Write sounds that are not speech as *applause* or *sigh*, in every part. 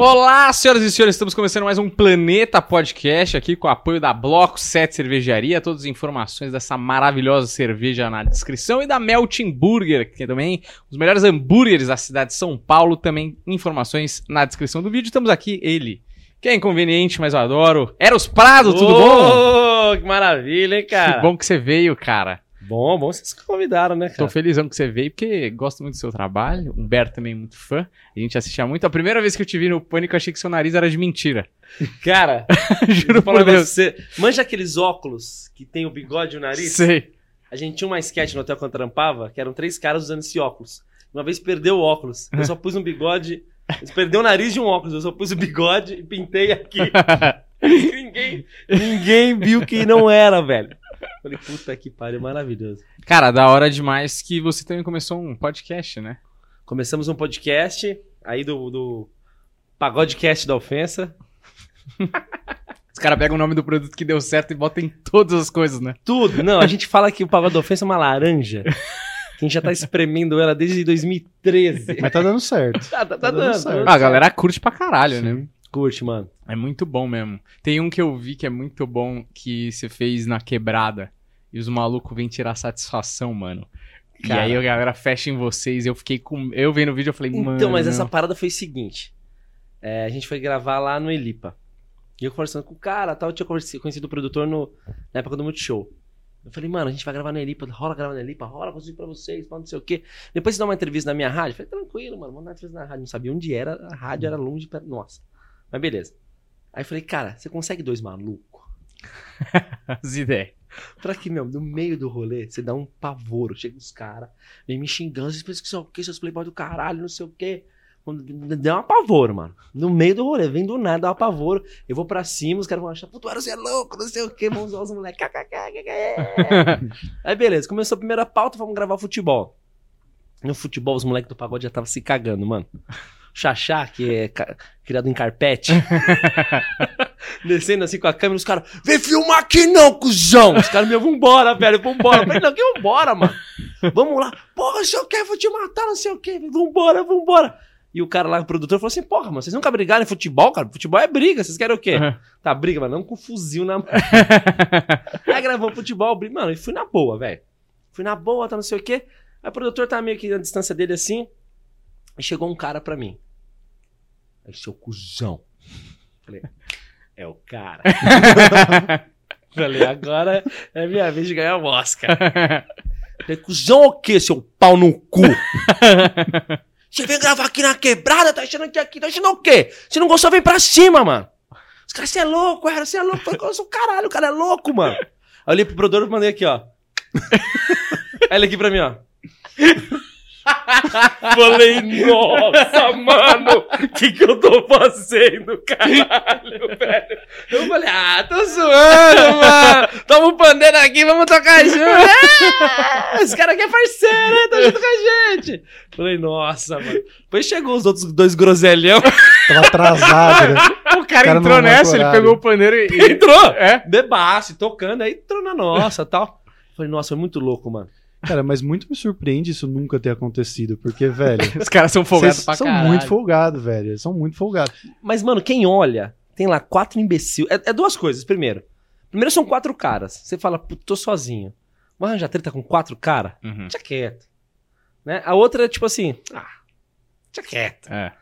Olá, senhoras e senhores, estamos começando mais um Planeta Podcast aqui com o apoio da Bloco 7 Cervejaria. Todas as informações dessa maravilhosa cerveja na descrição e da Melting Burger, que é também os melhores hambúrgueres da cidade de São Paulo. Também informações na descrição do vídeo. Estamos aqui, ele, que é inconveniente, mas eu adoro. Eros Prado, tudo bom? Ô, Que maravilha, hein, cara? Que bom que você veio, cara. Bom, bom vocês convidaram, né, Tô cara? felizão que você veio, porque gosto muito do seu trabalho. O Humberto também é muito fã. A gente assistia muito. A primeira vez que eu te vi no Pânico, eu achei que seu nariz era de mentira. *laughs* Cara, *laughs* Juro por pra Deus. você. Manja aqueles óculos que tem o bigode e o nariz? Sei. A gente tinha uma sketch no hotel que eu trampava, que eram três caras usando esse óculos. Uma vez perdeu o óculos. Eu só pus um bigode. Eles perdeu o nariz de um óculos, eu só pus o bigode e pintei aqui. *laughs* ninguém, ninguém viu que não era, velho. Falei, puta que pariu, maravilhoso. Cara, da hora demais que você também começou um podcast, né? Começamos um podcast aí do, do Pagodecast da Ofensa. *laughs* Os caras pegam o nome do produto que deu certo e botam em todas as coisas, né? Tudo. Não, a gente fala que o Pagode da Ofensa é uma laranja. Que a gente já tá espremendo ela desde 2013. Mas tá dando certo. *laughs* Tá, tá, tá Tá dando dando. certo. Ah, a galera curte pra caralho, né? Sim. Curte, mano. É muito bom mesmo. Tem um que eu vi que é muito bom que você fez na quebrada. E os malucos vêm tirar satisfação, mano. Cara. E aí a galera fecha em vocês. Eu fiquei com. Eu vendo o vídeo, eu falei, mano. Então, mas essa parada foi o seguinte. É, a gente foi gravar lá no Elipa. E eu conversando com o cara tal, eu tinha conhecido o produtor no, na época do Multishow. Eu falei, mano, a gente vai gravar no Elipa, rola gravar no Elipa, rola, consigo pra vocês, não sei o quê. Depois você dá uma entrevista na minha rádio. Eu falei, tranquilo, mano, vamos dar uma entrevista na rádio. Não sabia onde era, a rádio era longe, perto. Nossa. Mas beleza. Aí falei, cara, você consegue dois malucos? *laughs* As ideias. Pra que, meu, no meio do rolê, você dá um pavoro. Chega os caras, vem me xingando, vocês pensam que são o quê? Seus playboy do caralho, não sei o quê. Dá um apavoro, mano. No meio do rolê, vem do nada, dá um apavoro. Eu vou pra cima, os caras vão achar, puto, você é louco, não sei o quê, vamos zoar os moleques. *laughs* Aí beleza, começou a primeira pauta, vamos gravar futebol. No futebol, os moleques do pagode já estavam se cagando, mano. Xaxá, que é criado em carpete. *laughs* Descendo assim com a câmera, os caras, vem filmar aqui não, cuzão! Os caras, meu, vambora, velho, vambora. Eu falei, não, que vambora, mano. Vamos lá. Porra, se eu quero, vou te matar, não sei o quê. Vambora, vambora. E o cara lá, o produtor, falou assim, porra, mano, vocês nunca brigaram em futebol, cara? Futebol é briga, vocês querem o quê? Uhum. Tá, briga, mas não com fuzil na mão. *laughs* Aí gravou futebol, briga, mano, e fui na boa, velho. Fui na boa, tá não sei o quê. Aí o produtor tá meio que na distância dele assim. E chegou um cara pra mim. Aí, seu cuzão. Falei, é o cara. *laughs* Falei, agora é minha vez de ganhar o Oscar. *laughs* Falei, cuzão o quê, seu pau no cu? *laughs* Você vem gravar aqui na quebrada, tá achando que aqui, tá achando o quê? Se não gostou, vem pra cima, mano. Os caras, você é louco, era, você é louco. Eu sou caralho, o cara é louco, mano. Aí eu olhei pro produtor e mandei aqui, ó. Aí ele aqui pra mim, ó. *laughs* Falei, nossa, mano, o que que eu tô fazendo, caralho, *laughs* velho? Eu falei, ah, tô zoando, mano. Toma um pandeiro aqui, vamos tocar junto. É, *laughs* esse cara aqui é parceiro, né? Tá junto com a gente. Falei, nossa, mano. Depois chegou os outros dois groselhão. Tava atrasado, né? o cara, cara não entrou nessa, ele pegou o paneiro e. Entrou. É? Bebaço, tocando, aí entrou na nossa tal. Falei, nossa, foi muito louco, mano. Cara, mas muito me surpreende isso nunca ter acontecido, porque, velho, *laughs* Os caras são folgados pra são caralho. muito folgados, velho. Eles são muito folgados. Mas, mano, quem olha, tem lá quatro imbecil. É, é duas coisas. Primeiro, primeiro são quatro caras. Você fala, "Pô, tô sozinho. Mas arranjar treta com quatro caras? Uhum. Deixa quieto. Né? A outra é tipo assim, ah, deixa quieto. É.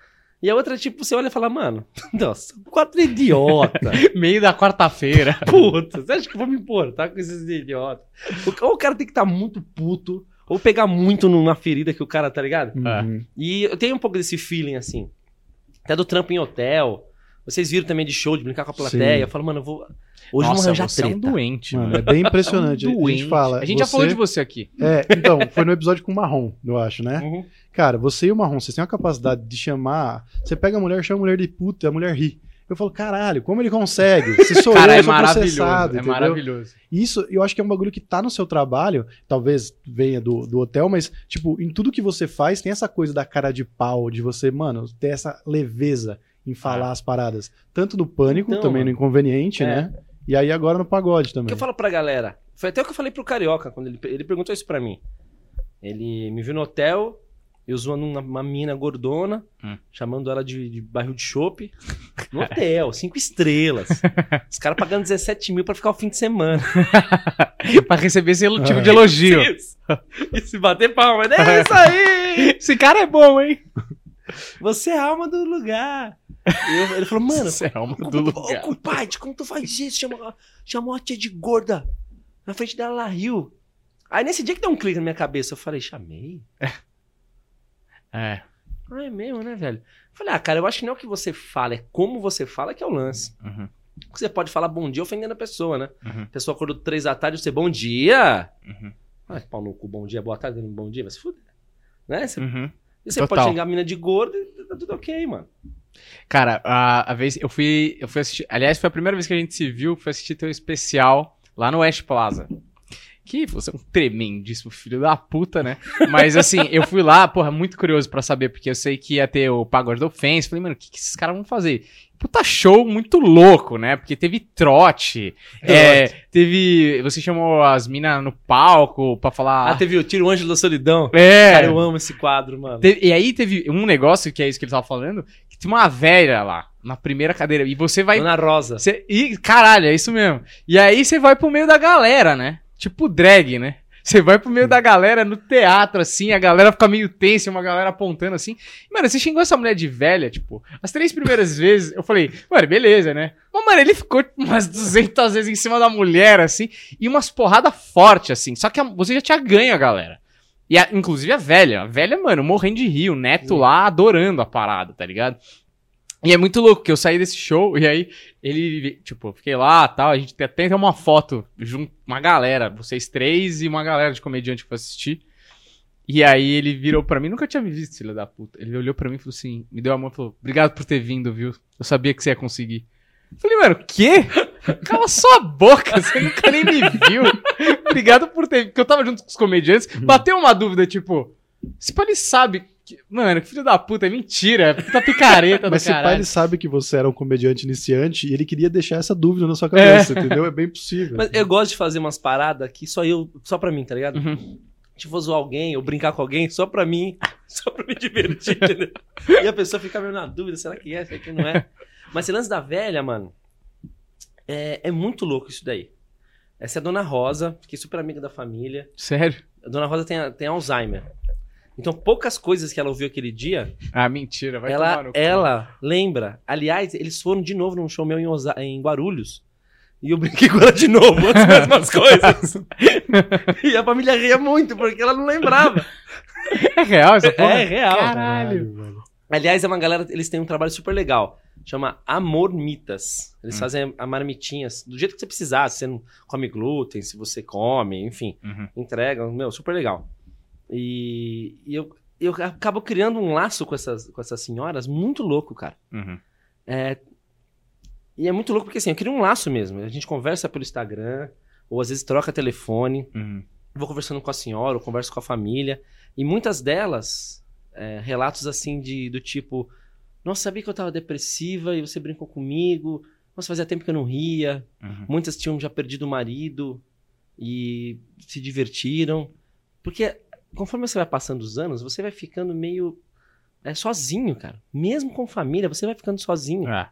E a outra é tipo, você olha e fala, mano, *laughs* nossa, quatro idiota. *laughs* Meio da quarta-feira. *laughs* Puta, você acha que eu vou me importar com esses idiotas? Ou o cara tem que estar muito puto, ou pegar muito numa ferida que o cara, tá ligado? É. Uhum. E eu tenho um pouco desse feeling assim. Até do trampo em hotel. Vocês viram também de show, de brincar com a plateia. Sim. Eu falo, mano, eu vou. Hoje vamos Nossa, arranjar você é um treta. doente, Mano, mano. é bem impressionante. É um a gente fala. A gente já você- falou de você aqui. É, *laughs* então, foi no episódio com o Marrom, eu acho, né? Uhum. Cara, você e o Marrom, vocês têm a capacidade de chamar. Você pega a mulher, chama a mulher de puta, a mulher ri. Eu falo, caralho, como ele consegue? Se sou Cara, eu, é eu sou processado, É entendeu? maravilhoso. Isso eu acho que é um bagulho que tá no seu trabalho, talvez venha do, do hotel, mas, tipo, em tudo que você faz, tem essa coisa da cara de pau, de você, mano, ter essa leveza em falar Ah. as paradas. Tanto no pânico, Então, também mano. no inconveniente, É. né? E aí agora no pagode O também. que eu falo pra galera? Foi até o que eu falei pro Carioca, quando ele, ele perguntou isso pra mim. Ele me viu no hotel Eu zoando uma, uma mina gordona, Hum. chamando ela de, de barril de chopp. No hotel, *laughs* cinco estrelas. Os caras pagando 17 mil pra ficar o fim de semana. *laughs* pra receber esse elo- tipo Ah. de elogio. *laughs* E se bater palma. É isso aí! Esse cara é bom, hein? Você é a alma do lugar. Eu- ele falou, mano, Você é como, do ô, lugar. compadre, como tu faz isso? Chamou, chamou a tia de gorda. Na frente dela, ela riu. Aí nesse dia que deu um clique na minha cabeça, eu falei, chamei? É. Ah, é mesmo, né, velho? Eu falei, ah, cara, eu acho que não é o que você fala, é como você fala que é o lance. Uhum. Você pode falar bom dia ofendendo a pessoa, né? Uhum. A pessoa acordou três da tarde, você, bom dia. Uhum. Ah, pau no cu, bom dia, boa tarde, bom dia, vai se fuder. Né? Você, Uhum. você pode xingar a mina de gorda e tá tudo ok, mano. Cara, a, a vez eu fui, eu fui assistir. Aliás, foi a primeira vez que a gente se viu, foi assistir teu especial lá no West Plaza. Que você é um tremendíssimo filho da puta, né? Mas assim, eu fui lá, porra, muito curioso pra saber, porque eu sei que ia ter o Pagode do Offense. Falei, mano, o que, que esses caras vão fazer? Puta show muito louco, né? Porque teve trote, é, teve. Você chamou as minas no palco pra falar. Ah, teve o Tiro Anjo da Solidão. É, Cara, eu amo esse quadro, mano. Te- e aí teve um negócio, que é isso que ele tava falando, que tinha uma velha lá, na primeira cadeira, e você vai... Dona Rosa. Você, e, caralho, é isso mesmo. E aí você vai pro meio da galera, né? Tipo drag, né? Você vai pro meio da galera no teatro, assim, a galera fica meio tensa, uma galera apontando assim. Mano, você xingou essa mulher de velha, tipo, as três primeiras *laughs* vezes, eu falei, mano, beleza, né? Mas, mano, ele ficou umas 200 vezes em cima da mulher, assim, e umas porradas fortes, assim. Só que a- você já tinha ganho a galera. E a- inclusive a velha. A velha, mano, morrendo de rir. O neto lá adorando a parada, tá ligado? E é muito louco que eu saí desse show e aí ele, tipo, eu fiquei lá tal. A gente tem até uma foto junto, uma galera, vocês três e uma galera de comediante que foi assistir. E aí ele virou pra mim, nunca tinha me visto, filho da puta. Ele olhou pra mim e falou assim: me deu a mão e falou: obrigado por ter vindo, viu? Eu sabia que você ia conseguir. Eu falei, mano, quê? Cala sua boca, *laughs* você nunca nem me viu. Obrigado por ter. Porque eu tava junto com os comediantes. Bateu uma dúvida, tipo, se ele sabe. Mano, que filho da puta, é mentira. É puta picareta *laughs* Mas do se pai caralho. ele sabe que você era um comediante iniciante e ele queria deixar essa dúvida na sua cabeça, entendeu? É bem possível. Mas eu gosto de fazer umas paradas que só eu, só pra mim, tá ligado? Uhum. Tipo, zoar alguém ou brincar com alguém só pra mim, *laughs* só pra me divertir, entendeu? E a pessoa fica meio na dúvida, será que é, será que não é? Mas esse lance da velha, mano, é, é muito louco isso daí. Essa é a Dona Rosa, fiquei super amiga da família. Sério? A Dona Rosa tem, tem Alzheimer. Então, poucas coisas que ela ouviu aquele dia, Ah, mentira. Vai tomar ela, no cu. ela lembra. Aliás, eles foram de novo num show meu em, Osa- em Guarulhos. E eu brinquei com ela de novo, *laughs* as mesmas coisas. e a família ria muito, porque ela não lembrava. É real essa porra? É real. Caralho. Aliás, é uma galera, eles têm um trabalho super legal. Chama Amor Mitas. Eles Hum. fazem a marmitinhas do jeito que você precisar. Se você não come glúten, se você come, enfim. Uhum. Entregam, meu, super legal. E, e eu, eu acabo criando um laço com essas, com essas senhoras muito louco, cara. Uhum. É, e é muito louco porque assim, eu crio um laço mesmo. A gente conversa pelo Instagram, ou às vezes troca telefone. Uhum. vou conversando com a senhora, eu converso com a família, e muitas delas, é, relatos assim de, do tipo, nossa, sabia que eu tava depressiva e você brincou comigo, nossa, fazia tempo que eu não ria, Uhum. muitas tinham já perdido o marido e se divertiram, porque conforme você vai passando os anos, você vai ficando meio é, sozinho, cara, mesmo com família, você vai ficando sozinho, Ah,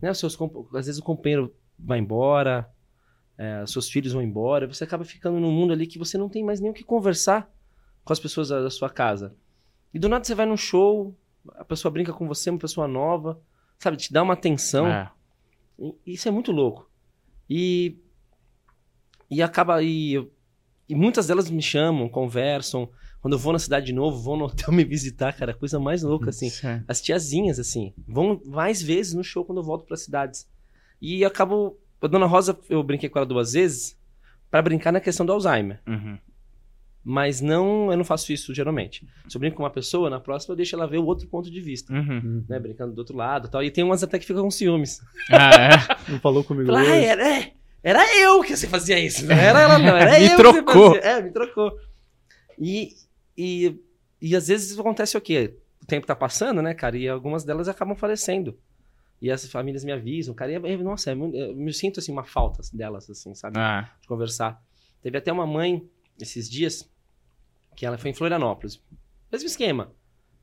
né? Os seus, às vezes o companheiro vai embora, é, seus filhos vão embora, você acaba ficando num mundo ali que você não tem mais nem o que conversar com as pessoas da, da sua casa. E do nada você vai num show, a pessoa brinca com você, uma pessoa nova, sabe, te dá uma atenção. é. E- Isso é muito louco. E e acaba e, e muitas delas me chamam, conversam. Quando eu vou na cidade de novo, vão no hotel *laughs* me visitar, cara, coisa mais louca assim Sério. as tiazinhas, assim, vão mais vezes no show quando eu volto para cidades. E eu acabo. A Dona Rosa, eu brinquei com ela duas vezes para brincar na questão do Alzheimer. Uhum. Mas não, eu não faço isso geralmente. Se eu brinco com uma pessoa, na próxima eu deixo ela ver o outro ponto de vista. Uhum. Né, brincando do outro lado e tal. E tem umas até que ficam com ciúmes. Ah, é. *laughs* Não falou comigo Fala, ah, hoje. era, é, era eu que você fazia isso. Não era ela, não. Era *laughs* Me eu que trocou. você fazia. É, me trocou. E, e, e às vezes acontece o quê? O tempo tá passando, né, cara? E algumas delas acabam falecendo. E as famílias me avisam, cara. E, é- nossa, é muito- eu me sinto assim, uma falta delas, assim, sabe? Ah, De conversar. Teve até uma mãe, esses dias, que ela foi em Florianópolis. Mesmo esquema.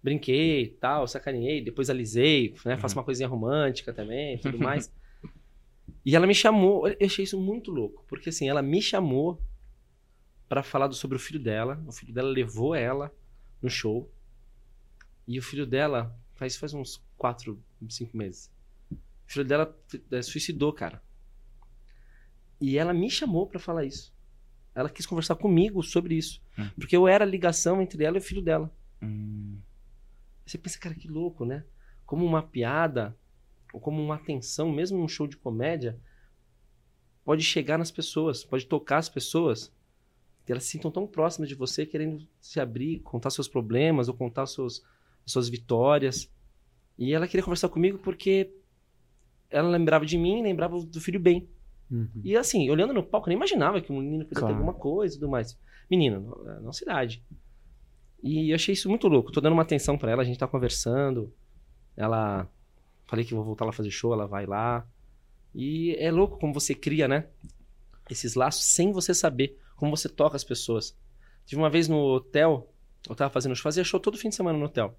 brinquei e tal, sacaneei, depois alisei, né? Faço Uhum. uma coisinha romântica também, tudo *laughs* mais. e ela me chamou, eu achei isso muito louco, porque assim, ela me chamou pra falar sobre o filho dela. O filho dela levou ela no show. E o filho dela, faz, faz uns 4, 5 meses. O filho dela eh, suicidou, cara. E ela me chamou pra falar isso. Ela quis conversar comigo sobre isso. Hum. Porque eu era a ligação entre ela e o filho dela. Hum, Você pensa, cara, que louco, né? Como uma piada, ou como uma atenção, mesmo num show de comédia, pode chegar nas pessoas, pode tocar as pessoas. Elas se sintam tão próximas de você, querendo se abrir, contar seus problemas, ou contar seus, suas vitórias. E ela queria conversar comigo porque ela lembrava de mim, lembrava do filho bem. Uhum. E assim, olhando no palco, eu nem imaginava que um menino podia Claro. ter alguma coisa e tudo mais. Menino, na nossa idade. E eu achei isso muito louco. Tô dando uma atenção pra ela, a gente tá conversando. Ela. Falei que vou voltar lá fazer show, ela vai lá. E é louco como você cria, né? Esses laços sem você saber como você toca as pessoas. Tive uma vez no hotel, eu tava fazendo show, fazia show todo fim de semana no hotel.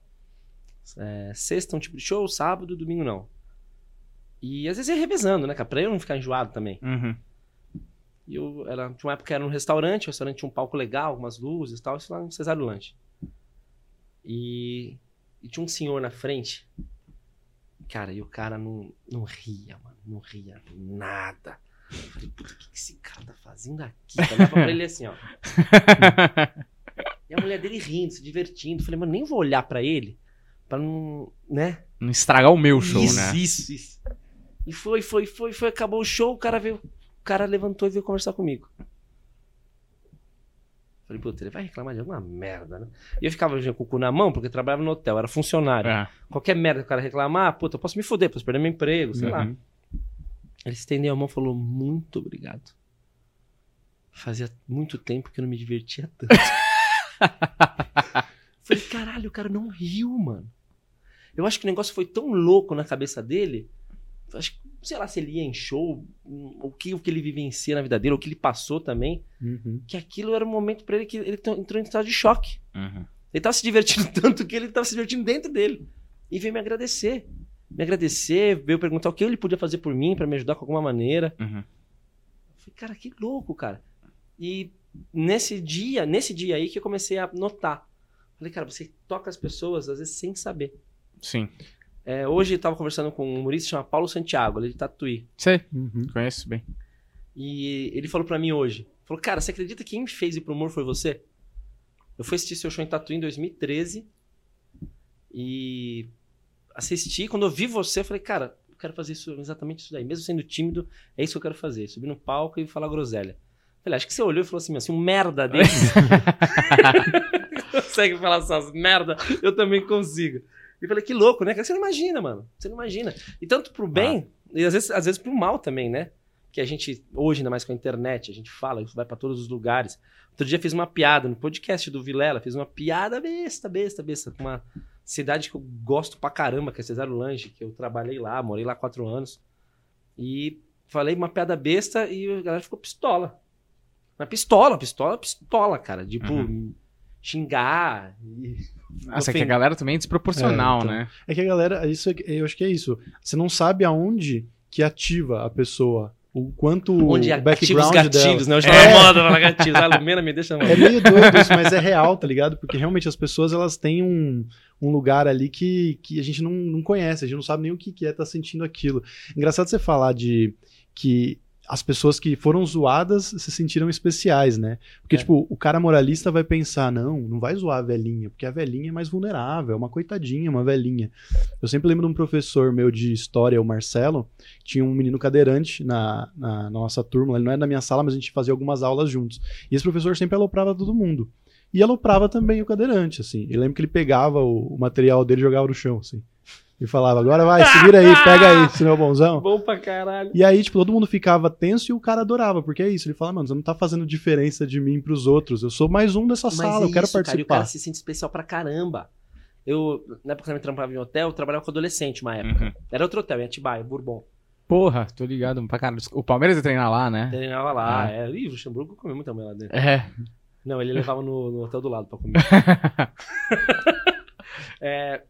É, sexta, um tipo de show, sábado, domingo não. E às vezes ia revezando, né, cara? Pra eu não ficar enjoado também. uhum. E eu, era, tinha uma época que era um restaurante, o restaurante tinha um palco legal, algumas luzes e tal, isso lá no Cesário Lanche. E, e tinha um senhor na frente. Cara, e o cara não, não ria, mano. Não ria nada. Eu falei, puta, o que, que esse cara tá fazendo aqui? Eu olhava pra ele assim, ó. *laughs* E a mulher dele rindo, se divertindo. Falei, mano, nem vou olhar pra ele. Pra não, né? Não estragar o meu show, isso, né? Isso, isso. E foi, foi, foi, foi. Acabou o show, o cara veio. O cara levantou e veio conversar comigo. Falei, puta, ele vai reclamar de alguma merda, né? E eu ficava com o cu na mão, porque eu trabalhava no hotel, era funcionário. É. Qualquer merda que o cara reclamar, puta, eu posso me foder, posso perder meu emprego, sei lá. Ele estendeu a mão e falou, muito obrigado. Fazia muito tempo que eu não me divertia tanto. *laughs* Falei, caralho, o cara não riu, mano. Eu acho que o negócio foi tão louco na cabeça dele. Acho que, sei lá, se ele ia em show, hum, o que, o que ele vivencia na vida dele, o que ele passou também, Uhum. que aquilo era um momento pra ele que ele entrou em estado de choque. Uhum. Ele tava se divertindo *laughs* tanto que ele tava se divertindo dentro dele. E veio me agradecer. Me agradecer, veio perguntar o que ele podia fazer por mim, pra me ajudar com alguma maneira. Uhum. Eu falei, cara, que louco, cara. E nesse dia, nesse dia aí que eu comecei a notar. Falei, cara, você toca as pessoas às vezes sem saber. Sim. É, hoje eu tava conversando com um humorista que chama Paulo Santiago, ele é de Tatuí. Sei, Uhum. conheço bem. E ele falou pra mim hoje, falou, cara, você acredita que quem me fez ir pro humor foi você? Eu fui assistir seu show em Tatuí em 2013 e assisti, quando eu vi você, eu falei, cara, eu quero fazer isso, exatamente isso daí. Mesmo sendo tímido, é isso que eu quero fazer. Subir no palco e falar groselha. Falei, acho que você olhou e falou assim, se um merda desse *laughs* consegue falar essas merda, eu também consigo. E falei, que louco, né? Você não imagina, mano. Você não imagina. E tanto pro bem, e às vezes, às vezes pro mal também, né? Que a gente, hoje, ainda mais com a internet, a gente fala, isso vai pra todos os lugares. Outro dia fiz uma piada no podcast do Vilela, fiz uma piada besta, besta, besta, com uma cidade que eu gosto pra caramba, que é Cesário Lange, que eu trabalhei lá, morei lá quatro anos. E falei uma piada besta e a galera ficou pistola. Mas pistola, pistola, pistola, cara. Tipo, Uhum. xingar. E... Nossa, é que a galera também é desproporcional, É, então. né? É que a galera, isso é, eu acho que é isso. Você não sabe aonde que ativa a pessoa, o quanto Onde o background gatilhos, dela. né? Hoje tá na moda falar gatilhos. A Lumena me deixa É meio doido isso, mas é real, tá ligado? Porque realmente as pessoas elas têm um, um lugar ali que, que a gente não, não conhece, a gente não sabe nem o que, que é estar sentindo aquilo. Engraçado você falar de que as pessoas que foram zoadas se sentiram especiais, né? Porque, É. tipo, o cara moralista vai pensar, não, não vai zoar a velhinha, porque a velhinha é mais vulnerável, é uma coitadinha, uma velhinha. Eu sempre lembro de um professor meu de história, o Marcelo, tinha um menino cadeirante na, na, nossa turma, ele não é da minha sala, mas a gente fazia algumas aulas juntos. E esse professor sempre aloprava todo mundo. E aloprava também o cadeirante, assim. Eu lembro que ele pegava o, o material dele e jogava no chão, assim. E falava, agora vai, se vira aí, pega aí, se não é bonzão. Bom pra caralho. E aí, tipo, todo mundo ficava tenso e o cara adorava, porque é isso. Ele fala, mano, você não tá fazendo diferença de mim pros outros. Eu sou mais um dessa Mas sala, é eu quero isso, Cara, e o participar. cara se sente especial pra caramba. Eu, na época que eu me trampava em hotel, eu trabalhava com adolescente uma época. Uhum. Era outro hotel, em Atibaia, Bourbon. Porra, tô ligado pra caralho. O Palmeiras ia treinar lá, né? Treinava lá. Ah. É. Ih, o Luxemburgo comeu muito também lá dentro. É. Não, ele levava no, no hotel do lado pra comer. *laughs* É,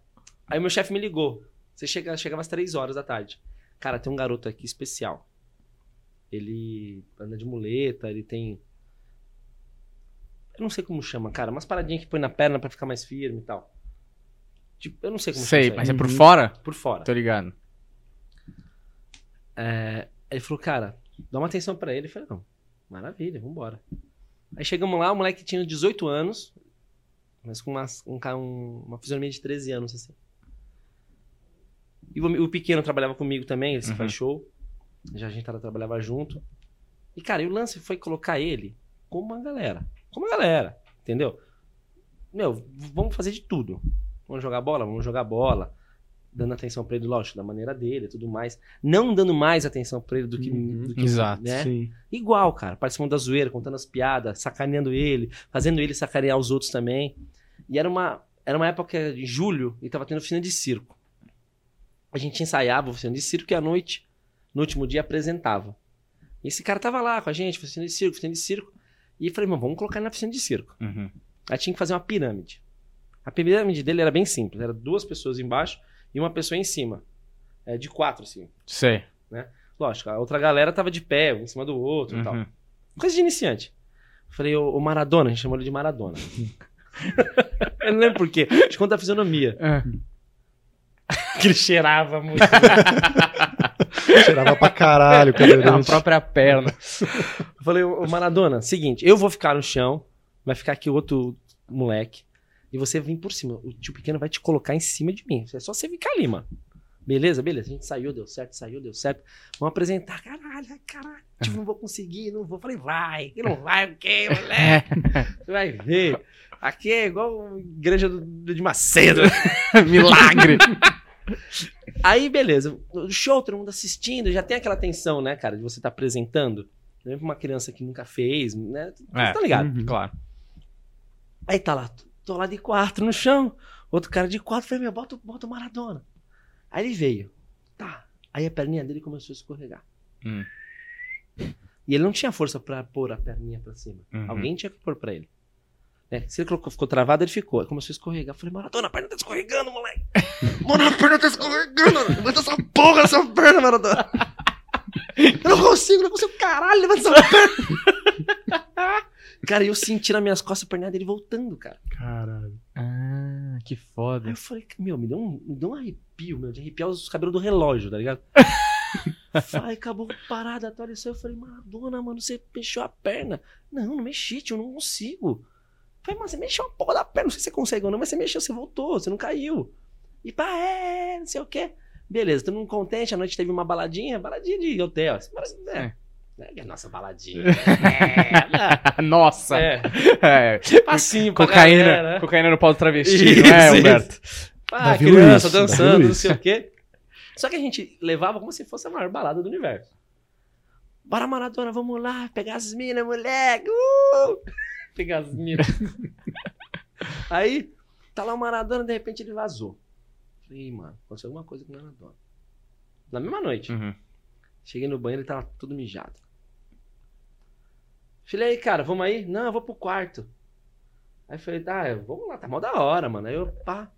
aí o meu chefe me ligou. Você chega, chegava às três horas da tarde. Cara, tem um garoto aqui especial. Ele anda de muleta, ele tem. Eu não sei como chama, cara. Umas paradinhas que põe na perna pra ficar mais firme e tal. Tipo, eu não sei como Sei, chama. mas isso é por Uhum. fora? Por fora. Tô ligado. É, ele falou, cara, dá uma atenção pra ele. Eu falei, não, maravilha, vambora. Aí chegamos lá, o moleque tinha 18 anos, mas com uma, um, um- uma fisionomia de 13 anos, assim. E o, o pequeno trabalhava comigo também, ele se Uhum. faz show. Já a gente tava- trabalhava junto. E, cara, e o lance foi colocar ele como uma galera. Como uma galera, entendeu? Meu, vamos fazer de tudo. Vamos jogar bola? Vamos jogar bola. Dando atenção pra ele, lógico, da maneira dele e tudo mais. Não dando mais atenção pra ele do que. Uhum. do que Exato. né? Sim. Igual, cara. Participando da zoeira, contando as piadas, sacaneando ele, fazendo ele sacanear os outros também. E era uma, era uma época de julho e tava tendo oficina de circo. A gente ensaiava a oficina de circo e à noite, no último dia, apresentava. E esse cara tava lá com a gente, oficina de circo, oficina de circo. E eu falei, mano, vamos colocar ele na oficina de circo. Uhum. Aí tinha que fazer uma pirâmide. A pirâmide dele era bem simples. Era duas pessoas embaixo e uma pessoa em cima. É, de quatro, assim. Sei. Lógico, a outra galera tava de pé, um em cima do outro e tal. Uhum. Coisa de iniciante. Falei, o, o Maradona, a gente chamou ele de Maradona. *laughs* *laughs* Eu não lembro por quê. De conta a fisionomia. É. *laughs* Que ele cheirava muito. *laughs* Cheirava pra caralho, A cadeirante. própria perna. Eu falei, ô Maradona, seguinte, eu vou ficar no chão, vai ficar aqui outro moleque, e você vem por cima. O tio pequeno vai te colocar em cima de mim. É só você ficar ali, mano. Beleza, beleza. A gente saiu, deu certo, saiu, deu certo. Vamos apresentar. Caralho, caralho. Tipo, não vou conseguir, não vou. Falei, vai. Que não vai o quê, *laughs* moleque? Você vai ver. Aqui é igual a igreja do, do- de Macedo. Milagre. Aí, beleza. O show, todo mundo assistindo, já tem aquela tensão, né, cara, de você estar apresentando. Lembra uma criança que nunca fez, né? Você É. tá ligado? Uhum. Claro. Aí tá lá, tô lá de quatro no chão, outro cara de quatro, falei, meu, bota, bota o Maradona. Aí ele veio, tá. Aí a perninha dele começou a escorregar. Hum. E ele não tinha força pra pôr a perninha pra cima. Uhum. Alguém tinha que pôr pra ele. Né? Se ele colocou- ficou travado, ele ficou. Aí começou a escorregar. Eu falei, Maradona, a perna tá escorregando, moleque. *laughs* Mano, a perna tá escorregando. Levanta essa porra dessa perna, Maradona. Eu não consigo, não consigo. Caralho, levanta essa perna. *laughs* cara, eu senti nas minhas costas a perna dele voltando, cara. Caralho. Ah, que Aí foda. eu falei, meu, me deu um, me deu um arrepio, meu, de arrepiar os cabelos do relógio, tá ligado? *laughs* Ai, acabou parada, atualizou. Eu falei, Maradona, mano, você mexeu a perna. Não, não mexi, tio, eu não consigo. Falei, mano, você mexeu a porra da perna, não sei se você consegue ou não, mas você mexeu, você voltou, você não caiu. E pá, é, não sei o quê. Beleza, todo mundo contente, a noite teve uma baladinha, baladinha de hotel. assim, mas, é, é. Nossa, baladinha. É, *laughs* Nossa. é, É. passinho pra Cocaína, galera. cocaína no pau do travesti, Isso, não é, isso. Humberto? Ah, criança Luiz, dançando, não sei o quê. Só que a gente levava como se fosse a maior balada do universo. Bora, Maradona, vamos lá, pegar as minas, moleque. Uh! Pegar as minas. *laughs* Aí, tá lá o Maradona, de repente ele vazou. Falei, "Ih, mano, aconteceu alguma coisa com o Maradona. Na mesma noite. Uhum. Cheguei no banheiro, ele tava tudo mijado. Falei, aí, cara, vamos aí? Não, eu vou pro quarto. Aí eu falei, tá, vamos lá, tá mó da hora, mano. Aí eu, pá,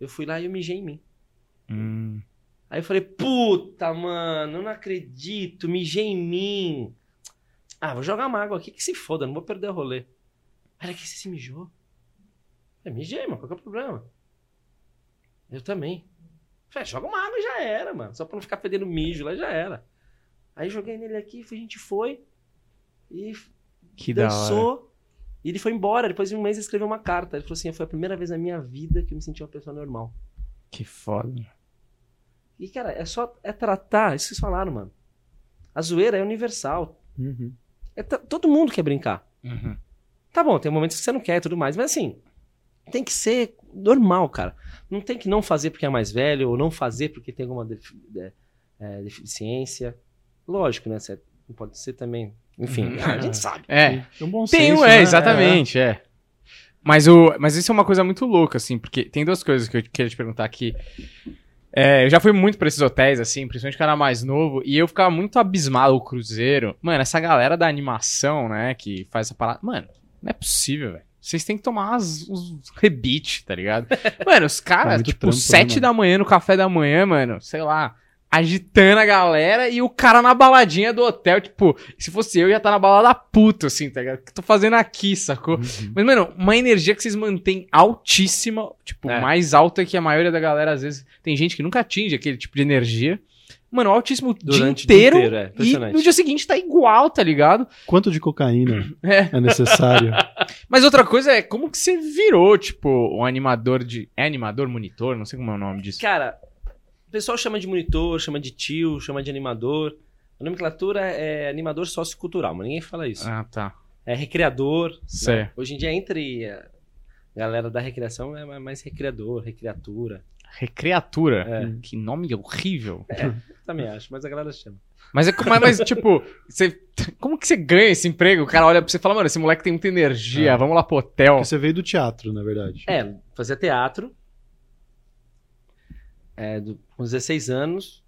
eu fui lá e eu mijei em mim. Hum. Aí eu falei, puta, mano, eu não acredito, mijei em mim. Ah, vou jogar uma água aqui que se foda, não vou perder o rolê. Olha que você se mijou. Eu mijei, mano, qual que é o problema? Eu também. Falei, joga uma água e já era, mano. Só pra não ficar fedendo mijo lá, já era. Aí joguei nele aqui, a gente foi e Que da hora. dançou. E ele foi embora. Depois de um mês ele escreveu uma carta. Ele falou assim: foi a primeira vez na minha vida que eu me senti uma pessoa normal. Que foda. E, cara, é só é tratar, isso que vocês falaram, mano. A zoeira é universal. Uhum. É todo mundo quer brincar. Uhum. Tá bom, tem momentos que você não quer e tudo mais, mas assim, tem que ser normal, cara. Não tem que não fazer porque é mais velho, ou não fazer porque tem alguma defi- de- é, deficiência. Lógico, né? Você não pode ser também. Enfim, Uhum. *laughs* a gente sabe. É, É um bom tem senso, um, é, né? exatamente, é. Mas, o, mas isso é uma coisa muito louca, assim, porque tem duas coisas que eu queria te perguntar aqui. É, eu já fui muito pra esses hotéis, assim, principalmente quando era mais novo, e eu ficava muito abismado, o cruzeiro. Mano, essa galera da animação, né, que faz essa parada. Mano, não é possível, velho. Vocês têm que tomar as, os rebite, tá ligado? *laughs* Mano, os caras, tipo, trampo, né, sete da manhã no café da manhã, mano, sei lá, agitando a galera e o cara na baladinha do hotel, tipo, se fosse eu, ia estar na balada puto, assim, tá ligado? O que eu tô fazendo aqui, sacou? Uhum. Mas, mano, uma energia que vocês mantêm altíssima, tipo, É. mais alta que a maioria da galera, às vezes, tem gente que nunca atinge aquele tipo de energia. Mano, altíssimo o dia inteiro. dia inteiro, é. e Impressionante. no dia seguinte tá igual, tá ligado? Quanto de cocaína *clears throat* É. é necessário? *laughs* Mas outra coisa é como que você virou, tipo, um animador de. É animador, monitor? Não sei como é o nome disso. Cara, o pessoal chama de monitor, chama de tio, chama de animador. A nomenclatura é animador sociocultural, mas ninguém fala isso. Ah, tá. É recreador. Né? Hoje em dia, entre a galera da recreação, é mais recreador, recreatura. Recreatura. É. Que nome horrível. Também acho, mas a galera chama. Mas é como, mas, tipo, você, como que você ganha esse emprego? O cara olha pra você e fala, mano, esse moleque tem muita energia, É. vamos lá pro hotel. Porque você veio do teatro, na verdade. É, fazia teatro. É, do- com 16 anos.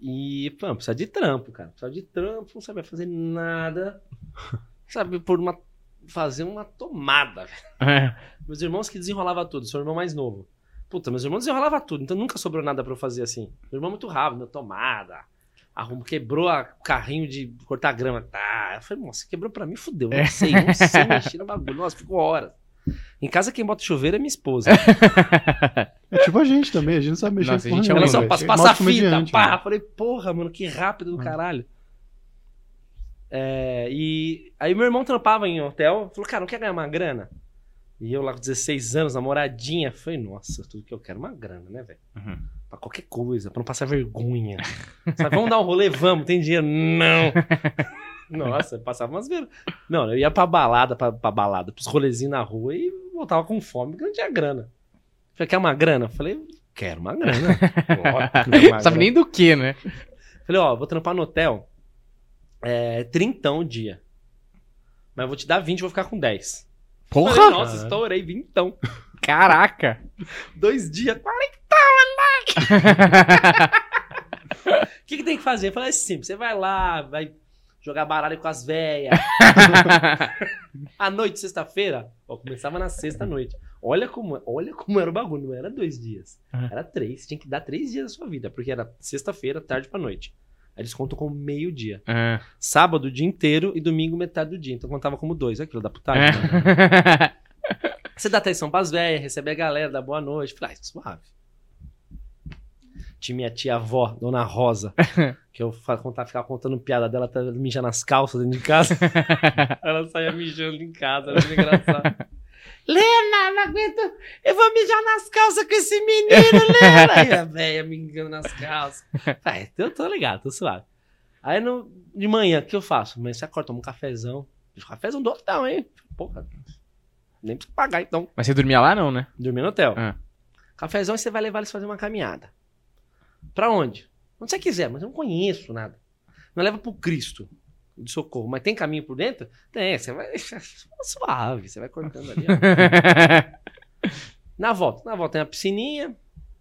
E, pô, precisa de trampo, cara. Precisa de trampo, não sabia fazer nada. *laughs* Sabe, por uma. Fazer uma tomada. É. Meus irmãos que desenrolava tudo, sou o irmão mais novo. Puta, meus irmãos desenrolava tudo, então nunca sobrou nada pra eu fazer assim. Meu irmão é muito rápido, tomada. Arrumo, quebrou a- o carrinho de cortar grama. Tá. Eu falei, nossa, quebrou pra mim, fudeu. Não sei, não sei mexer no bagulho. Nossa, ficou horas. Em casa quem bota chuveiro é minha esposa. *laughs* É tipo a gente também, a gente não sabe mexer Nossa, a gente é Ela só passa, É passa a fita, pá. mano. Falei, porra, mano, que rápido do Hum. caralho. É, e aí meu irmão trampava em hotel, falou, cara, não quer ganhar uma grana? E eu lá com 16 anos, namoradinha, falei, nossa, tudo que eu quero é uma grana, né, velho? Uhum. Pra qualquer coisa, pra não passar vergonha. Sabe, vamos dar um rolê, vamos, tem dinheiro? Não. *laughs* Nossa, passava umas ver. Não, eu ia pra balada, pra, pra balada, pros rolezinhos na rua e voltava com fome, porque não tinha grana. Falei, quer uma grana? Falei, quero uma grana. *laughs* Uma sabe grana. nem do que, né? Falei, ó, vou trampar no hotel. É, trintão o dia. Mas eu vou te dar 20 e vou ficar com 10. Falei, Porra! nossa, estourei, vintão. *laughs* Caraca! Dois dias, 40 O *laughs* que, que tem que fazer? Eu falei, é simples. Você vai lá, vai jogar baralho com as velhas. *laughs* à noite, sexta-feira, começava na sexta-noite. Olha como, olha como era o bagulho. Não era dois dias. Uhum. Era três. Tinha que dar três dias da sua vida. Porque era sexta-feira, tarde pra noite. Eles contam como meio-dia. É. Sábado o dia inteiro e domingo metade do dia. Então contava como dois. Olha aquilo da putagem. né? É. *laughs* Você dá atenção pras velhas, recebe a galera, dá boa noite. Falei, ah, suave. Tinha minha tia-avó, Dona Rosa, *laughs* que eu contar, ficava contando piada dela, tá mijando nas calças dentro de casa. *laughs* Ela saía mijando em casa, era muito engraçado. Lena, não aguento, eu vou mijar nas calças com esse menino, Lena. *laughs* Aí a velha me engana nas calças. Falei, eu tô ligado, tô suave. Aí no, de manhã, o que eu faço? Mas você acorda, toma um cafezão. Cafezão do hotel, hein? Porra, nem precisa pagar então. Mas você dormia lá, não, né? Dormir no hotel. Ah. Cafezão e você vai levar eles fazer uma caminhada. Pra onde? Onde você quiser, mas eu não conheço nada. Não leva pro Cristo de socorro. Mas tem caminho por dentro? Tem, você vai. Suave, você vai cortando ali. Na volta. Na volta tem a piscininha.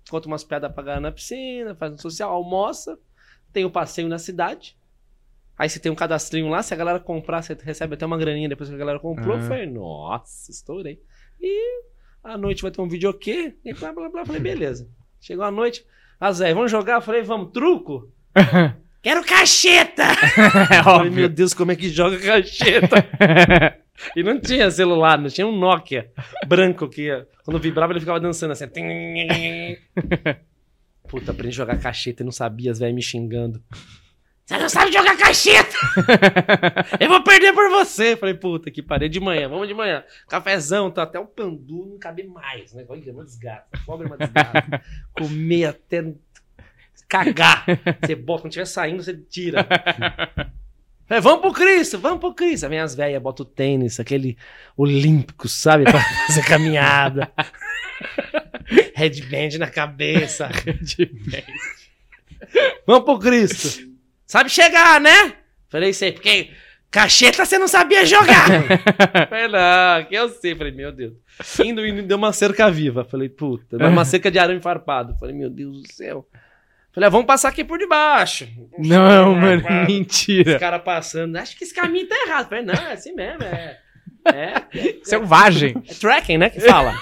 Conta umas piadas pra na piscina, faz um social, almoça. Tem o passeio na cidade. Aí você tem um cadastrinho lá, se a galera comprar, você recebe até uma graninha depois que a galera comprou. Ah. Eu falei, nossa, estourei. E à noite vai ter um videokê, e blá blá blá. Falei, beleza. Chegou a noite, as velhas, vamos jogar? Eu falei, vamos, truco? Quero cacheta! *laughs* É Falei, meu. Deus, como é que joga cacheta? E não tinha celular, não tinha um Nokia branco que quando vibrava ele ficava dançando assim. Puta, aprendi a jogar cacheta e não sabia, as velhas me xingando. Você não sabe jogar cacheta! *laughs* Eu vou perder por você! Falei, puta, que parei de manhã, vamos de manhã. Cafezão, tá até o pandu não cabe mais, né? Olha, é uma desgraça. Pobre é uma desgraça. *laughs* Comer até cagar. Você bota, quando estiver saindo, você tira. É, vamos pro Cristo, vamos pro Cristo. Aí as velhas, bota o tênis, aquele olímpico, sabe? Pra fazer caminhada. Headband na cabeça. Vamos pro Cristo. Sabe chegar, né? Falei, sei, porque cacheta você não sabia jogar. Falei, não, que eu sei. Falei, meu Deus. Indo, indo, deu uma cerca viva. Falei, puta, uma cerca de arame farpado. Falei, meu Deus do céu. Falei, ah, vamos passar aqui por debaixo. Não, *laughs* mano, Os mentira. caras passando. Acho que esse caminho tá errado. Falei, não, é assim mesmo, é. É, Selvagem. é tracking, né? Que fala.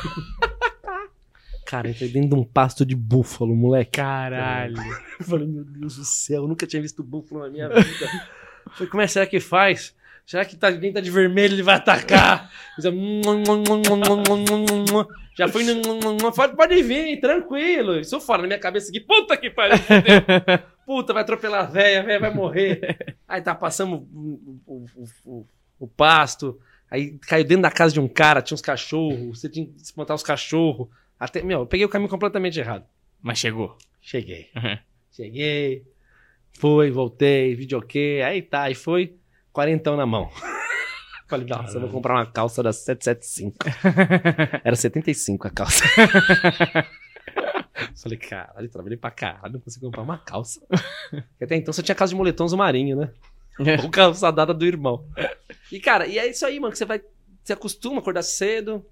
*laughs* Cara, entrei dentro de um pasto de búfalo, moleque. Caralho. Eu falei, meu Deus do céu, eu nunca tinha visto búfalo na minha vida. Falei, como é será que faz? Será que tá, alguém tá de vermelho ele vai atacar? Já Já foi. Pode, pode vir, tranquilo. Isso fora na minha cabeça aqui. Puta que pariu. Puta, vai atropelar a véia, a véia vai morrer. Aí tá, passamos o, o, o, o- pasto. Aí caiu dentro da casa de um cara, tinha uns cachorros. Você tinha que espantar os cachorros. Até, meu, eu peguei o caminho completamente errado. Mas chegou. Cheguei. Uhum. Cheguei. Fui, voltei, videokê. Aí tá, aí foi. Quarentão na mão. Falei, nossa, eu vou comprar uma calça da 775. *laughs* Era 75 a calça. *laughs* Falei, caralho, trabalhei pra caralho, não consigo comprar uma calça. Até então só tinha calça de moletons do Marinho, né? Ou calça dada do irmão. E, cara, e é isso aí, mano, que você vai. Você acostuma a acordar cedo,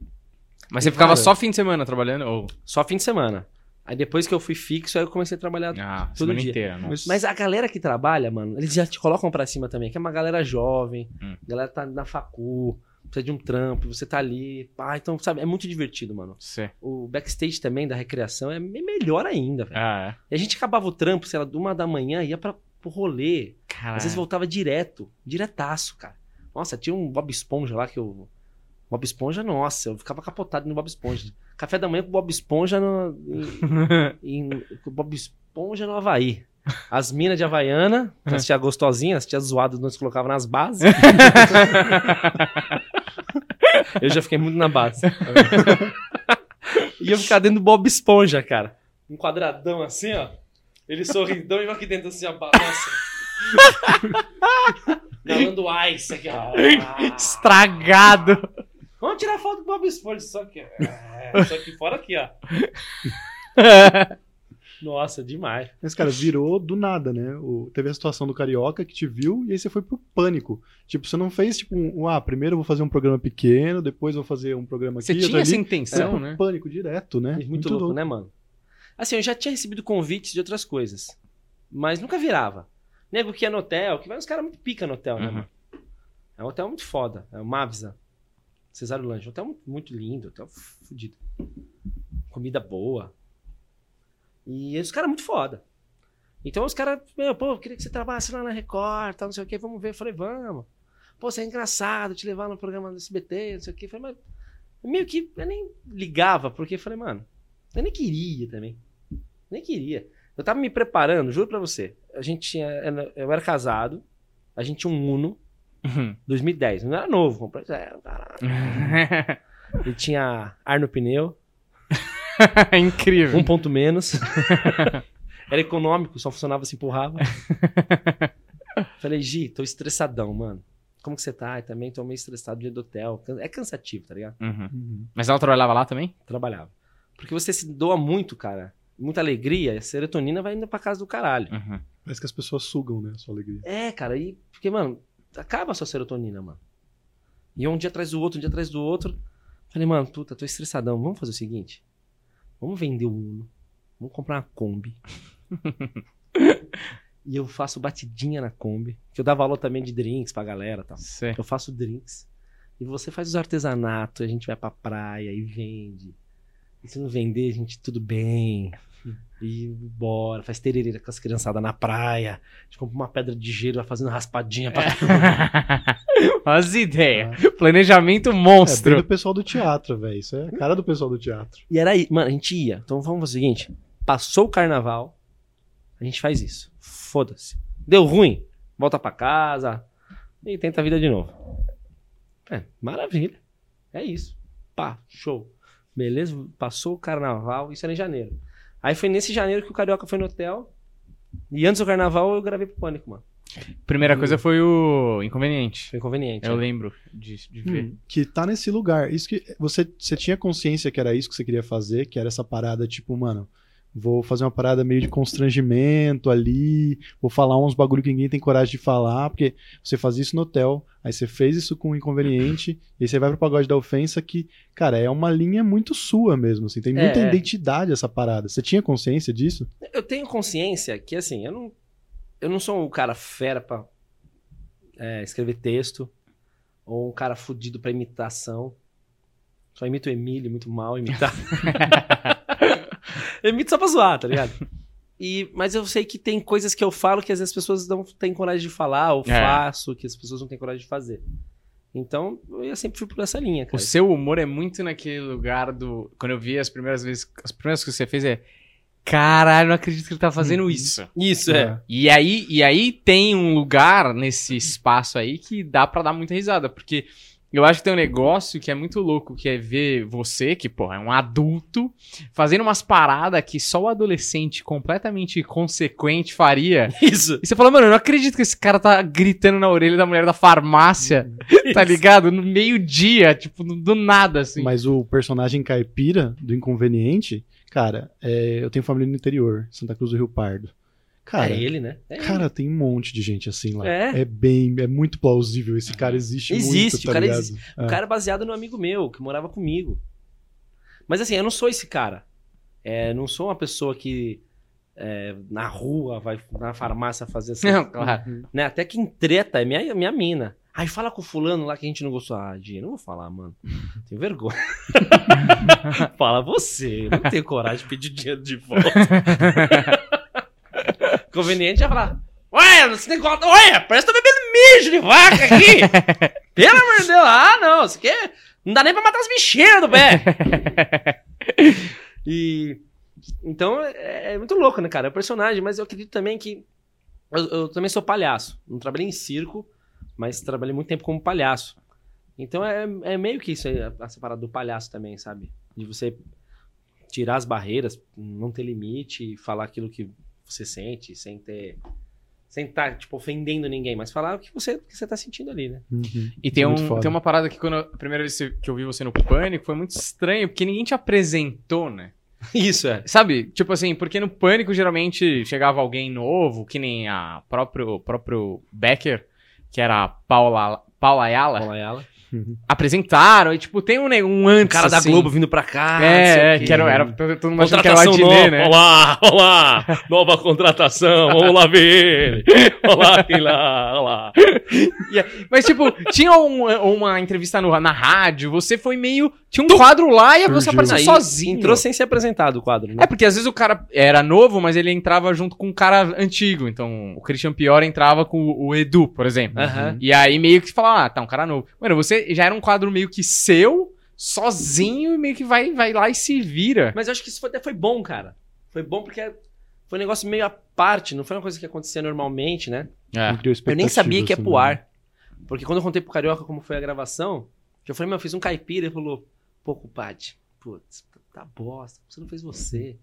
Mas você ficava Cara. só fim de semana trabalhando? Ou... só fim de semana. Aí depois que eu fui fixo, aí eu comecei a trabalhar Ah, Todo semana dia. inteira. Mas, Mas a galera que trabalha, mano, eles já te colocam pra cima também, que é uma galera jovem, Hum. a galera tá na facu, precisa de um trampo, você tá ali, pá, então, sabe, é muito divertido, mano. O backstage também da recreação é me- melhor ainda, velho. Ah, é. E a gente acabava o trampo, sei lá, de uma da manhã, ia pra, pro rolê, Caralho. às vezes voltava direto, diretaço, cara. Nossa, tinha um Bob Esponja lá que eu... Bob Esponja, nossa, eu ficava capotado no Bob Esponja. Café da manhã com Bob Esponja no, *laughs* em, com Bob Esponja no Havaí. As minas de Havaiana, as tia gostosinhas, as tia zoadas, nós colocava nas bases. *laughs* eu já fiquei muito na base. *laughs* e eu ficava dentro do Bob Esponja, cara. Um quadradão assim, ó. Ele sorridão e eu aqui dentro assim, ó. Nossa. Galando ice aqui, ó. Estragado. Vamos tirar foto do Bob Esponja, só que. É, *laughs* só que fora aqui, ó. Nossa, demais. Mas, cara, virou do nada, né? O- teve a situação do Carioca que te viu e aí você foi pro pânico. Tipo, você não fez, tipo, um, ah, primeiro eu vou fazer um programa pequeno, depois vou fazer um programa aqui. Você tinha essa ali. intenção, Pro né? Pânico direto, né? Muito, louco, né, mano? Assim, eu já tinha recebido convites de outras coisas. Mas nunca virava. Nego que ia no hotel, que vai uns caras muito pica no hotel, né, Uhum. mano? É um hotel muito foda. É o Mavisa. Cesário Lange. Um hotel muito, muito lindo. Hotel fudido. Comida boa. E os caras muito foda. Então os caras, meu, pô, queria que você trabalhasse lá na Record, tal, não sei o que, vamos ver. Eu falei, vamos. Pô, você é engraçado te levar no programa do SBT, não sei o que. Eu falei, mas meio que eu nem ligava, porque eu falei, mano, eu nem queria também. Nem queria. Eu tava me preparando, juro pra você. A gente tinha. Eu era casado, a gente tinha um Uno, Uhum. 2010, não era novo, comprei. É. *laughs* Ele tinha ar no pneu, *laughs* Incrível. um ponto menos. *laughs* era econômico, só funcionava se empurrava. Falei, Gi, tô estressadão, mano. Como que você tá? Eu também tô meio estressado dia do hotel. É cansativo, tá ligado? Uhum. Uhum. Mas ela trabalhava lá também? Trabalhava. Porque você se doa muito, cara. Muita alegria, a serotonina vai indo pra casa do caralho. Uhum. Parece que as pessoas sugam, né? A sua alegria. É, cara, e. Porque, mano, acaba a sua serotonina, mano. E um dia atrás do outro, um dia atrás do outro. Falei, mano, puta, tô estressadão. Vamos fazer o seguinte: vamos vender o Uno. Vamos comprar uma Kombi. *laughs* e eu faço batidinha na Kombi. Que eu dava aula também de drinks pra galera tal. Cê. Eu faço drinks. E você faz os artesanatos, a gente vai pra praia e vende. E se não vender, a gente tudo bem. E bora, faz terereira com as criançadas na praia. A gente compra uma pedra de gelo, vai fazendo raspadinha pra As *laughs* ideias. Planejamento É bem monstro. do pessoal do teatro, velho. Isso é a cara do pessoal do teatro. E era aí, mano, a gente ia. Então vamos fazer o seguinte: passou o carnaval, a gente faz isso. Foda-se. Deu ruim, volta pra casa e tenta a vida de novo. É, maravilha. É isso. Pá, show. Beleza? Passou o carnaval, isso era em janeiro. Aí foi nesse janeiro que o Carioca foi no hotel. E antes do carnaval eu gravei pro Pânico, mano. Primeira coisa foi o inconveniente. Foi inconveniente. Eu né? lembro de, de ver. Hum, que tá nesse lugar. Isso que você, você tinha consciência que era isso que você queria fazer, que era essa parada, tipo, mano, vou fazer uma parada meio de constrangimento ali, vou falar uns bagulho que ninguém tem coragem de falar, porque você fazia isso no hotel, aí você fez isso com um inconveniente, *laughs* e aí você vai pro pagode da ofensa que, cara, é uma linha muito sua mesmo, assim, tem muita É, é. identidade essa parada. Você tinha consciência disso? Eu tenho consciência que, assim, eu não, eu não sou um cara fera pra é, escrever texto. ou um cara fudido pra imitação. Só imito o Emílio, muito mal imitar. *laughs* eu imito só pra zoar, tá ligado? *laughs* E, mas eu sei que tem coisas que eu falo que às vezes as pessoas não têm coragem de falar, ou É. faço que as pessoas não têm coragem de fazer. Então, eu sempre fui por essa linha, O cara. seu humor é muito naquele lugar do. Quando eu vi as primeiras vezes. As primeiras coisas que você fez é. Caralho, não acredito que ele tá fazendo isso. Isso, é. E aí, e aí tem um lugar nesse espaço aí que dá pra dar muita risada, porque eu acho que tem um negócio que é muito louco, que é ver você, que, porra, é um adulto, fazendo umas paradas que só o adolescente completamente consequente faria. *laughs* Isso. E você fala, mano, eu não acredito que esse cara tá gritando na orelha da mulher da farmácia, tá ligado? No meio-dia, tipo, do do nada, assim. Mas o personagem caipira do Inconveniente, cara, é, eu tenho família no interior, Santa Cruz do Rio Pardo. Cara, é ele, né? É ele. cara, tem um monte de gente assim lá. É? bem, é muito plausível. Esse cara existe, Existe, muito, tá o cara ligado? existe. É. O cara é baseado no amigo meu, que morava comigo. Mas assim, eu não sou esse cara. É, não sou uma pessoa que é, na rua vai na farmácia fazer essas... Não, claro. né? Até quem treta é minha, minha mina. Aí fala com o fulano lá que a gente não gostou. Ah, Dia, não vou falar, mano. Tenho vergonha. *laughs* fala você. eu Não tenho coragem de pedir dinheiro de volta. *laughs* Conveniente é falar. Ué, esse negócio. Ué, parece que tá bebendo mijo de vaca aqui. *laughs* Pelo amor de Deus. Ah, não. Isso aqui é- não dá nem pra matar as bichinhas do pé. *laughs* e. Então é, é muito louco, né, cara? É um personagem, mas eu acredito também que. Eu, eu também sou palhaço. Não trabalhei em circo, mas trabalhei muito tempo como palhaço. Então é, é meio que isso aí, essa parada do palhaço também, sabe? De você tirar as barreiras, não ter limite, falar aquilo que você sente, sem ter. Sem estar, tipo, ofendendo ninguém, mas falar o que você, o que você tá sentindo ali, né? Uhum. E tem, Muito um, foda. tem uma parada que quando a primeira vez que eu vi você no Pânico foi muito estranho, porque ninguém te apresentou, né? *laughs* Isso é. Sabe? Tipo assim, porque no Pânico geralmente chegava alguém novo, que nem a próprio, próprio Becker, que era a Paula, Paula Ayala, Fala ela. apresentaram, e tipo, tem um, um O antes, cara da assim. Globo vindo pra cá. o É, é, que era, era todo mundo achando que era o Contratação Adnet, nova. né? Olá, olá. Nova contratação. Vamos lá ver ele. Olá, quem lá, olá. Mas, tipo, tinha um- uma entrevista no- na rádio, você foi meio. Tinha um quadro lá e você Surgiu. apareceu Aí sozinho. Entrou sem ser apresentado o quadro, né? É, porque às vezes o cara era novo, mas ele entrava junto com um cara antigo. Então, o Christian Pior entrava com o o Edu, por exemplo. Aham. E aí meio que falava, ah, tá, um cara novo. Mano, você já era um quadro meio que seu, sozinho, e meio que vai, vai lá e se vira. Mas eu acho que isso foi, até foi bom, cara. Foi bom porque foi um negócio meio à parte, não foi uma coisa que acontecia normalmente, né? É. Eu nem sabia que ia pro também. ar. Porque quando eu contei pro Carioca como foi a gravação, eu falei, meu, eu fiz um caipira. Ele falou, pô, compadre, putz, tá bosta, você não fez você.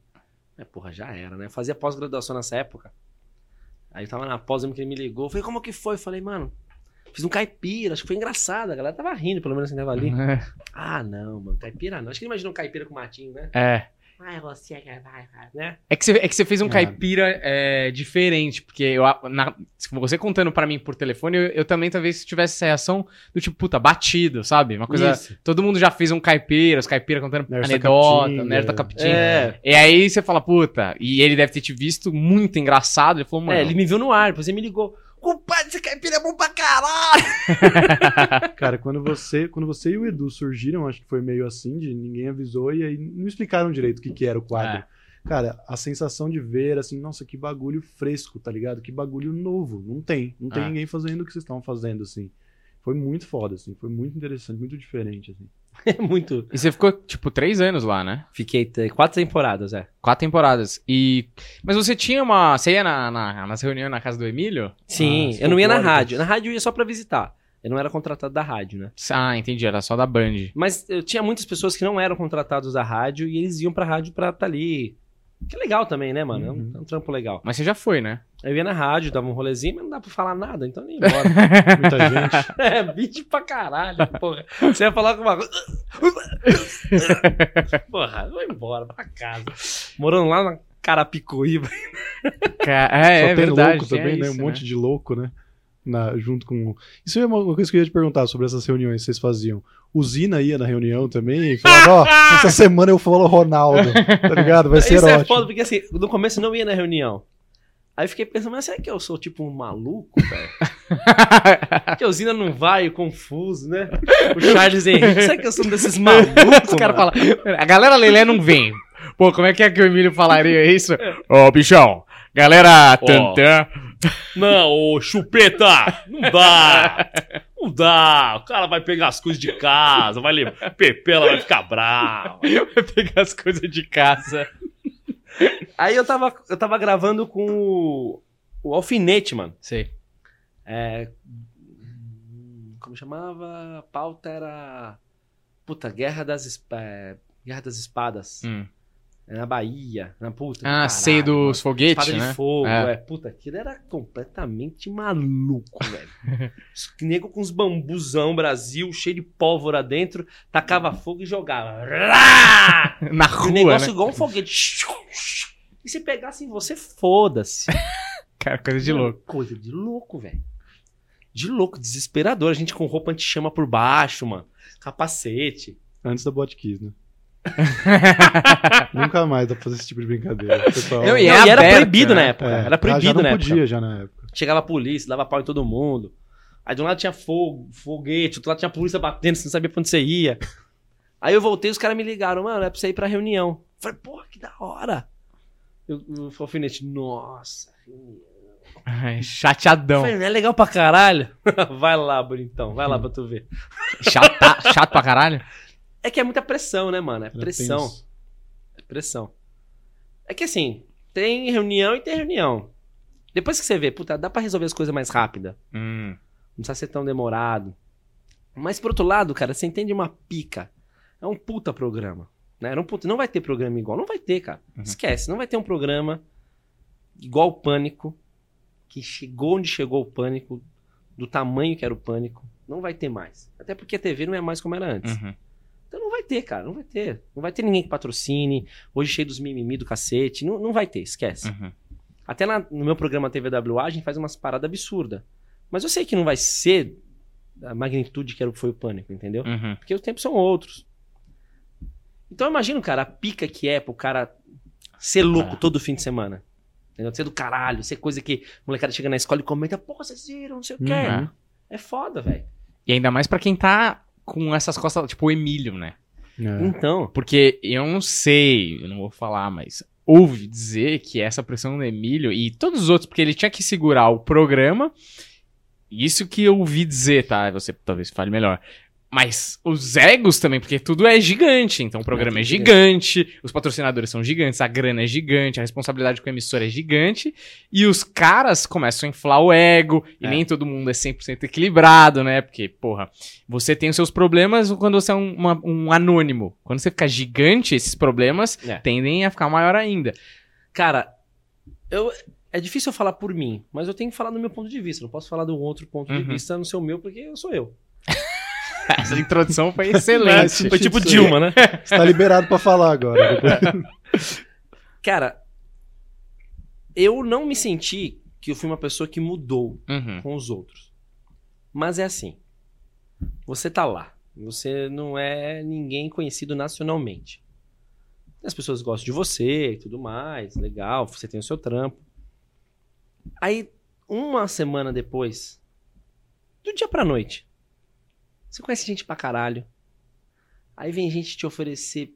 É, porra, já era, né? Eu fazia pós-graduação nessa época. Aí eu tava na pós, lembro que ele me ligou. Eu falei, como que foi? Eu falei, mano, fiz um caipira, acho que foi engraçado. A galera tava rindo, pelo menos quem tava ali. *laughs* Ah, não, mano, caipira não. Acho que ele imaginou um caipira com matinho, né? É. Ah, é você que vai, vai, né? É que você, é que você fez um É. caipira é, diferente, porque eu, na- você contando pra mim por telefone, eu, eu também talvez tivesse essa reação do tipo, puta, batido, sabe? Uma coisa. Isso. Todo mundo já fez um caipira, os caipira contando Nerd da anedota, Capitinga. nerd da capitinha. É, E aí você fala, puta, e ele deve ter te visto muito engraçado. Ele falou, mano. é, ele me viu no ar, depois ele me ligou. Compadre, esse caipira é bom pra caralho! *laughs* Cara, quando você, quando você e o Edu surgiram, acho que foi meio assim, de ninguém avisou e aí não explicaram direito o que, que era o quadro. É. Cara, a sensação de ver, assim, nossa, que bagulho fresco, tá ligado? Que bagulho novo. Não tem. Não tem É. ninguém fazendo o que vocês estão fazendo, assim. Foi muito foda, assim. Foi muito interessante, muito diferente, assim. *laughs* É muito. E você ficou, tipo, três anos lá, né? Fiquei te- quatro temporadas, é. Quatro temporadas. E. Mas você tinha uma. Você ia na, na- nas reuniões na casa do Emílio? Sim, Ah, eu não ia na rádio. Na rádio eu ia só pra visitar. Eu não era contratado da rádio, né? Ah, entendi. Era só da Band. Mas eu tinha muitas pessoas que não eram contratados da rádio e eles iam pra rádio pra estar ali. Que é legal também, né, mano? É um, Uhum. é um trampo legal. Mas você já foi, né? Eu ia na rádio, dava um rolezinho, mas não dá pra falar nada, então nem ia *laughs* embora. Muita gente. *laughs* é, vídeo pra caralho, porra. Você ia falar com uma coisa. *laughs* porra, eu vou embora pra casa. Morando lá na Carapicuíba. Ca- É, Só é tem verdade. louco tinha também, né? isso, Um monte de louco, né? Na, junto com. Isso é uma uma coisa que eu ia te perguntar sobre essas reuniões que vocês faziam. Usina ia na reunião também e falava, ó, *laughs* essa semana eu falo Ronaldo, tá ligado? Vai ser Isso é ótimo. foda, porque assim, no começo eu não ia na reunião. Aí eu fiquei pensando, mas será que eu sou tipo um maluco, velho? *laughs* que a usina não vai, confuso, né? O Charles Henrique, será que eu sou um desses malucos? Os caras mano? falam, a galera Lelé não vem. Pô, como é que é que o Emílio falaria isso? Ô, bichão, galera Tantan. Não, ô chupeta! Não dá! Não dá! O cara vai pegar as coisas de casa, vai levar. Pepela vai ficar bravo. Vai pegar as coisas de casa. Aí eu tava, eu tava gravando com o, o Alfinete, mano. Sei. É, como chamava? A pauta era. Puta, Guerra das, Esp- é, Guerra das Espadas. Hum. É Na Bahia. Na puta. Ah, caralho, sei dos foguetes, Espada né? de fogo, É. é. Puta, aquilo era completamente maluco, *laughs* velho. Os nego com uns bambuzão Brasil, cheio de pólvora dentro, tacava fogo e jogava. Rá! *laughs* Na E o rua, negócio né? igual um foguete. E se pegasse em você, foda-se. *laughs* Cara, coisa de louco. Coisa de louco, velho. De louco, desesperador. A gente com roupa anti-chama por baixo, mano. Capacete. Antes da Botkiss, né? *laughs* Nunca mais dá pra fazer esse tipo de brincadeira. Pessoal, Não, e Não, e era aberto, proibido né? na época. É, Era já proibido não na podia época. já na época. Chegava a polícia, dava pau em todo mundo. Aí de um lado tinha fogo, foguete, do outro lado tinha a polícia batendo, você não sabia pra onde você ia. Aí eu voltei, os caras me ligaram, mano, é pra você ir pra reunião. Falei, porra, que da hora. Eu, eu falei, alfinete, nossa, reunião. Ai, chateadão. Falei, não é legal pra caralho? *laughs* vai lá, bonitão, vai lá pra tu ver. Chata, chato pra caralho? *laughs* É que é muita pressão, né, mano? É Era pressão. É pressão. É que assim, tem reunião e tem reunião. Depois que você vê, puta, dá pra resolver as coisas mais rápida. Hum. Não precisa ser tão demorado. Mas por outro lado, cara, você entende uma pica. É um puta programa. Né? Era um puta... Não vai ter programa igual. Não vai ter, cara. Uhum. Esquece. Não vai ter um programa igual o Pânico. Que chegou onde chegou o Pânico. Do tamanho que era o Pânico. Não vai ter mais. Até porque a TV não é mais como era antes. Uhum. Então não vai ter, cara. Não vai ter. Não vai ter ninguém que patrocine. Hoje cheio dos mimimi do cacete. Não, não vai ter. Esquece. Uhum. Até na- no meu programa TVWA a gente faz umas paradas absurdas. Mas eu sei que não vai ser a magnitude que era, foi o pânico, entendeu? Uhum. Porque os tempos são outros. Então eu imagino, cara, a pica que é pro cara ser louco Ah. todo fim de semana. Entendeu? Ser do caralho, ser coisa que a molecada chega na escola e comenta, pô, vocês viram, não sei o quê. Uhum. É foda, velho. E ainda mais pra quem tá com essas costas, tipo o Emílio, né? É. Então, Porque eu não sei, eu não vou falar, mas ouvi dizer que essa pressão do Emílio e todos os outros, porque ele tinha que segurar o programa. Isso que eu ouvi dizer, tá? Você talvez fale melhor. Mas os egos também, porque tudo é gigante. Então o programa é, gigante, os patrocinadores são gigantes, a grana é gigante, a responsabilidade com a emissora é gigante. E os caras começam a inflar o ego, e É. nem todo mundo é 100% equilibrado, né? Porque, porra, você tem os seus problemas quando você é um, uma- um anônimo. Quando você fica gigante, esses problemas É. tendem a ficar maior ainda. cara, eu, é difícil eu falar por mim, mas eu tenho que falar do meu ponto de vista. Não posso falar do outro ponto de Uhum. vista no seu meu, porque eu sou eu. Essa introdução foi excelente. Foi tipo. Dilma, né? *laughs* Você tá liberado pra falar agora. Depois- Cara, eu não me senti que eu fui uma pessoa que mudou Uhum. com os outros. Mas é assim. Você tá lá. Você não é ninguém conhecido nacionalmente. As pessoas gostam de você e tudo mais. Legal, você tem o seu trampo. Aí, uma semana depois, do dia pra noite, você conhece gente pra caralho. Aí vem gente te oferecer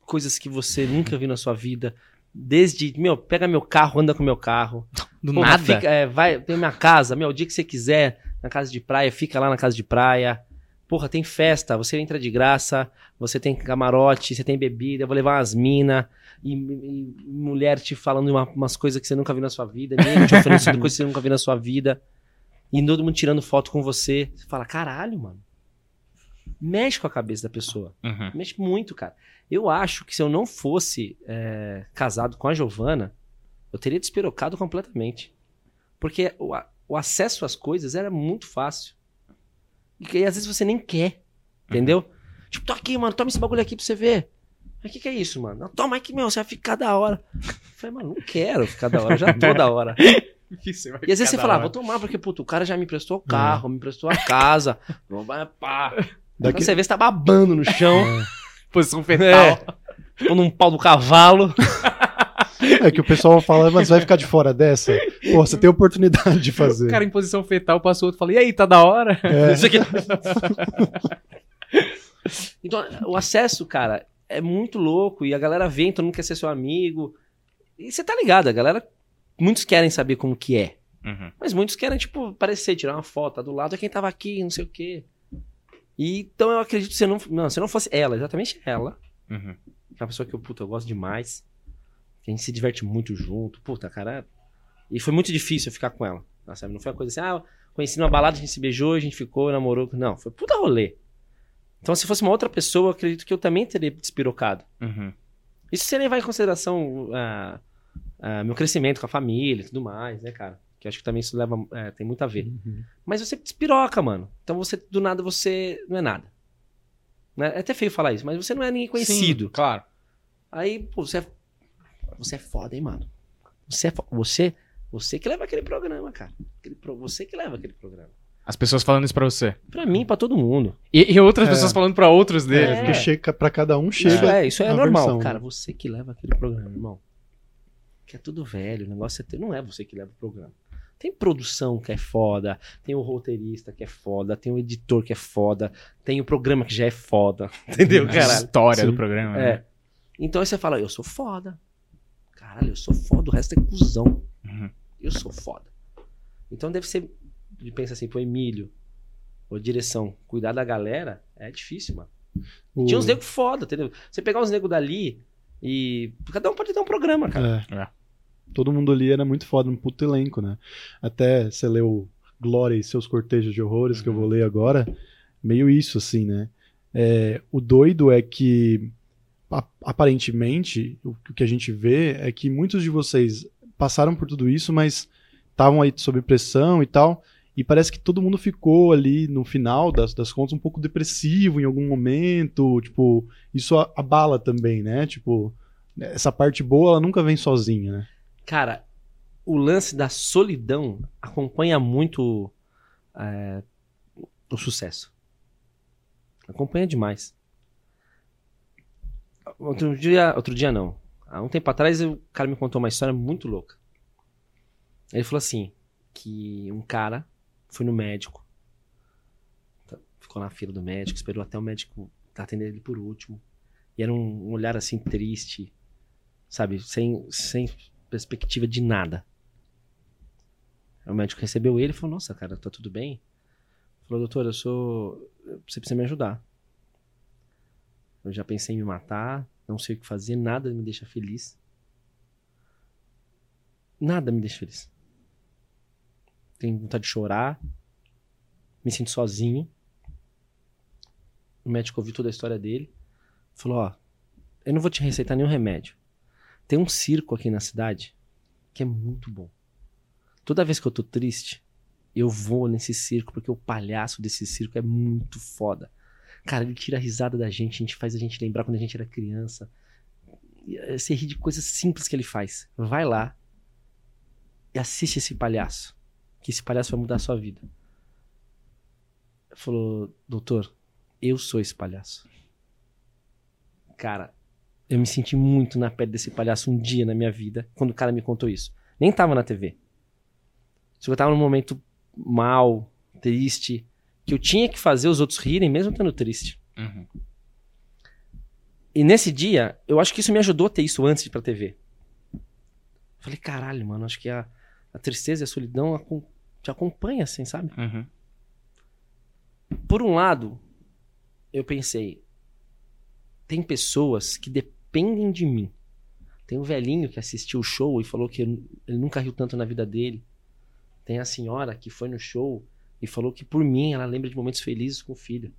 coisas que você nunca viu na sua vida. Desde, meu, pega meu carro, anda com meu carro. Do Porra, nada. fica- é, vai, tem minha casa, meu, o dia que você quiser, na casa de praia, fica lá na casa de praia. Porra, tem festa, você entra de graça, você tem camarote, você tem bebida, eu vou levar umas minas, e, e mulher te falando uma- umas coisas que você nunca viu na sua vida, ninguém te oferecendo *laughs* coisas que você nunca viu na sua vida, e todo mundo tirando foto com você. Você fala, caralho, mano. Mexe com a cabeça da pessoa. Uhum. Mexe muito, cara. Eu acho que se eu não fosse é, casado com a Giovana, eu teria despirocado completamente. Porque o, a- o acesso às coisas era muito fácil. E que às vezes você nem quer. Entendeu? Tipo, tô aqui, mano, toma esse bagulho aqui pra você ver. Mas o que, que é isso, mano? Não, toma aqui, meu, você vai ficar da hora. Eu falei, mano, não quero ficar da hora, já tô da hora. *laughs* E às vezes você fala, ah, vou tomar, porque, puto, o cara já me emprestou o carro, me emprestou a casa. *laughs* Pá. Daqui... você vê, você tá babando no chão. *laughs* Posição fetal. É. Tipo num pau do cavalo. É que o pessoal fala, mas vai ficar de fora dessa? Pô, você tem oportunidade de fazer. O cara em posição fetal passa o outro e fala, e aí, tá da hora? É. *laughs* Isso aqui. *laughs* então, o acesso, cara, é muito louco. E a galera vem, todo mundo quer ser seu amigo. E você tá ligado, a galera. Muitos querem saber como que é. Uhum. Mas muitos querem, tipo, aparecer, tirar uma foto tá do lado, é quem tava aqui, não sei o quê. E, então eu acredito que se não, não, se não fosse ela, exatamente ela, Uhum. que é uma pessoa que eu, puta, eu gosto demais, que a gente se diverte muito junto, puta, cara. E foi muito difícil eu ficar com ela, tá, sabe? Não foi uma coisa assim, ah, conheci numa balada, a gente se beijou, a gente ficou, namorou. Não, foi puta rolê. Então, se fosse uma outra pessoa, eu acredito que eu também teria despirocado. Uhum. Isso sem levar em consideração ah, ah, meu crescimento com a família e tudo mais, né, cara? Que acho que também isso leva, é, tem muito a ver. Uhum. Mas você despiroca, mano. Então você, do nada, você não é nada. Né? É até feio falar isso, mas você não é ninguém conhecido. Sim, claro. Aí, pô, você é. Você é foda, hein, mano? Você é fo- Você, você que leva aquele programa, cara. Aquele pro- Você que leva aquele programa. As pessoas falando isso pra você. Pra mim, pra todo mundo. E, e outras É. pessoas falando pra outros deles. É. Porque chega, pra cada um chega. Isso é, isso é normal. versão, Cara, né? você que leva aquele programa, irmão. Que é tudo velho, o negócio é ter... não é você que leva o programa. Tem produção que é foda, tem o roteirista que é foda, tem o editor que é foda, tem o programa que já é foda. *laughs* Entendeu, A caralho? história Sim. do programa. né? É. Então aí você fala, eu sou foda. Caralho, eu sou foda, o resto é cuzão. Uhum. Eu sou foda. Então deve ser. Ele pensa assim, pro Emílio, ou direção, cuidar da galera é difícil, mano. Tinha uns negros foda, entendeu? Você pegar uns negros dali e. Cada um pode ter um programa, cara. É. É. Todo mundo ali era muito foda, um puto elenco, né? Até você leu Glória e seus cortejos de horrores, que eu vou ler agora, meio isso, assim, né? É, o doido é que, aparentemente, o, que a gente vê é que muitos de vocês passaram por tudo isso, mas estavam aí sob pressão e tal, e parece que todo mundo ficou ali no final das, das contas um pouco depressivo em algum momento, tipo, isso abala também, né? Tipo, essa parte boa, ela nunca vem sozinha, né? Cara, o lance da solidão acompanha muito é, o sucesso. Acompanha demais. Outro dia, outro dia não. Há um tempo atrás o cara me contou uma história muito louca. Ele falou assim, que um cara foi no médico, tá- ficou na fila do médico, esperou até o médico atender ele por último. E era um, um olhar assim triste, sabe, sem, sem perspectiva de nada. O médico recebeu ele e falou: Nossa, cara, tá tudo bem? Falou, doutor, eu sou. Você precisa me ajudar. Eu já pensei em me matar, não sei o que fazer, nada me deixa feliz. Nada me deixa feliz. Tenho vontade de chorar, me sinto sozinho. O médico ouviu toda a história dele, falou: Ó, eu não vou te receitar nenhum remédio. Tem um circo aqui na cidade que é muito bom. Toda vez que eu tô triste, eu vou nesse circo porque o palhaço desse circo é muito foda. Cara, ele tira a risada da gente, a gente faz a gente lembrar quando a gente era criança. Eh, Você ri de coisas simples que ele faz. Vai lá e assiste esse palhaço. Que esse palhaço vai mudar a sua vida. Falou, doutor, eu sou esse palhaço. Cara, eu me senti muito na pele desse palhaço um dia na minha vida, quando o cara me contou isso. Nem tava na TV. Só que eu tava num momento mal, triste, que eu tinha que fazer os outros rirem, mesmo estando triste. Uhum. E nesse dia, eu acho que isso me ajudou a ter isso antes de ir pra TV. Falei, caralho, mano, acho que a, a tristeza e a solidão te acompanha, assim, sabe? Uhum. Por um lado, eu pensei, tem pessoas que dependem de mim. Tem um velhinho que assistiu o show e falou que ele nunca riu tanto na vida dele. Tem a senhora que foi no show e falou que por mim ela lembra de momentos felizes com o filho.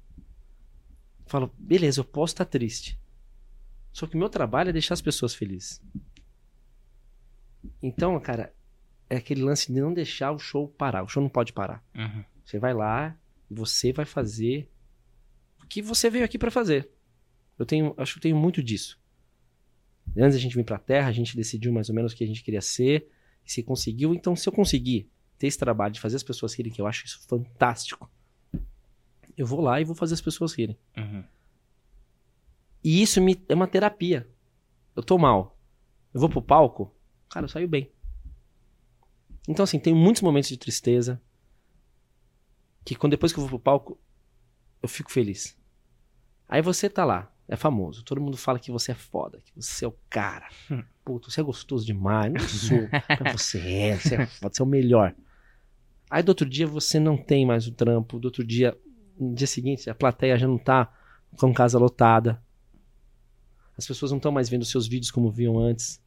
Falo, beleza, eu posso estar triste. Só que meu trabalho é deixar as pessoas felizes. Então, cara, é aquele lance de não deixar o show parar. O show não pode parar. Uhum. Você vai lá você vai fazer o que você veio aqui pra fazer. Eu tenho, acho que eu tenho muito disso. Antes da gente vir pra Terra, a gente decidiu mais ou menos o que a gente queria ser. E se conseguiu, então se eu conseguir ter esse trabalho de fazer as pessoas rirem, que eu acho isso fantástico, eu vou lá e vou fazer as pessoas rirem. Uhum. E isso me, é uma terapia. Eu tô mal. Eu vou pro palco, cara, eu saio bem. Então, assim, tem muitos momentos de tristeza que quando depois que eu vou pro palco, eu fico feliz. Aí você tá lá, é famoso, todo mundo fala que você é foda, que você é o cara. Puta, você é gostoso demais, não sou, *laughs* mas você é, você é foda, você é o melhor. Aí do outro dia você não tem mais o trampo, do outro dia, no dia seguinte, a plateia já não tá com casa lotada. As pessoas não estão mais vendo seus vídeos como viam antes.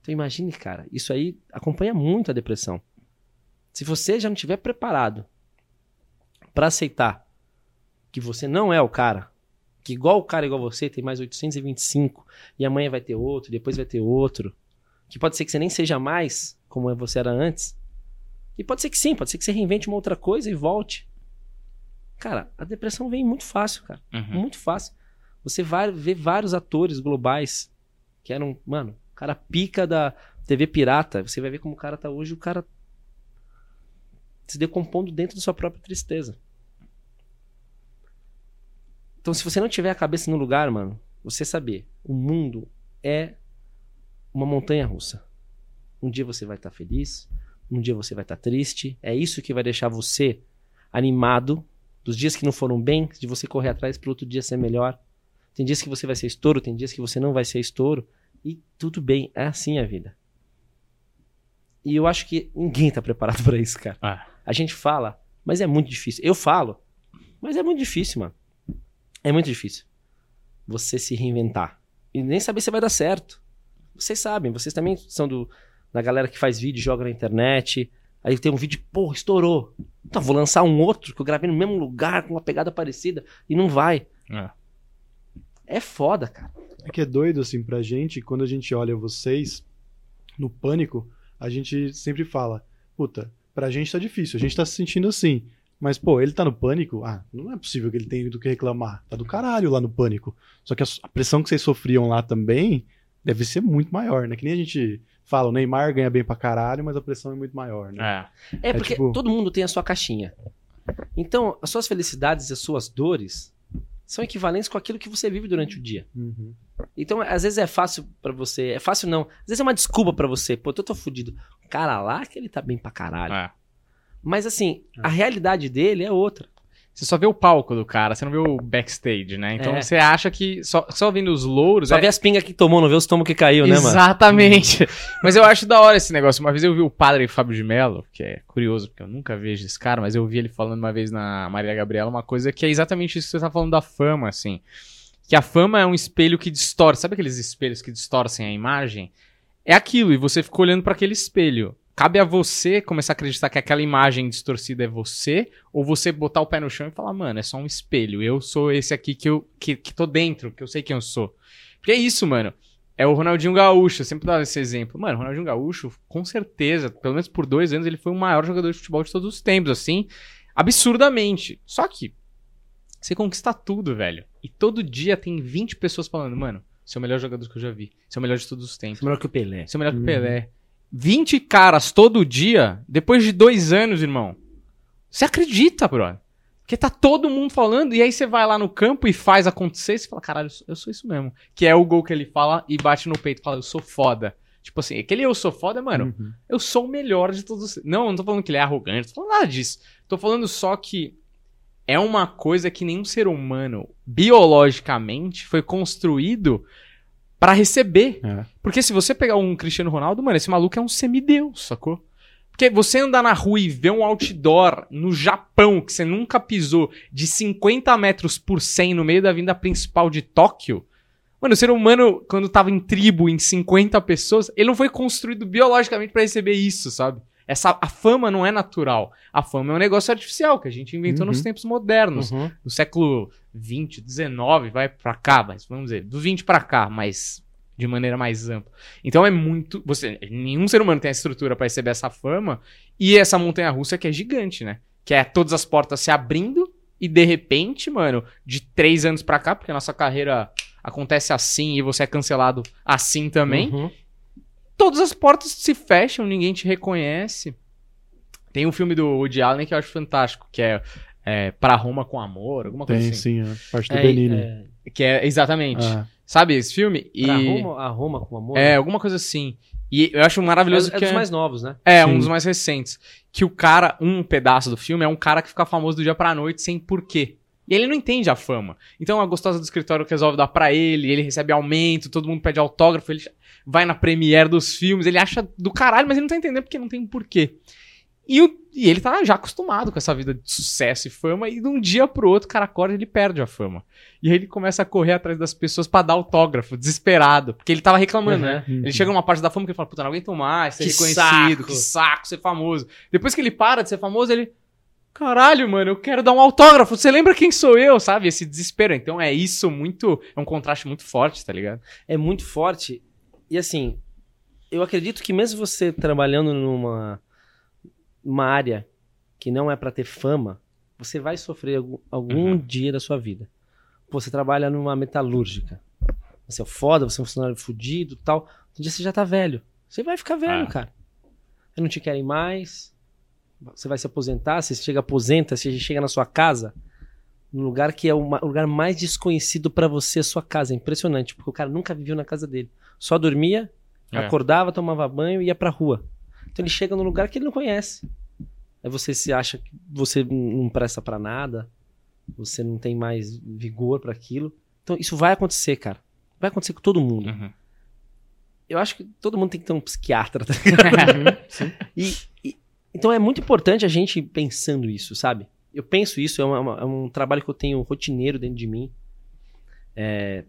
Então imagine, cara, isso aí acompanha muito a depressão. Se você já não estiver preparado para aceitar que você não é o cara, que igual o cara igual você tem mais 825 e amanhã vai ter outro, depois vai ter outro, que pode ser que você nem seja mais como você era antes. E pode ser que sim, pode ser que você reinvente uma outra coisa e volte. Cara, a depressão vem muito fácil, cara. Uhum. Muito fácil. Você vai ver vários atores globais que eram, mano, o cara pica da TV pirata. Você vai ver como o cara tá hoje, o cara se decompondo dentro da sua própria tristeza. Então, se você não tiver a cabeça no lugar, mano, você saber, o mundo é uma montanha russa. Um dia você vai estar feliz, um dia você vai estar triste. É isso que vai deixar você animado dos dias que não foram bem, de você correr atrás para outro dia ser melhor. Tem dias que você vai ser estouro, tem dias que você não vai ser estouro. E tudo bem, é assim a vida. E eu acho que ninguém tá preparado *laughs* para isso, cara. Ah. A gente fala, mas é muito difícil. Eu falo, mas é muito difícil, mano. É muito difícil. Você se reinventar. E nem saber se vai dar certo. Vocês sabem, vocês também são do, da galera que faz vídeo, joga na internet. Aí tem um vídeo, porra, estourou. Então, vou lançar um outro que eu gravei no mesmo lugar, com uma pegada parecida, e não vai. É. É foda, cara. É que é doido, assim, pra gente, quando a gente olha vocês no pânico, a gente sempre fala, puta, pra gente tá difícil, a gente tá se sentindo assim. Mas, pô, ele tá no pânico? Ah, não é possível que ele tenha do que reclamar. Tá do caralho lá no pânico. Só que a, pressão que vocês sofriam lá também deve ser muito maior, né? Que nem a gente fala, o Neymar ganha bem pra caralho, mas a pressão é muito maior, né? É. É porque tipo- todo mundo tem a sua caixinha. Então, as suas felicidades e as suas dores são equivalentes com aquilo que você vive durante o dia. Uhum. Então, às vezes é fácil pra você. É fácil não. Às vezes é uma desculpa pra você. Pô, eu tô fudido. O cara lá que ele tá bem pra caralho. É. Mas assim, a realidade dele é outra. Você só vê o palco do cara, você não vê o backstage, né? Então É. você acha que só, só vendo os louros. Só é- vê as pingas que tomou, não vê os tomos que caiu, né, mano? Exatamente. *laughs* mas eu acho da hora esse negócio. Uma vez eu vi o padre Fábio de Mello, que é curioso, porque eu nunca vejo esse cara, mas eu vi ele falando uma vez na Maria Gabriela uma coisa que é exatamente isso que você tá falando da fama, assim. Que a fama é um espelho que distorce. Sabe aqueles espelhos que distorcem a imagem? É aquilo, e você fica olhando para aquele espelho. Cabe a você começar a acreditar que aquela imagem distorcida é você, ou você botar o pé no chão e falar, mano, é só um espelho. Eu sou esse aqui que eu que, que tô dentro, que eu sei quem eu sou. Porque é isso, mano. É o Ronaldinho Gaúcho, eu sempre dava esse exemplo. Mano, o Ronaldinho Gaúcho, com certeza, pelo menos por dois anos, ele foi o maior jogador de futebol de todos os tempos, assim, absurdamente. Só que você conquista tudo, velho. E todo dia tem 20 pessoas falando, mano, você é o melhor jogador que eu já vi. Você é o melhor de todos os tempos. Melhor que o Pelé. Você é melhor que o Uhum. Pelé. 20 caras todo dia, depois de dois anos, irmão. Você acredita, brother? Porque tá todo mundo falando, e aí você vai lá no campo e faz acontecer, e você fala, caralho, eu sou, isso mesmo. Que é o gol que ele fala e bate no peito e fala, eu sou foda. Tipo assim, aquele eu sou foda, mano, Uhum. eu sou o melhor de todos. Não, não tô falando que ele é arrogante, não tô falando nada disso. Tô falando só que é uma coisa que nenhum ser humano, biologicamente, foi construído pra receber. É. Porque se você pegar um Cristiano Ronaldo, mano, esse maluco é um semideus, sacou? Porque você andar na rua e ver um outdoor no Japão, que você nunca pisou, de 50 metros por 100 no meio da vinda principal de Tóquio. Mano, o ser humano, quando tava em tribo, em 50 pessoas, ele não foi construído biologicamente pra receber isso, sabe? Essa, a fama não é natural. A fama é um negócio artificial que a gente inventou Uhum. nos tempos modernos Uhum. do século 20, 19, vai pra cá, mas vamos dizer, do 20 pra cá, mas de maneira mais ampla. Então é muito, você, nenhum ser humano tem a estrutura pra receber essa fama e essa montanha russa que é gigante, né? Que é todas as portas se abrindo e de repente, mano, de três anos pra cá, porque a nossa carreira acontece assim e você é cancelado assim também, Uhum. Todas as portas se fecham, ninguém te reconhece. Tem um filme do Woody Allen que eu acho fantástico, que é, é, Pra Roma com Amor, alguma coisa Tem assim. sim, a parte do É, Benini. é, Que é exatamente. Ah, Sabe esse filme? E pra Roma, a Roma com amor. é alguma coisa assim. E eu acho maravilhoso é, é que dos mais novos, né? é Sim. um dos mais recentes, que o cara, um pedaço do filme é um cara que fica famoso do dia pra noite sem porquê. E ele não entende a fama. Então a gostosa do escritório resolve dar pra ele, ele recebe aumento, todo mundo pede autógrafo, ele vai na premiere dos filmes, ele acha do caralho, mas ele não tá entendendo porque não tem um porquê. E, o- e ele tá já acostumado com essa vida de sucesso e fama, e de um dia pro outro o cara acorda e ele perde a fama. E aí ele começa a correr atrás das pessoas pra dar autógrafo, desesperado, porque ele tava reclamando, Uhum. né? Uhum. Ele chega numa parte da fama que ele fala, puta, não aguento mais ser Que reconhecido, saco. que saco ser famoso. Depois que ele para de ser famoso, ele. Caralho, mano, eu quero dar um autógrafo. Você lembra quem sou eu, sabe? Esse desespero. Então é isso muito. É um contraste muito forte, tá ligado? é muito forte. E assim, eu acredito que mesmo você trabalhando numa uma área que não é pra ter fama, você vai sofrer algum, algum Uhum. dia da sua vida. Você trabalha numa metalúrgica. Você é foda, você é um funcionário fudido tal. Um dia você já tá velho. Você vai ficar velho, Ah. cara. Eles não te querem mais. Você vai se aposentar, você chega aposenta, você chega na sua casa, num lugar que é o lugar mais desconhecido pra você, a sua casa. É impressionante, porque o cara nunca viveu na casa dele. Só dormia, É. acordava, tomava banho e ia pra rua. Então ele chega num lugar que ele não conhece. Aí você se acha que você não presta pra nada, você não tem mais vigor pra aquilo. Então isso vai acontecer, cara. Vai acontecer com todo mundo. Uhum. Eu acho que todo mundo tem que ter um psiquiatra, tá? *laughs* E, e- então é muito importante a gente pensando isso, sabe? Eu penso isso, é, uma- é um trabalho que eu tenho rotineiro dentro de mim. é,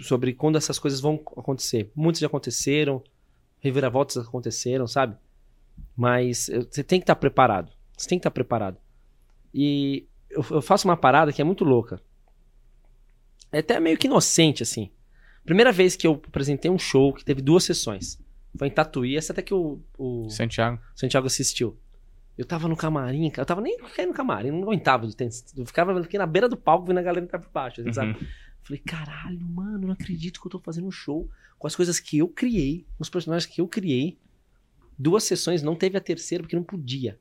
sobre quando essas coisas vão acontecer. Muitas já aconteceram, reviravoltas aconteceram, sabe? Mas você tem que estar preparado. Você tem que estar preparado. E eu, eu faço uma parada que é muito louca. É até meio que inocente, assim. Primeira vez que eu apresentei um show que teve duas sessões. Foi em Tatuí, essa até que o, o Santiago. Santiago assistiu. Eu tava no camarim, cara. Eu tava nem caindo no camarim, não aguentava de. Eu ficava fiquei na beira do palco vendo a galera entrar por baixo, assim, sabe? Uhum. Falei, caralho, mano, não acredito que eu tô fazendo um show com as coisas que eu criei, com os personagens que eu criei. Duas sessões, não teve a terceira porque não podia.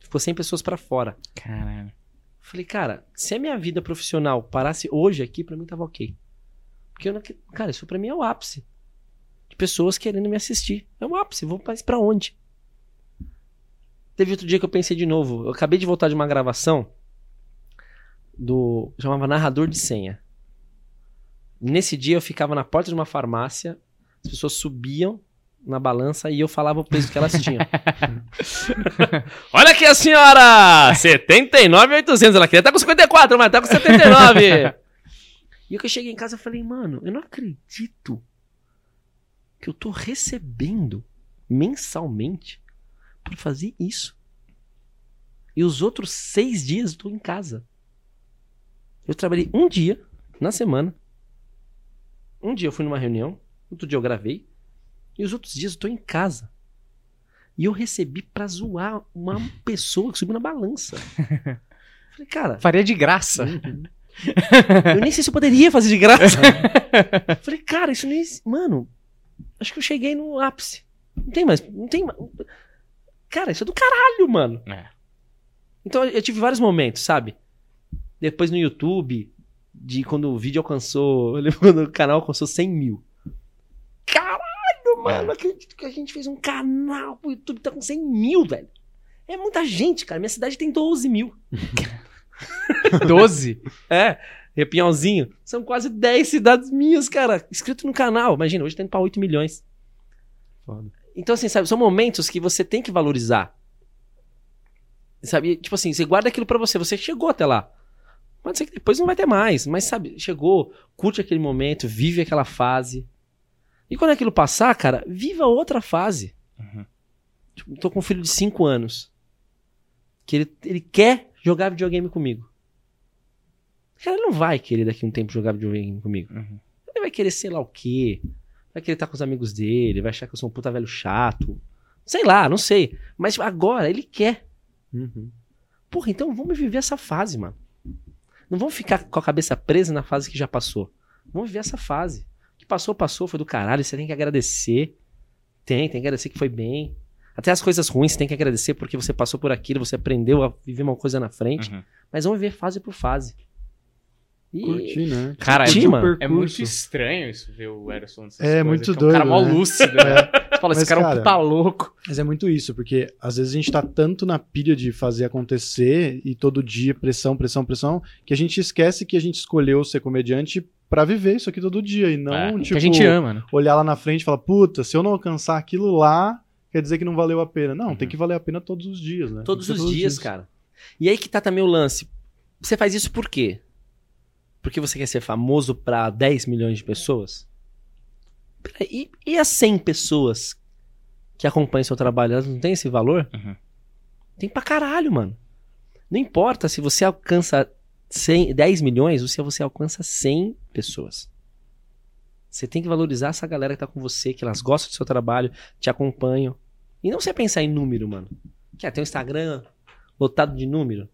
Ficou 100 pessoas pra fora. Caralho. Falei, cara, se a minha vida profissional parasse hoje aqui, pra mim tava ok. Porque eu não. Cara, isso pra mim é o ápice. De pessoas querendo me assistir. É o ápice, vou mais pra onde? Teve outro dia que eu pensei de novo. Eu acabei de voltar de uma gravação do. chamava Narrador de Senha. Nesse dia eu ficava na porta de uma farmácia, as pessoas subiam na balança e eu falava o peso que elas tinham. *laughs* Olha aqui a senhora! 79,800. Ela queria estar com 54, mas tá com 79. e o que eu cheguei em casa eu falei, mano, eu não acredito que eu tô recebendo mensalmente pra fazer isso. E os outros seis dias eu tô em casa. Eu trabalhei um dia na semana. Um dia eu fui numa reunião, outro dia eu gravei. E os outros dias eu tô em casa. E eu recebi pra zoar uma *laughs* pessoa que subiu na balança. *laughs* Falei, cara, Faria de graça. eu nem sei se eu poderia fazer de graça. *laughs* Falei, cara, isso nem. Mano, acho que eu cheguei no ápice. Não tem mais. Não tem mais. Cara, isso é do caralho, mano. É. Então eu tive vários momentos, sabe? Depois no YouTube, de quando o vídeo alcançou. *laughs* Eu lembro quando o canal alcançou 100 mil. Caralho, mano, não acredito que a gente fez um canal pro YouTube tá com 100 mil, velho. É muita gente, cara. Minha cidade tem 12 mil. *laughs* 12. É, Repinhãozinho. São quase 10 cidades minhas, cara, inscrito no canal. Imagina, hoje tá indo pra 8 milhões. Foda. Então, assim, sabe, são momentos que você tem que valorizar. Sabe, tipo assim, você guarda aquilo pra você. Você chegou até lá. Pode ser que depois não vai ter mais, mas sabe, chegou, curte aquele momento, vive aquela fase. E quando aquilo passar, cara, viva outra fase. Uhum. Tipo, tô com um filho de 5 anos. Que ele, ele quer jogar videogame comigo. Cara, ele não vai querer daqui a um tempo jogar videogame comigo. Uhum. Ele vai querer sei lá o quê. Vai querer estar com os amigos dele, vai achar que eu sou um puta velho chato. Sei lá, não sei. Mas agora ele quer. Uhum. Porra, então vamos viver essa fase, mano. Não vamos ficar com a cabeça presa na fase que já passou. Vamos viver essa fase. O que passou, passou, foi do caralho. Você tem que agradecer. Tem, tem que agradecer que foi bem. Até as coisas ruins você tem que agradecer porque você passou por aquilo, você aprendeu a viver uma coisa na frente. Uhum. Mas vamos ver fase por fase. E Curtir, né? Cara, é, o mano. é percurso. muito estranho isso, ver o nessas É, coisas, muito É um cara doido, mó né? lúcido, *laughs* né? Você fala, esse Mas, cara é um cara, puta louco. Mas é muito isso, porque às vezes a gente tá tanto na pilha de fazer acontecer e todo dia pressão, pressão, pressão, que a gente esquece que a gente escolheu ser comediante pra viver isso aqui todo dia e não, É, tipo, que a gente ama, né? olhar lá na frente e falar, puta, se eu não alcançar aquilo lá, quer dizer que não valeu a pena. Não, Uhum. tem que valer a pena todos os dias, né? todos os ser dias, cara. E aí que tá também o lance. Você faz isso por quê? Porque você quer ser famoso pra 10 milhões de pessoas? E, e as 100 pessoas que acompanham seu trabalho, elas não têm esse valor? Uhum. Tem pra caralho, mano. Não importa se você alcança 100, 10 milhões ou se você alcança 100 pessoas. Você tem que valorizar essa galera que tá com você, que elas gostam do seu trabalho, te acompanham. E não você pensar em número, mano. Quer ter um Instagram lotado de número?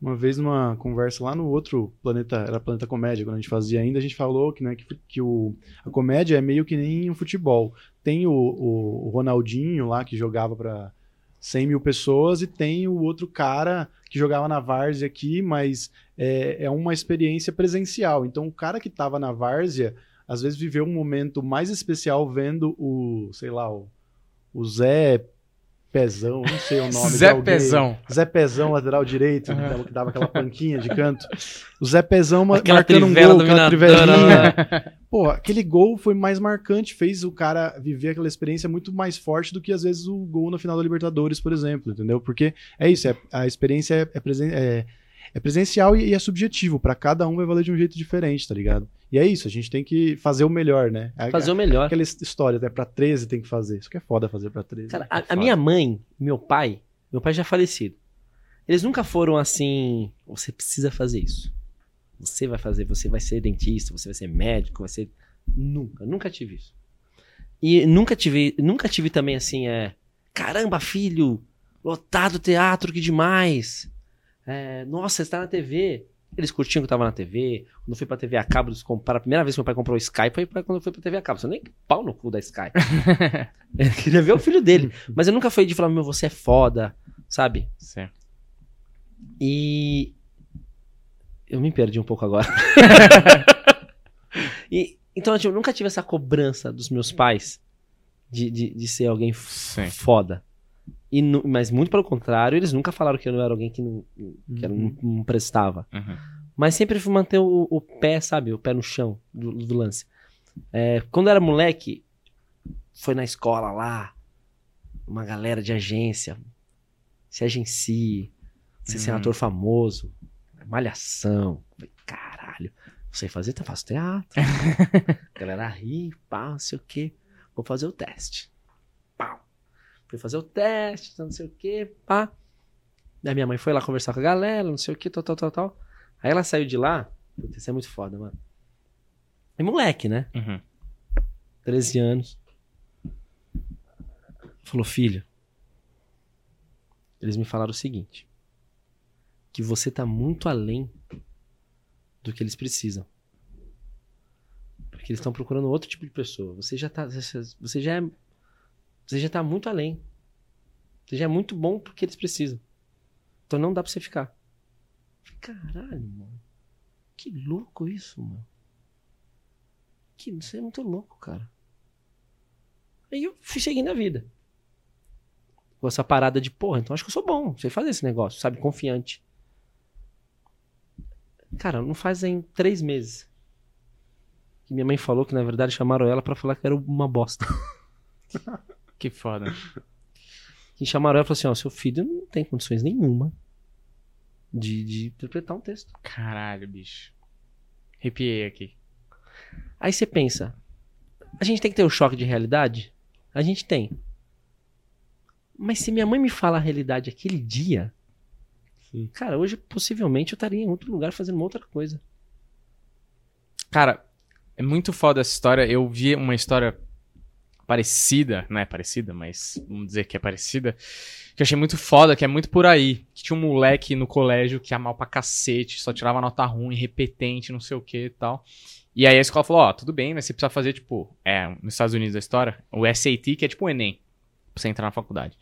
Uma vez numa conversa lá no outro planeta, era Planeta Comédia, quando a gente fazia ainda, a gente falou que, né, que, que o, a comédia é meio que nem um futebol. Tem o, o, Ronaldinho lá que jogava pra 100 mil pessoas e tem o outro cara que jogava na várzea aqui, mas é, é uma experiência presencial. Então o cara que tava na várzea, às vezes viveu um momento mais especial vendo o, sei lá, o, o Zé Pezão, não sei o nome Zé. Pezão. Zé Pezão, lateral direito, Aham. que dava- que dava aquela panquinha de canto. O Zé Pezão Aquela marcando um gol, aquela trivelinha. Pô, aquele gol foi mais marcante, fez o cara viver aquela experiência muito mais forte do que às vezes o gol na final da Libertadores, por exemplo, entendeu? Porque é isso, é- a experiência é, é é- é presencial e, e é subjetivo. Pra cada um vai valer de um jeito diferente, tá ligado? E é isso, a gente tem que fazer o melhor, né? É- Fazer o melhor. Aquela história, até pra 13 tem que fazer. Isso que é foda fazer pra 13. Cara, É a, a foda. minha mãe, meu pai, meu pai já é falecido. Eles nunca foram assim, você precisa fazer isso. Você vai fazer, você vai ser dentista, você vai ser médico, vai ser nunca, nunca tive isso. E nunca tive, nunca tive também assim, é, caramba, filho, lotado teatro, que demais. É, nossa, você está na TV. Eles curtiam que eu tava na TV. Quando eu fui pra TV a cabo, eles compraram. A primeira vez que meu pai comprou o Sky foi quando eu fui pra TV a cabo. Você nem pau no cu da Sky. *laughs* Eu queria ver o filho dele. Mas eu nunca fui de falar, meu, você é foda, sabe? Certo. E. Eu me perdi um pouco agora. *laughs* e, então, tipo, eu nunca tive essa cobrança dos meus pais de, de, de ser alguém Sim. foda. E mas muito pelo contrário, eles nunca falaram que eu não era alguém que não, que eu não, não prestava. Uhum. Mas sempre fui manter o, o pé, sabe? O pé no chão do, do lance. É, quando era moleque, foi na escola lá, uma galera de agência, se agencie, ser Uhum. senador famoso, malhação. Falei, Caralho, não sei fazer, eu faço teatro. *laughs* Galera ri, pá, não sei o quê. Vou fazer o teste. Pau. Fui fazer o teste, não sei o quê, pá. Daí minha mãe foi lá conversar com a galera, não sei o que, tal, tal, tal, tal. Aí ela saiu de lá. Puta, isso é muito foda, mano. E moleque, né? Uhum. 13 anos. Falou, filho. Eles me falaram o seguinte: que você tá muito além do que eles precisam. Porque eles estão procurando outro tipo de pessoa. Você já tá. Você já é. Você já tá muito além. Você já é muito bom porque eles precisam. Então não dá pra você ficar. Caralho, mano. Que louco isso, mano. Que isso é muito louco, cara. Aí eu fui seguindo a vida. Com essa parada de, porra, então acho que eu sou bom, sei fazer esse negócio, sabe? Confiante. Cara, não fazem três meses. Que minha mãe falou que, na verdade, chamaram ela pra falar que era uma bosta. *laughs* Que foda. Que chamaram ela e falaram assim: ó, seu filho não tem condições nenhuma de, de interpretar um texto. Caralho, bicho. Arrepiei aqui. Aí você pensa, a gente tem que ter o choque de realidade? A gente tem. Mas se minha mãe me fala a realidade aquele dia, Sim. cara, hoje possivelmente eu estaria em outro lugar fazendo uma outra coisa. Cara, é muito foda essa história. Eu vi uma história parecida, não é parecida, mas vamos dizer que é parecida, que eu achei muito foda, que é muito por aí. Que tinha um moleque no colégio que ia mal pra cacete, só tirava nota ruim, repetente, não sei o que e tal. E aí a escola falou, ó, tudo bem, mas você precisa fazer, tipo, é, nos Estados Unidos a história, o SAT, que é tipo o Enem, pra você entrar na faculdade.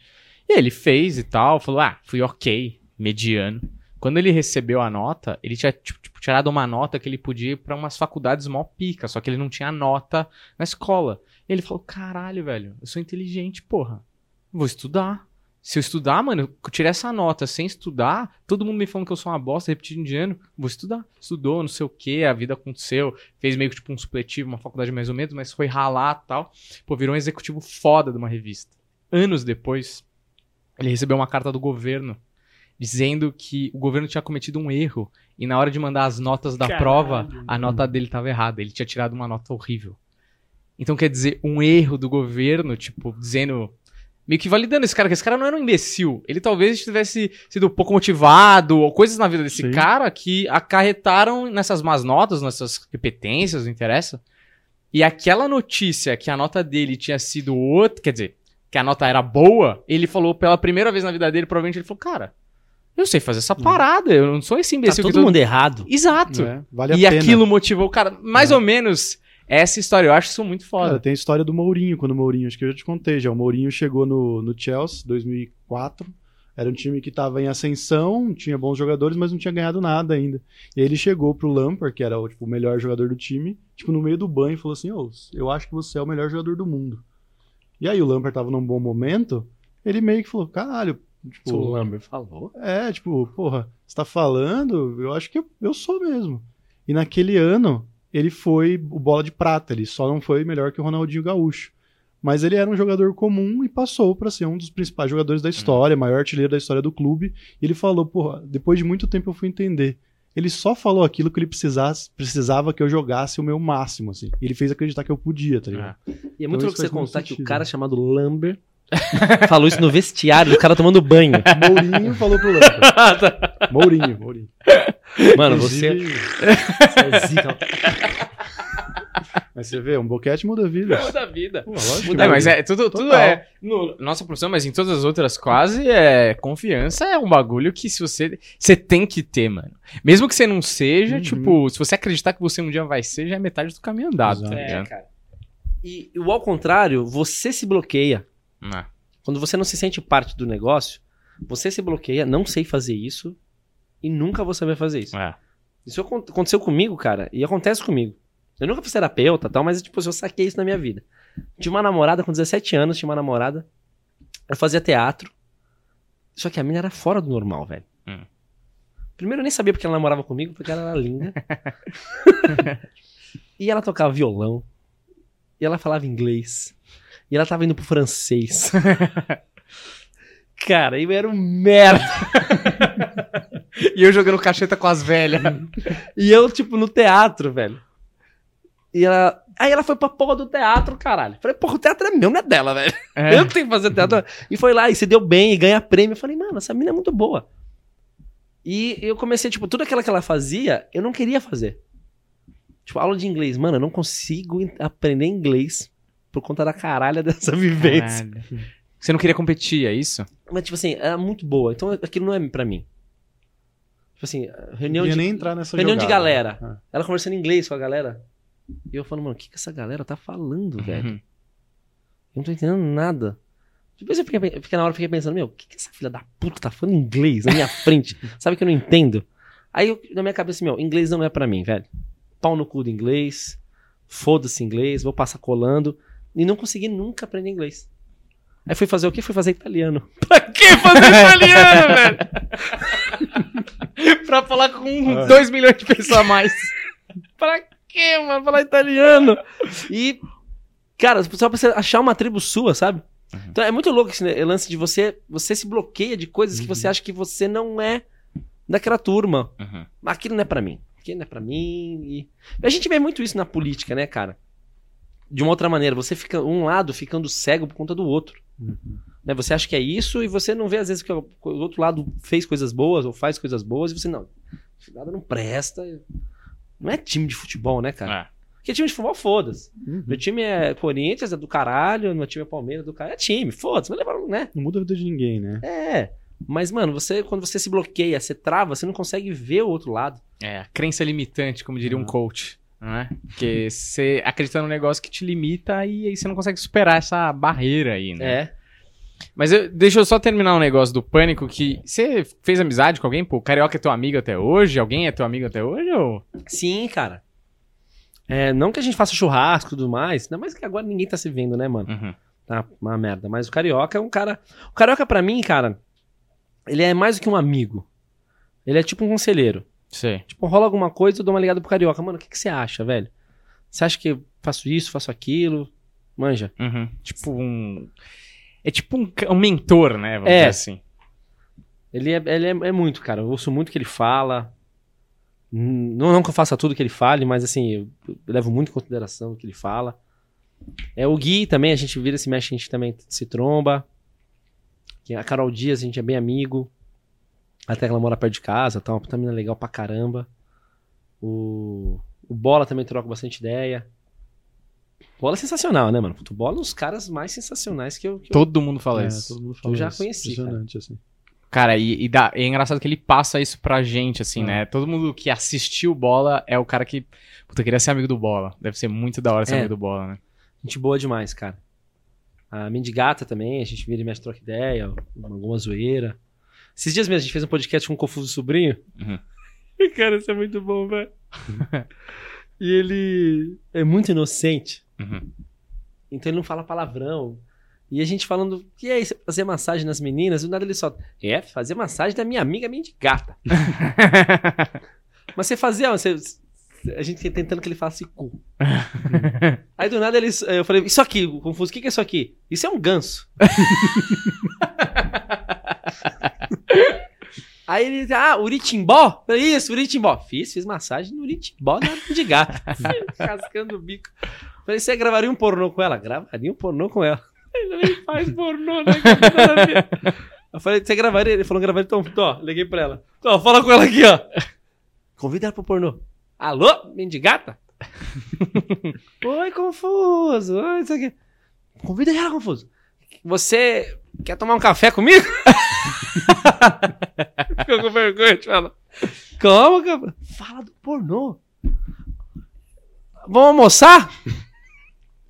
E ele fez e tal, falou, ah, fui ok, mediano. Quando ele recebeu a nota, ele tinha tipo, tipo, tirado uma nota que ele podia ir pra umas faculdades mó pica, só que ele não tinha nota na escola. E ele falou: caralho, velho, eu sou inteligente, porra. Vou estudar. Se eu estudar, mano, eu tirar essa nota sem estudar, todo mundo me falando que eu sou uma bosta, repetindo de ano, vou estudar. Estudou, não sei o que, a vida aconteceu, fez meio que tipo um supletivo, uma faculdade mais ou menos, mas foi ralar tal. Pô, virou um executivo foda de uma revista. Anos depois, ele recebeu uma carta do governo dizendo que o governo tinha cometido um erro e na hora de mandar as notas da Caralho. prova, a nota dele estava errada. Ele tinha tirado uma nota horrível. Então quer dizer, um erro do governo, tipo, dizendo. Meio que validando esse cara, que esse cara não era um imbecil. Ele talvez tivesse sido pouco motivado, ou coisas na vida desse Sim. cara que acarretaram nessas más notas, nessas repetências, não interessa. E aquela notícia que a nota dele tinha sido outra, quer dizer, que a nota era boa, ele falou pela primeira vez na vida dele, provavelmente ele falou, cara, eu sei fazer essa parada, eu não sou esse Tá imbecil todo que todo mundo errado. Exato. É, vale a e pena. aquilo motivou o cara. Mais ou menos essa história, eu acho isso muito Cara, foda. tem a história do Mourinho, quando o Mourinho, acho que eu já te contei já. O Mourinho chegou no, no Chelsea 2004. Era um time que estava em ascensão, tinha bons jogadores, mas não tinha ganhado nada ainda. E aí ele chegou pro Lampard, que era o, tipo, o melhor jogador do time, tipo, no meio do banho, e falou assim: Ô, eu acho que você é o melhor jogador do mundo. E aí o Lampard tava num bom momento, ele meio que falou: caralho, tipo, O Lambert falou. é, tipo, porra, você tá falando, eu acho que eu, eu sou mesmo. E naquele ano, ele foi o bola de prata, ele só não foi melhor que o Ronaldinho Gaúcho. Mas ele era um jogador comum e passou pra ser um dos principais jogadores da história, maior artilheiro da história do clube. E ele falou, porra, depois de muito tempo eu fui entender. Ele só falou aquilo que ele precisasse, precisava que eu jogasse o meu máximo, assim. E ele fez acreditar que eu podia, tá ligado? E é muito Então louco você contar que o cara chamado Lambert *laughs* falou isso no vestiário, o cara tomando banho. Mourinho falou pro Lampard. *laughs* Mourinho, Mourinho. Mano, você, Inclusive- você é zica. Mas você vê, um boquete muda a vida. da vida. Pô, lógico muda. mas é, tudo, tudo é. No, nossa profissão, mas em todas as outras quase, é. Confiança é um bagulho que se você. Você tem que ter, mano. Mesmo que você não seja, Uhum. tipo, se você acreditar que você um dia vai ser, já é metade do caminho andado, tá. É, cara. E, e o ao contrário, você se bloqueia. Ah, Quando você não se sente parte do negócio, você se bloqueia, não sei fazer isso e nunca vou saber fazer isso. é. Isso acon- aconteceu comigo, cara, e acontece comigo. Eu nunca fui terapeuta tal, mas tipo, eu saquei isso na minha vida. Tinha uma namorada com 17 anos, tinha uma namorada. Eu fazia teatro. Só que a mina era fora do normal, velho. Hum. Primeiro eu nem sabia porque ela namorava comigo, porque ela era linda. *laughs* *laughs* e ela tocava violão. E ela falava inglês. E ela tava indo pro francês. *laughs* Cara, eu era um merda. *laughs* E eu jogando cacheta com as velhas. *laughs* E eu, tipo, no teatro, velho. E ela. Aí ela foi pra porra do teatro, caralho. Falei, porra, o teatro é meu, não é dela, velho. É. Eu tenho que fazer teatro. E foi lá, e se deu bem, e ganha prêmio. Eu falei, mano, essa mina é muito boa. E eu comecei, tipo, tudo aquilo que ela fazia, eu não queria fazer. Tipo, aula de inglês. Mano, eu não consigo en- aprender inglês por conta da caralha *laughs* dessa vivência. Caralho. Você não queria competir, é isso? Mas, tipo assim, era muito boa. Então aquilo não é pra mim. Tipo assim, reunião Não ia de. nem entrar nessa reunião de jogada. galera. Ah. Ela conversando em inglês com a galera. E eu falando, mano, o que, que essa galera tá falando, velho? Uhum. Eu não tô entendendo nada. Depois eu fiquei, eu fiquei na hora fiquei pensando, meu, o que, que essa filha da puta tá falando inglês na minha frente? *laughs* Sabe que eu não entendo? Aí eu, na minha cabeça, meu, inglês não é pra mim, velho. Pau no cu do inglês. Foda-se inglês, vou passar colando. E não consegui nunca aprender inglês. Aí fui fazer o quê? Fui fazer italiano. *laughs* Pra que fazer italiano, *laughs* velho? pra falar com 2 milhões de pessoas a mais. pra quê, mano? Falar italiano. E, cara, só pra você achar uma tribo sua, sabe? Então é muito louco esse né, lance de você. Você se bloqueia de coisas que você acha que você não é daquela turma. Uhum. Aquilo não é pra mim. Aquilo não é pra mim. E... A gente vê muito isso na política, né, cara? De uma outra maneira, você fica um lado ficando cego por conta do outro. Uhum. Né? Você acha que é isso e você não vê às vezes que o outro lado fez coisas boas ou faz coisas boas e você não. Lado não presta. Não é time de futebol, né, cara? É. Porque time de futebol, foda-se. Uhum. Meu time é Corinthians, é do caralho. Meu time é Palmeiras, é do caralho. É time, foda-se. Vai levar, né? Não muda a vida de ninguém, né? É. Mas, mano, você quando você se bloqueia, você trava, você não consegue ver o outro lado. É, a crença limitante, como diria um Ah. coach. Não é? Porque você acredita num negócio que te limita e aí você não consegue superar essa barreira aí, né? É. Mas eu- deixa eu só terminar um negócio do pânico que você fez amizade com alguém? Pô, o Carioca é teu amigo até hoje? Alguém é teu amigo até hoje? Ou... Sim, cara. É, não que a gente faça churrasco e tudo mais, ainda mais que agora ninguém tá se vendo, né, mano? Uhum. Tá uma merda. Mas o Carioca é um cara. O Carioca, pra mim, cara, ele é mais do que um amigo. Ele é tipo um conselheiro. Sei. Tipo, rola alguma coisa, eu dou uma ligada pro Carioca. Mano, o que, que você acha, velho? Você acha que eu faço isso, faço aquilo? Manja. Uhum. Tipo um. É tipo um, um mentor, né? Vamos É. dizer assim. Ele é, ele é, é muito, cara. Eu ouço muito o que ele fala. Não, não que eu faça tudo que ele fale, mas assim, eu, eu levo muito em consideração o que ele fala. É o Gui também, a gente vira, se mexe, a gente também se tromba. A Carol Dias, a gente é bem amigo. Até que ela mora perto de casa, tá uma puta mina legal pra caramba. O, o Bola também troca bastante ideia. Bola é sensacional, né, mano? Bola é um dos caras mais sensacionais que eu. que eu- Todo mundo fala É, isso. todo mundo fala já isso. conheci, cara. Impressionante, assim. Cara, e, e dá- é engraçado que ele passa isso pra gente, assim, Ah. né? Todo mundo que assistiu Bola é o cara que. Puta, eu queria ser amigo do Bola. Deve ser muito da hora ser É. amigo do Bola, né? Gente boa demais, cara. A Mendigata também, a gente vira e mexe, troca ideia, alguma zoeira. Esses dias mesmo, a gente fez um podcast com o Confuso Sobrinho. Uhum. *laughs* cara, isso é muito bom, velho. *laughs* e ele é muito inocente, Uhum. então ele não fala palavrão. E a gente falando, que é isso, fazer massagem nas meninas, do nada ele solta, é, fazer massagem da minha amiga Mendigata. *laughs* Mas você fazia, você, a gente tentando que ele faça cu. Aí do nada ele, eu falei, isso aqui, confuso, o que que é isso aqui? Isso é um ganso. Aí ele, ah, Uritimbó? Isso, Uritimbó. Fiz, fiz massagem no Uritimbó na de gato. *laughs* Cascando o bico. Falei, você gravaria um pornô com ela? Gravaria um pornô com ela. Ele nem faz pornô, né? Eu falei, você gravaria? Ele falou, gravaria, então, ó, liguei pra ela. Ó, fala com ela aqui, ó. Convida ela pro pornô. Alô, mendigata? *laughs* Oi, Confuso. Oi, isso aqui. Convida ela, Confuso. Você quer tomar um café comigo? *laughs* *laughs* Ficou com vergonha de falar. Calma, cara. Fala do pornô. Vamos almoçar?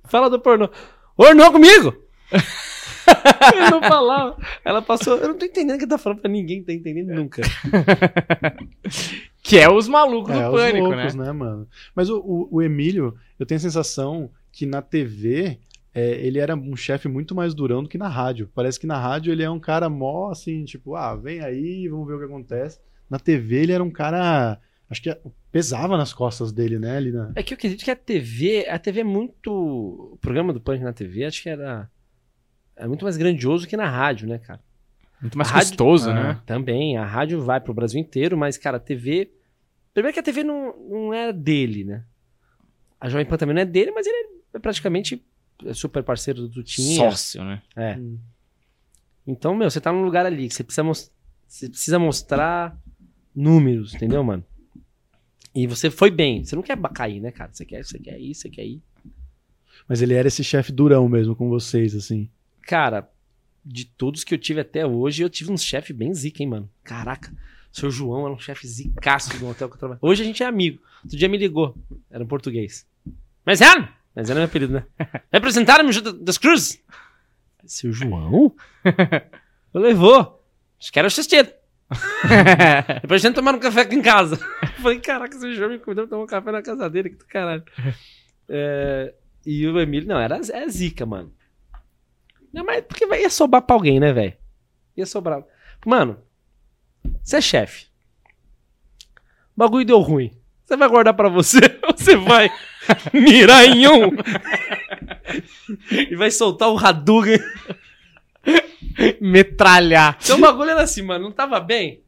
Fala do pornô. Pornô comigo? *laughs* Ele não falava. Ela passou. Eu não tô entendendo o que tá falando pra ninguém, tá entendendo nunca. que é os malucos É, do os pânico, loucos, né? né, mano? Mas o, o, o Emílio, eu tenho a sensação que na TV é, ele era um chefe muito mais durão do que na rádio. Parece que na rádio ele é um cara mó assim, tipo, ah, vem aí, vamos ver o que acontece. Na TV ele era um cara. Acho que pesava nas costas dele, né? Ali na... É que eu acredito que a TV, a TV é muito. O programa do Pânico na TV, acho que era. É muito mais grandioso que na rádio, né, cara? Muito mais rádio- custoso, Ah. né? Também, a rádio vai pro Brasil inteiro, mas, cara, a TV. Primeiro que a TV não, não é dele, né? A Jovem Pan também não é dele, mas ele é praticamente super parceiro do Tinha. Sócio, né? É. Hum. Então, meu, você tá num lugar ali que você precisa, mos- você precisa mostrar números, entendeu, mano? E você foi bem. Você não quer cair, né, cara? Você quer, você quer ir, você quer ir. Mas ele era esse chefe durão mesmo com vocês, assim. Cara, de todos que eu tive até hoje, eu tive um chefe bem zica, hein, mano? Caraca. O seu João era um chefe zicaço do hotel que eu trabalhava. Hoje a gente é amigo. Outro dia me ligou. Era um português. Mas é? Mas era meu apelido, né? *laughs* Representaram-me das cruzes. Seu João? *laughs* Eu levou. Acho que era o cesteiro. *laughs* Depois a gente tomaram um café aqui em casa. Eu falei, caraca, esse João me convidou pra tomar um café na casa dele, que do caralho. É, e o Emílio, não, era é zica, mano. Não, mas porque vai, ia sobrar pra alguém, né, velho? Ia sobrar. Mano, você é chefe. O bagulho deu ruim. Você vai guardar pra você ou você vai mirar em um e vai soltar o Hadouken? Metralhar. Então o bagulho era assim, mano, não tava bem.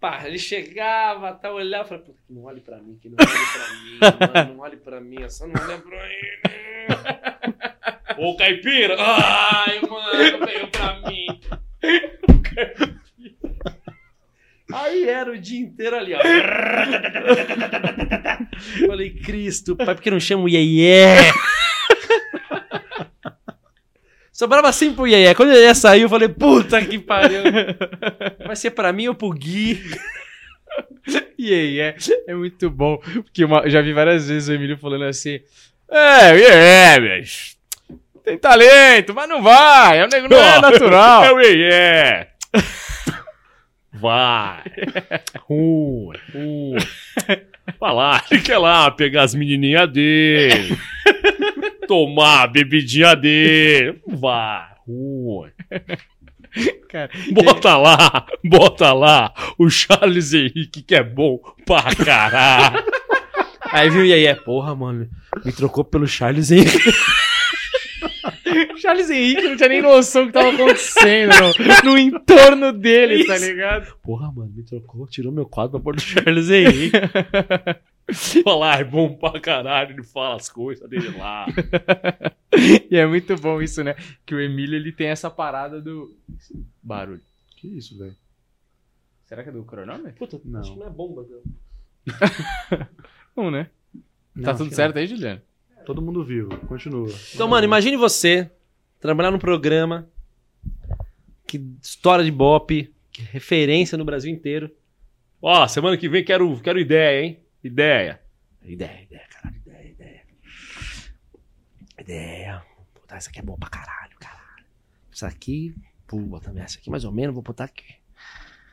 Pá, ele chegava, tá, olhava, falava, puta, que não olhe pra mim, que não olhe pra mim, *laughs* mano, não olhe pra mim, é só não olha pra ele. Ô, caipira! Ai, mano, veio pra mim. *laughs* Aí era o dia inteiro ali, ó. *laughs* Falei, Cristo, pai, por que não chama o Iê *laughs* Sobrava sempre pro Iê Quando o Iê saiu, eu falei, puta que pariu. Vai ser pra mim ou pro Gui? *laughs* Aí, é, muito bom. Porque uma- já vi várias vezes o Emílio falando assim. É, é, mas. Tem talento, mas não vai. É um nego- não é natural. É o Iê. Vai. Ruim, ruim. Vai lá, ele quer lá pegar as menininhas dele. tomar a bebidinha dele. Vai. Ruim. Cara, Bota lá, bota lá o Charles Henrique que é bom pra caralho. Aí viu, e aí, é, porra, mano, me trocou pelo Charles Henrique. Charles Henrique não tinha nem noção do que tava acontecendo no, no entorno dele, tá ligado? Porra, mano, me trocou, tirou meu quadro pra pôr do Charles Henrique. *laughs* Falar, é bom pra caralho, ele fala as coisas dele lá. E é muito bom isso, né? Que o Emílio ele tem essa parada do barulho. Que isso, velho? Será que é do cronômetro? Puta, Não. acho que não é bomba, cara. *laughs* Não, né? Não, tá tudo certo aí, Juliano? não. Todo mundo vivo. Continua. Então, mano, imagine você trabalhar num programa que história de bop, que é referência no Brasil inteiro. Ó, semana que vem quero, quero ideia, hein? Ideia. Ideia, ideia, caralho, ideia, ideia. Ideia. Puta, essa aqui é boa pra caralho, caralho. Essa aqui, pô, também essa aqui mais ou menos, vou botar aqui.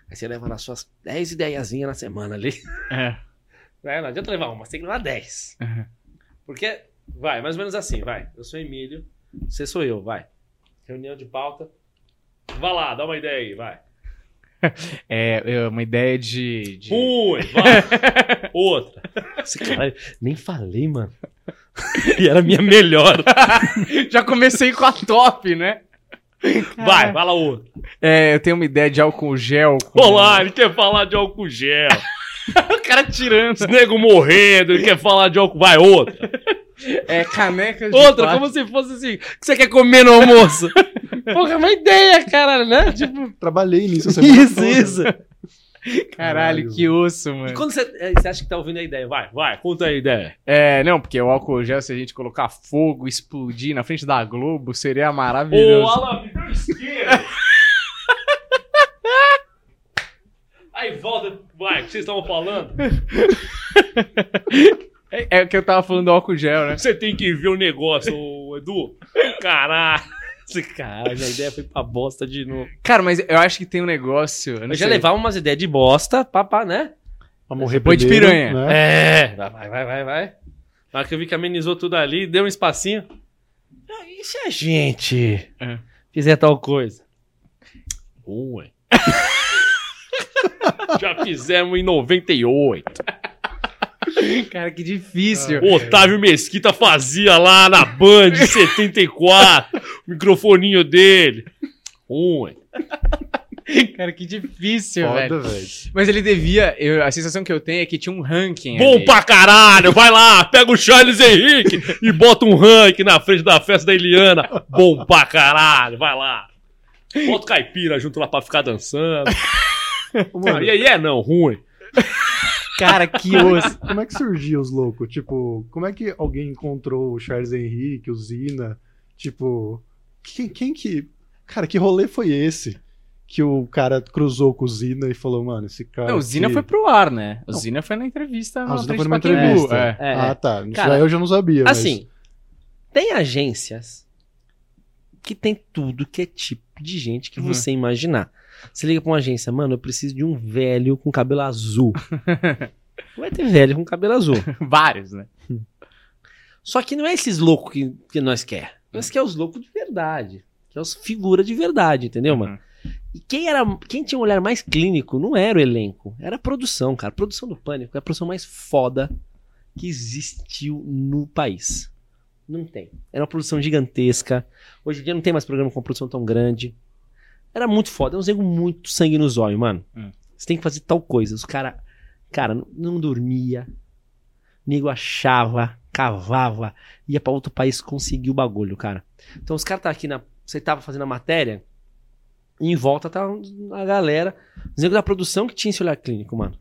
Aí você leva nas suas 10 ideiazinhas na semana ali. É. É, não adianta levar uma, você tem que levar 10. Uhum. Porque, vai, mais ou menos assim, vai. Eu sou Emílio, você sou eu, vai. Reunião de pauta. Vai lá, dá uma ideia aí, vai. *laughs* É, é uma ideia de. de- Ruim, *laughs* vai. Outra. Cara, nem falei, mano. e era a minha melhor. *laughs* Já comecei com a top, né? Vai, vai lá outra. É, eu tenho uma ideia de álcool gel. Com... Olá, ele quer falar de álcool gel. o cara tirando. Os nego morrendo, ele quer falar de álcool. Vai, outra. É, caneca de Outra, plástico. como se fosse assim, o que você quer comer no almoço? *laughs* Porra, é uma ideia, caralho, né? Tipo, Trabalhei nisso a semana isso, toda. isso. Caralho, que osso, mano. E quando você, é, você acha que tá ouvindo a ideia, vai. Vai, conta aí a ideia. É, não, porque o álcool gel, se a gente colocar fogo, explodir na frente da Globo, seria Ô, maravilhoso. Alan, me isqueiro. *laughs* Aí volta, vai, o que vocês estavam falando? *laughs* É, é o que eu tava falando do álcool gel, né? Você tem que ver o negócio, ô, Edu. Caralho. Esse cara, a ideia foi pra bosta de novo. Cara, mas eu acho que tem um negócio. Eu Eu já levava umas ideias de bosta, papá, né? Pra morrer Põe de piranha. né? É, vai, vai, vai, vai. Na hora que eu vi que amenizou tudo ali, deu um espacinho. E se a gente É. fizer tal coisa? Ruim. *laughs* Já fizemos em 98. *laughs* Cara, que difícil. O Otávio Mesquita fazia lá na Band em 74. o microfoninho dele. Ruim. *laughs* Cara, que difícil, Foda, velho. velho. Mas ele devia. eu- a sensação que eu tenho é que tinha um ranking. Bom ali. pra caralho. Vai lá, pega o Charles Henrique e bota um rank na frente da festa da Eliana. Bom pra caralho. Vai lá. Bota o caipira junto lá pra ficar dançando. *laughs* Mano, Ah, e aí é não, ruim. Cara, que osso. Como é que surgiu os loucos? Tipo, como é que alguém encontrou o Charles Henrique, o Zina? Tipo, quem, quem que. Cara, que rolê foi esse? Que o cara cruzou com o Zina e falou, mano, esse cara. Não, o Zina aqui- foi pro ar, né? O Não. Zina foi na entrevista. Ah, o Zina foi numa entrevista. é. É, ah, é. tá. Isso Cara, aí eu já não sabia. mas- Assim, tem agências que tem tudo que é tipo de gente que Uhum. você imaginar. Você liga pra uma agência, mano, eu preciso de um velho com cabelo azul. *laughs* Vai ter velho com cabelo azul. Vários, né? Só que não é esses loucos que, que nós quer. Nós quer os loucos de verdade. Que é os figura de verdade, entendeu, mano? E quem era, quem tinha um olhar mais clínico não era o elenco, era a produção, cara. A produção do Pânico é a produção mais foda que existiu no país. Não tem. Era uma produção gigantesca. Hoje em dia não tem mais programa com uma produção tão grande. Era muito foda. É um zego muito sangue no zóio, mano. Hum. Você tem que fazer tal coisa. Os cara, cara, não, não dormia. Nego achava, cavava, ia pra outro país conseguir o bagulho, cara. Então os caras tá aqui na. Você tava fazendo a matéria, e em volta tá a galera. Os negros da produção que tinha esse olhar clínico, mano.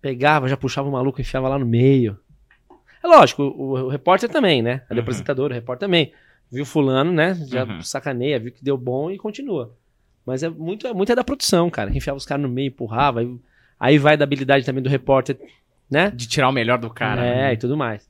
Pegava, já puxava o maluco, enfiava lá no meio. É lógico, o, o repórter também, né? A Uhum. apresentadora, o repórter também. Viu fulano, né? Já Uhum. sacaneia, viu que deu bom e continua. Mas é muito, é muito é da produção, cara. que Enfiava os caras no meio, empurrava. Aí, aí vai da habilidade também do repórter, né? De tirar o melhor do cara. É, né? e tudo mais.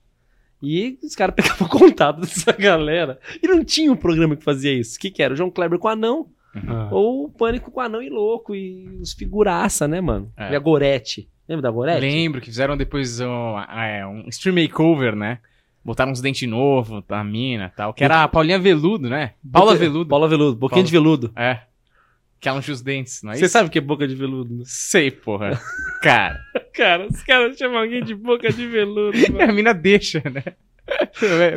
E os caras pegavam *laughs* contato dessa galera. E não tinha um programa que fazia isso. O que, que era? O João Kleber com anão, Ah. ou o Pânico com anão e louco, e os figuraça, né, mano? É. E a Gorete. Lembra da Gorete? Lembro que fizeram depois um, é, um stream makeover, né? Botaram uns dentes novos da mina e tal. Que era a Paulinha Veludo, né? Paula Veludo. Paula Veludo, boquinha Paula- de veludo. É. Que ela enche os dentes, não é Você isso? sabe o que é boca de veludo, né? Sei, porra. *laughs* Cara. Cara, os caras chamam alguém de boca de veludo, *laughs* a mina deixa, né?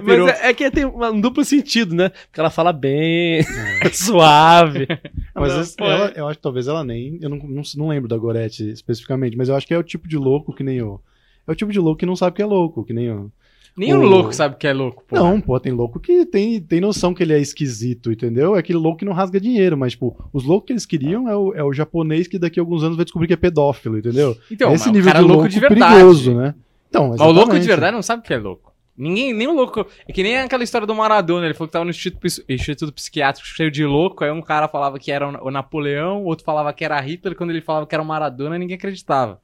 Mas é, é que tem um duplo sentido, né? Porque ela fala bem, *laughs* suave. Não, mas Não, esse- pô, ela- eu acho que talvez ela nem. Eu não, não, não lembro da Gorete especificamente, mas eu acho que é o tipo de louco que nem eu. É o tipo de louco que não sabe que é louco, que nem eu. Nenhum o- louco sabe que é louco, pô. Não, pô, tem louco que tem, tem noção que ele é esquisito, entendeu? É aquele louco que não rasga dinheiro, mas, tipo, os loucos que eles queriam é o, é o japonês que daqui a alguns anos vai descobrir que é pedófilo, entendeu? Então, Esse nível de louco de verdade. perigoso, né? Então, Mas o louco de verdade não sabe que é louco. Ninguém, nem o louco. É que nem aquela história do Maradona. Ele falou que tava no instituto, instituto psiquiátrico cheio de louco. Aí um cara falava que era o Napoleão, outro falava que era Hitler. Quando ele falava que era o Maradona, ninguém acreditava.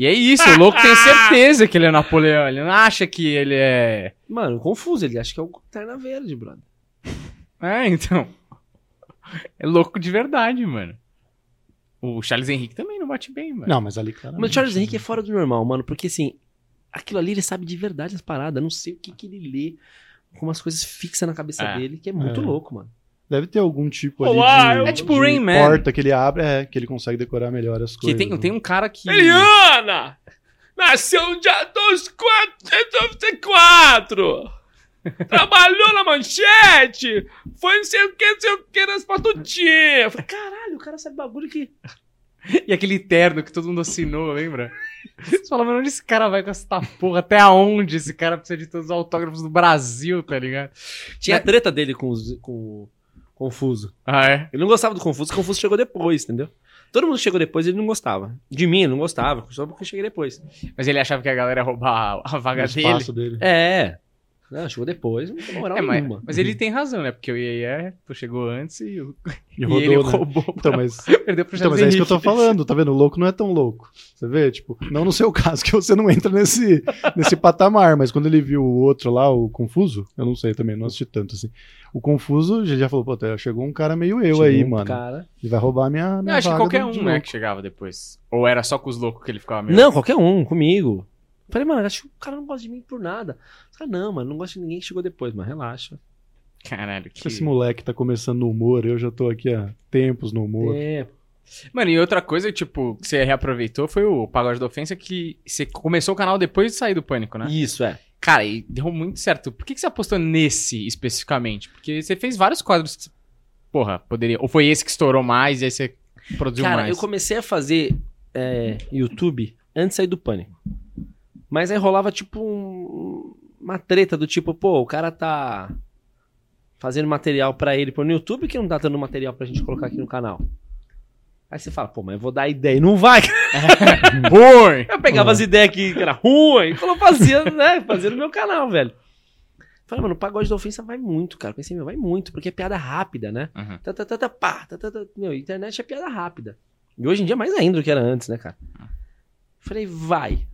E é isso, o louco tem *laughs* certeza que ele é Napoleão. Ele não acha que ele é. Mano, confuso, ele acha que é o Terna Verde, brother. *laughs* É, então. É louco de verdade, mano. O Charles Henrique também não bate bem, mano. Não, mas ali, cara. Mas o Charles Henrique é fora do normal, mano, porque assim, aquilo ali ele sabe de verdade as paradas, não sei o que que ele lê, com umas coisas fixas na cabeça É. dele, que é muito É. louco, mano. Deve ter algum tipo ali Olá, de, eu- É tipo de Rain Man. porta que ele abre, é, que ele consegue decorar melhor as Que coisas. tem, né? tem um cara que. Eliana! Nasceu no dia 2 494! Trabalhou na manchete! Foi não sei o que, não sei o que nas patutinhas! Eu falei, caralho, o cara sabe bagulho que. *laughs* E aquele terno que todo mundo assinou, lembra? Você fala, mas onde esse cara vai com essa porra? Até aonde esse cara precisa de todos os autógrafos do Brasil, tá ligado? Tinha Né? a treta dele com, os, com o Confuso. Ah, é? Ele não gostava do Confuso, o Confuso chegou depois, entendeu? Todo mundo chegou depois ele não gostava. De mim, ele não gostava, só porque eu cheguei depois. Mas ele achava que a galera ia roubar a vaga dele. dele. É. Não, chegou depois, não tem moral É, mas, nenhuma. mas ele tem razão, né? Porque o IEE pô, chegou antes e, o- *laughs* E e rodou, ele né? roubou. Então, mas, *laughs* Perdeu pro então, mas é isso que eu tô falando, tá vendo? O louco não é tão louco. Você vê, tipo, não no seu *laughs* caso, que você não entra nesse, nesse patamar, mas quando ele viu o outro lá, o Confuso, eu não sei também, não assisti tanto assim. O Confuso já, já falou, pô, chegou um cara meio eu Chegou aí, um mano. Cara... Ele vai roubar a minha, Eu minha acho que qualquer um, né, que chegava depois. Ou era só com os loucos que ele ficava meio... Não, qualquer um, comigo. Falei, mano, acho que o cara não gosta de mim por nada. Os caras, não, mano, não gosta de ninguém que chegou depois, mas relaxa. Caralho, que... Esse moleque tá começando no humor, eu já tô aqui há tempos no humor. É, Mano, e outra coisa, tipo, que você reaproveitou foi o Pagode da Ofensa, que você começou o canal depois de sair do Pânico, né? isso, é. Cara, e deu muito certo. Por que, que você apostou nesse especificamente? Porque você fez vários quadros que, porra, poderia... Ou foi esse que estourou mais e aí você produziu Cara, mais? eu comecei a fazer é, YouTube antes de sair do pânico. Mas aí rolava tipo um- uma treta do tipo, pô, o cara tá fazendo material pra ele pôr no YouTube que não tá dando material pra gente colocar aqui no canal. Aí você fala, pô, mas eu vou dar ideia. E não vai. *laughs* Boi! Eu pegava as ideias que que era ruim, e fazia, né? Fazia no meu canal, velho. Falei, mano, o pagode da ofensa vai muito, cara. Pensei, meu, vai muito, porque é piada rápida, né? Uhum. Tá, tá, tá, tá, pá, tá, tá, tá. Meu, internet é piada rápida. E hoje em dia mais ainda do que era antes, né, cara? Falei, vai.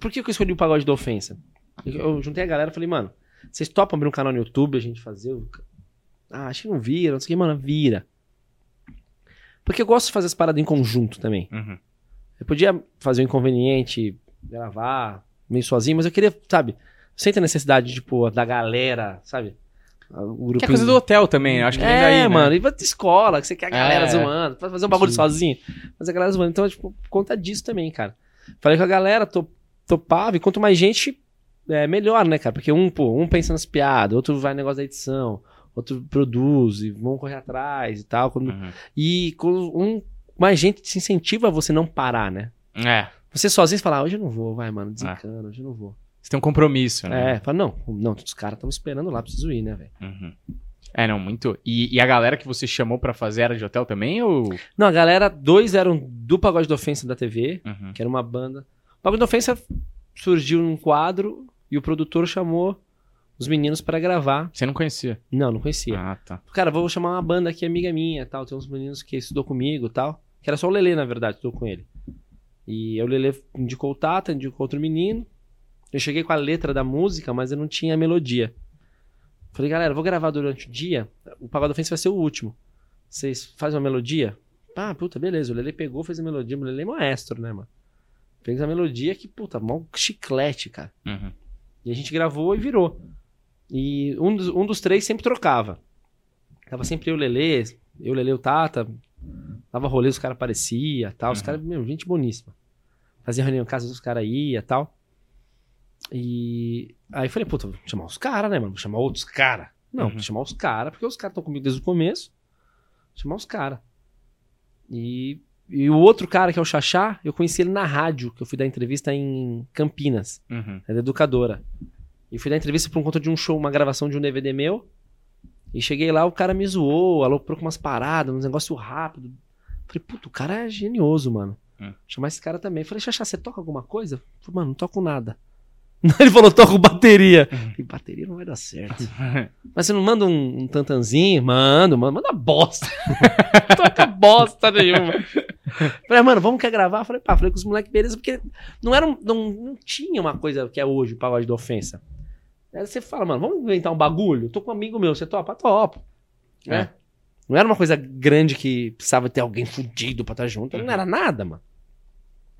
Por que que eu escolhi o pagode da ofensa? Eu, eu juntei a galera e falei, mano, vocês topam abrir um canal no YouTube, a gente fazer? Ah, acho que não vira, não sei o que, mano, vira. Porque eu gosto de fazer as paradas em conjunto também. Uhum. Eu podia fazer o inconveniente, gravar meio sozinho, mas eu queria, sabe, sem ter necessidade, tipo, da galera, sabe? O Que é coisa do hotel também, eu acho que vem daí, é, né? mano, e vai ter escola, que você quer a galera É. zoando, fazer um bagulho Sim. sozinho, fazer a galera zoando. Então, tipo, por conta disso também, cara. Falei com a galera, to- topava, e quanto mais gente, é melhor, né, cara? Porque um, pô, um pensa nas piadas, outro vai no negócio da edição, outro produz, e vão correr atrás e tal. Quando- Uhum. E com um, mais gente te incentiva a você não parar, né? É, Você sozinho fala, ah, hoje eu não vou, vai, mano, desencana, hoje eu não vou. você tem um compromisso, né? É, fala, não, não, os caras estão esperando lá, preciso ir, né, velho? Uhum. É, não, muito. E, e a galera que você chamou pra fazer era de hotel também, ou... Não, a galera, dois eram do Pagode da Ofensa da TV, Uhum. que era uma banda. O Pagode da Ofensa surgiu num quadro e o produtor chamou os meninos pra gravar. Você não conhecia? Não, não conhecia. Ah, tá. Cara, vou chamar uma banda aqui, amiga minha, tal. Tem uns meninos que estudou comigo, tal. Que era só o Lelê, na verdade, estudou com ele. E o Lelê indicou o Tata, indicou outro menino. Eu cheguei com a letra da música, mas eu não tinha a melodia. Falei, galera, vou gravar durante o dia. O Pagode Ofensa vai ser o último. Vocês fazem uma melodia? Ah, puta, beleza. O Lele pegou, fez a melodia. O Lele é maestro, né, mano? Fez a melodia que, puta, mó chiclete, cara. Uhum. E a gente gravou e virou. E um dos, um dos três sempre trocava. Tava sempre eu, Lele, eu, Lele, o Tata. Dava rolê, os caras aparecia tal. Os Uhum. caras, meu, gente boníssima. Fazia reunião em casa dos caras ia tal. E aí eu falei, puta, vou chamar os caras, né, mano? Vou chamar outros caras. Não, Uhum. vou chamar os caras, porque os caras estão comigo desde o começo. Vou chamar os caras. E, e o outro cara, que é o Xaxá, eu conheci ele na rádio, que eu fui dar entrevista em Campinas. Uhum. É da educadora. E fui dar entrevista por conta de um show, uma gravação de um DVD meu. E cheguei lá, o cara me zoou, aloprou com umas paradas, uns negócio rápido. Falei, puto, o cara é genioso, mano. Hum. Chamar esse cara também. Falei, Xaxá, você toca alguma coisa? Falei, mano, não toco nada. *laughs* Ele falou, toco bateria. Falei, bateria não vai dar certo. *laughs* Mas você não manda um, um tantanzinho? Mando, mano, manda bosta. *laughs* toca bosta nenhuma. *laughs* Falei, mano, vamos quer gravar? Falei, pá, falei com os moleques, beleza, porque não, era um- não, não tinha uma coisa que é hoje, o pagode da ofensa. Aí você fala, mano, vamos inventar um bagulho? Tô com um amigo meu, você topa? Topo. Né? É. Não era uma coisa grande que precisava ter alguém fudido pra estar junto. Uhum. Não era nada, mano.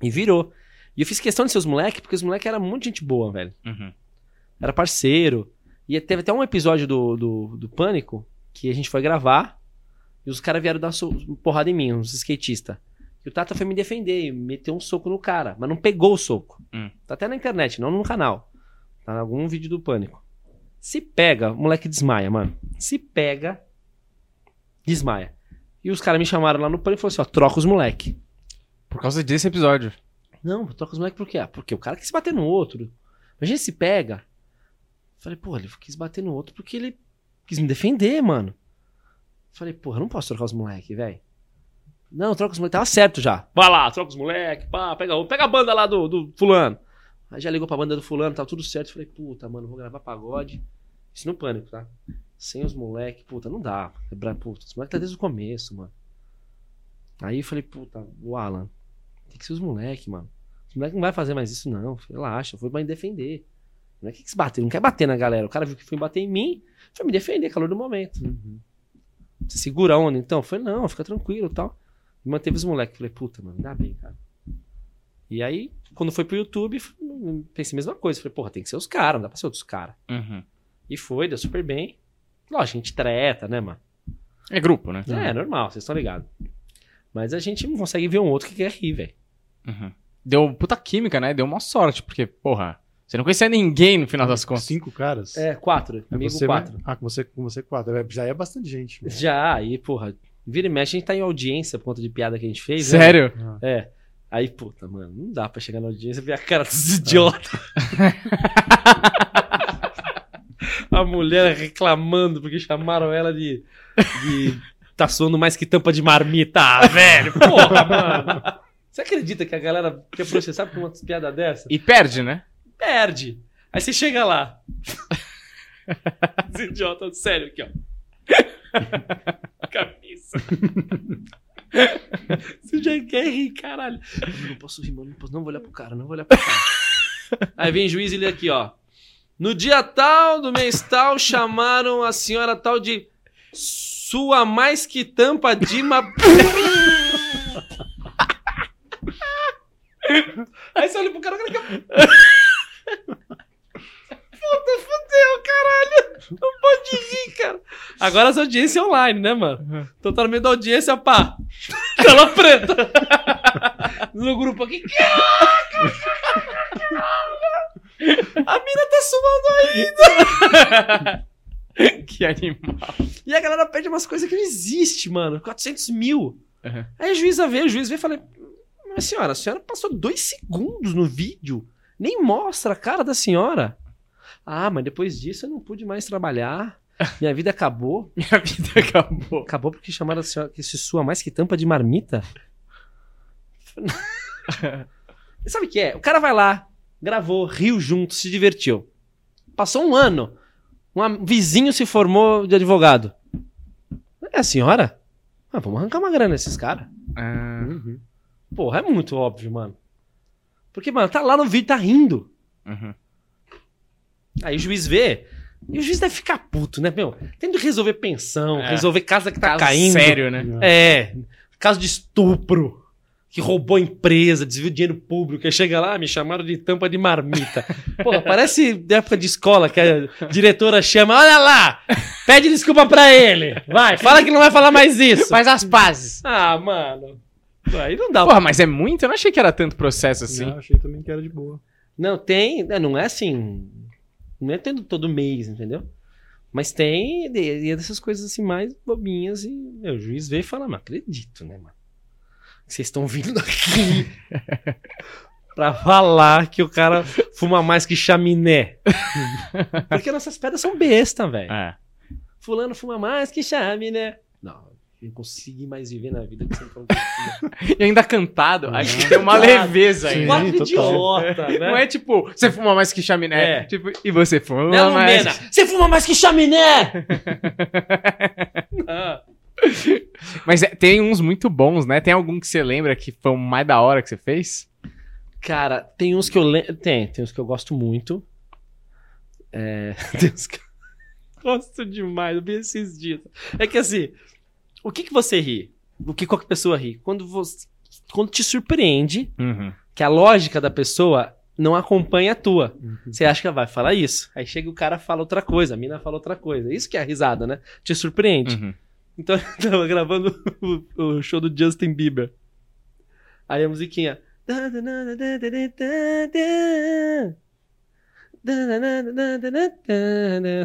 E virou. E eu fiz questão de ser os moleques, porque os moleques eram muito gente boa, velho. Uhum. Era parceiro. E teve até um episódio do, do, do Pânico que a gente foi gravar e os caras vieram dar porrada em mim, uns skatistas. E o Tata foi me defender e meteu um soco no cara, mas não pegou o soco. Hum. Tá até na internet, não no canal. Tá em algum vídeo do Pânico. Se pega, o moleque desmaia, mano. Se pega, desmaia. E os caras me chamaram lá no Pânico e falaram assim: ó, troca os moleque. Por causa desse episódio. Não, troca os moleques por quê? Ah, porque o cara quis bater no outro. Imagina se pega. Falei, pô, ele quis bater no outro porque ele quis me defender, mano. Falei, porra, eu não posso trocar os moleques, velho. Não, troca os moleques. Tava certo já. Vai lá, troca os moleques, pá, pega, pega a banda lá do, do fulano. Aí já ligou pra banda do fulano, tava tudo certo. Falei, puta, mano, vou gravar pagode. Isso no pânico, tá? Sem os moleques, puta, não dá. Quebrar, puta, os moleques tá desde o começo, mano. Aí eu falei, puta, o Alan, tem que ser os moleques, mano. Os moleques não vai fazer mais isso, não. Relaxa, foi pra me defender. Não é que se bater, não quer bater na galera. O cara viu que foi bater em mim, foi me defender, calor do momento. Você segura a onda, então? Falei, não, fica tranquilo tal. E manteve os moleques. Falei, puta, mano, dá bem, cara. E aí, quando foi pro YouTube, pensei a mesma coisa. Falei, porra, tem que ser os caras, não dá pra ser outros caras. Uhum. E foi, deu super bem. Lógico, a gente treta, né, mano? É grupo, né? É, normal, vocês estão ligados. Mas a gente não consegue ver um outro que quer rir, velho. Uhum. Deu puta química, né? Deu uma sorte, porque, porra, você não conhecia ninguém no final das contas. Cinco caras? É, quatro. É Comigo, você, quatro. Ah, com você, com você quatro. É, Já é bastante gente. *laughs* Já, aí, porra, vira e mexe, a gente tá em audiência por conta de piada que a gente fez. né? Sério? Ah. É. Aí, puta, mano, não dá pra chegar na audiência e ver a cara dos idiotas. *laughs* a mulher reclamando porque chamaram ela de. de tá soando mais que tampa de marmita. Ah, velho, porra, mano. Você acredita que a galera quer processar por uma piada dessa? E perde, né? Perde. Aí você chega lá. Os idiotas, sério, aqui, ó. *laughs* Você já quer rir, caralho. Eu não posso rir, mano. Não, posso, não vou olhar pro cara, não vou olhar pro cara. *laughs* Aí vem juiz e ele aqui, ó. No dia tal do mês tal, chamaram a senhora tal de sua mais que tampa de ma... *laughs* Aí você olha pro cara, o cara quer... *laughs* Puta, fudeu, caralho. Não pode rir, cara. Agora as audiências online, né, mano? No meio da audiência, pá. Tela preta. *laughs* No grupo aqui. A mina tá suando ainda. *laughs* que animal. E a galera pede umas coisas que não existe, mano. 400 mil. Uhum. Aí a juíza veio, o juiz veio e falei: Mas senhora, a senhora passou dois segundos no vídeo. Nem mostra a cara da senhora. Ah, mas depois disso eu não pude mais trabalhar. *laughs* Minha vida acabou. Minha vida acabou. Acabou porque chamaram a senhora que se sua mais que tampa de marmita. E *laughs* Sabe o que é? O cara vai lá, gravou, riu junto, se divertiu. Passou um ano. Um vizinho se formou de advogado. É a senhora? Ah, vamos arrancar uma grana nesses caras. Ah, Porra, é muito óbvio, mano. Porque, mano, tá lá no vídeo, tá rindo. uhum. Aí o juiz vê, e o juiz deve ficar puto, né, meu? Tendo que resolver pensão, É. resolver casa que tá Caso caindo. Sério, né? É, caso de estupro, que roubou a empresa, desviou dinheiro público, aí chega lá, me chamaram de tampa de marmita. Pô, *laughs* parece de época de escola, que a diretora chama, olha lá, pede desculpa pra ele, vai, fala que não vai falar mais isso. Faz as pazes. Ah, mano, aí não dá. Porra, mas é muito? Eu não achei que era tanto processo assim. Não, achei também que era de boa. Não, tem, né, não é assim, não é tendo todo mês, entendeu? Mas tem, e é dessas coisas assim mais bobinhas e meu, o juiz vê e fala, não acredito, né, mano? Vocês estão vindo aqui *laughs* pra falar que o cara fuma mais que chaminé. *laughs* Porque nossas pedras são besta, velho. É. Fulano fuma mais que chaminé. Não, não consegui mais viver na vida que você falou que fuma. E ainda cantado, Uhum. acho que tem uma leveza aí. Quatro idiota, né? Não é tipo, você fuma mais que chaminé. É. Tipo, e você fuma Não, mais. Lumena, você fuma mais que chaminé! *laughs* Ah. Mas é- tem uns muito bons, né? Tem algum que você lembra que foi o mais da hora que você fez? Cara, tem uns que eu lembro. Tem, tem uns que eu gosto muito. É, *laughs* tem uns que eu gosto demais, eu vi esses dias. É que assim, o que, que você ri? O que qualquer pessoa ri? Quando você. Quando te surpreende Uhum. que a lógica da pessoa não acompanha a tua. Uhum. Você acha que ela vai falar isso. Aí chega o cara fala outra coisa, a mina fala outra coisa. Isso que é a risada, né? Te surpreende. Uhum. Então *laughs* eu tava gravando o, o show do Justin Bieber. Aí a musiquinha.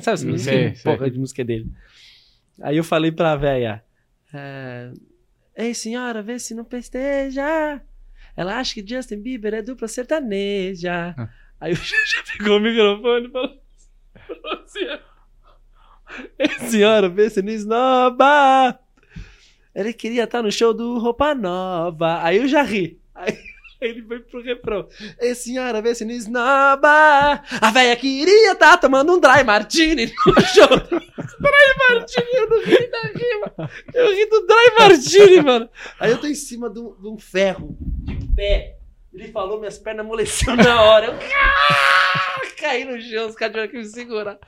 Sabe essa Sei, musiquinha? sei. Porra de música dele. Aí eu falei pra véia. É, Ei senhora, vê se não festeja. Ela acha que Justin Bieber é dupla sertaneja. Ah. Aí o já *laughs* pegou o microfone e falou, falou assim. Ei, senhora, vê se não esnoba. Ele queria estar no show do Roupa Nova. Aí eu já ri. Aí *laughs* ele foi pro refrão. Ei, senhora, vê se não esnoba. A véia queria estar tomando um dry martini no *laughs* show. dry martini, eu não ri da rima. Eu ri do dry martini, mano. Aí eu tô em cima de um, ferro, de pé. Ele falou, minhas pernas amoleceram na hora. Eu ah, caí no chão, os caras tiveram que me segurar.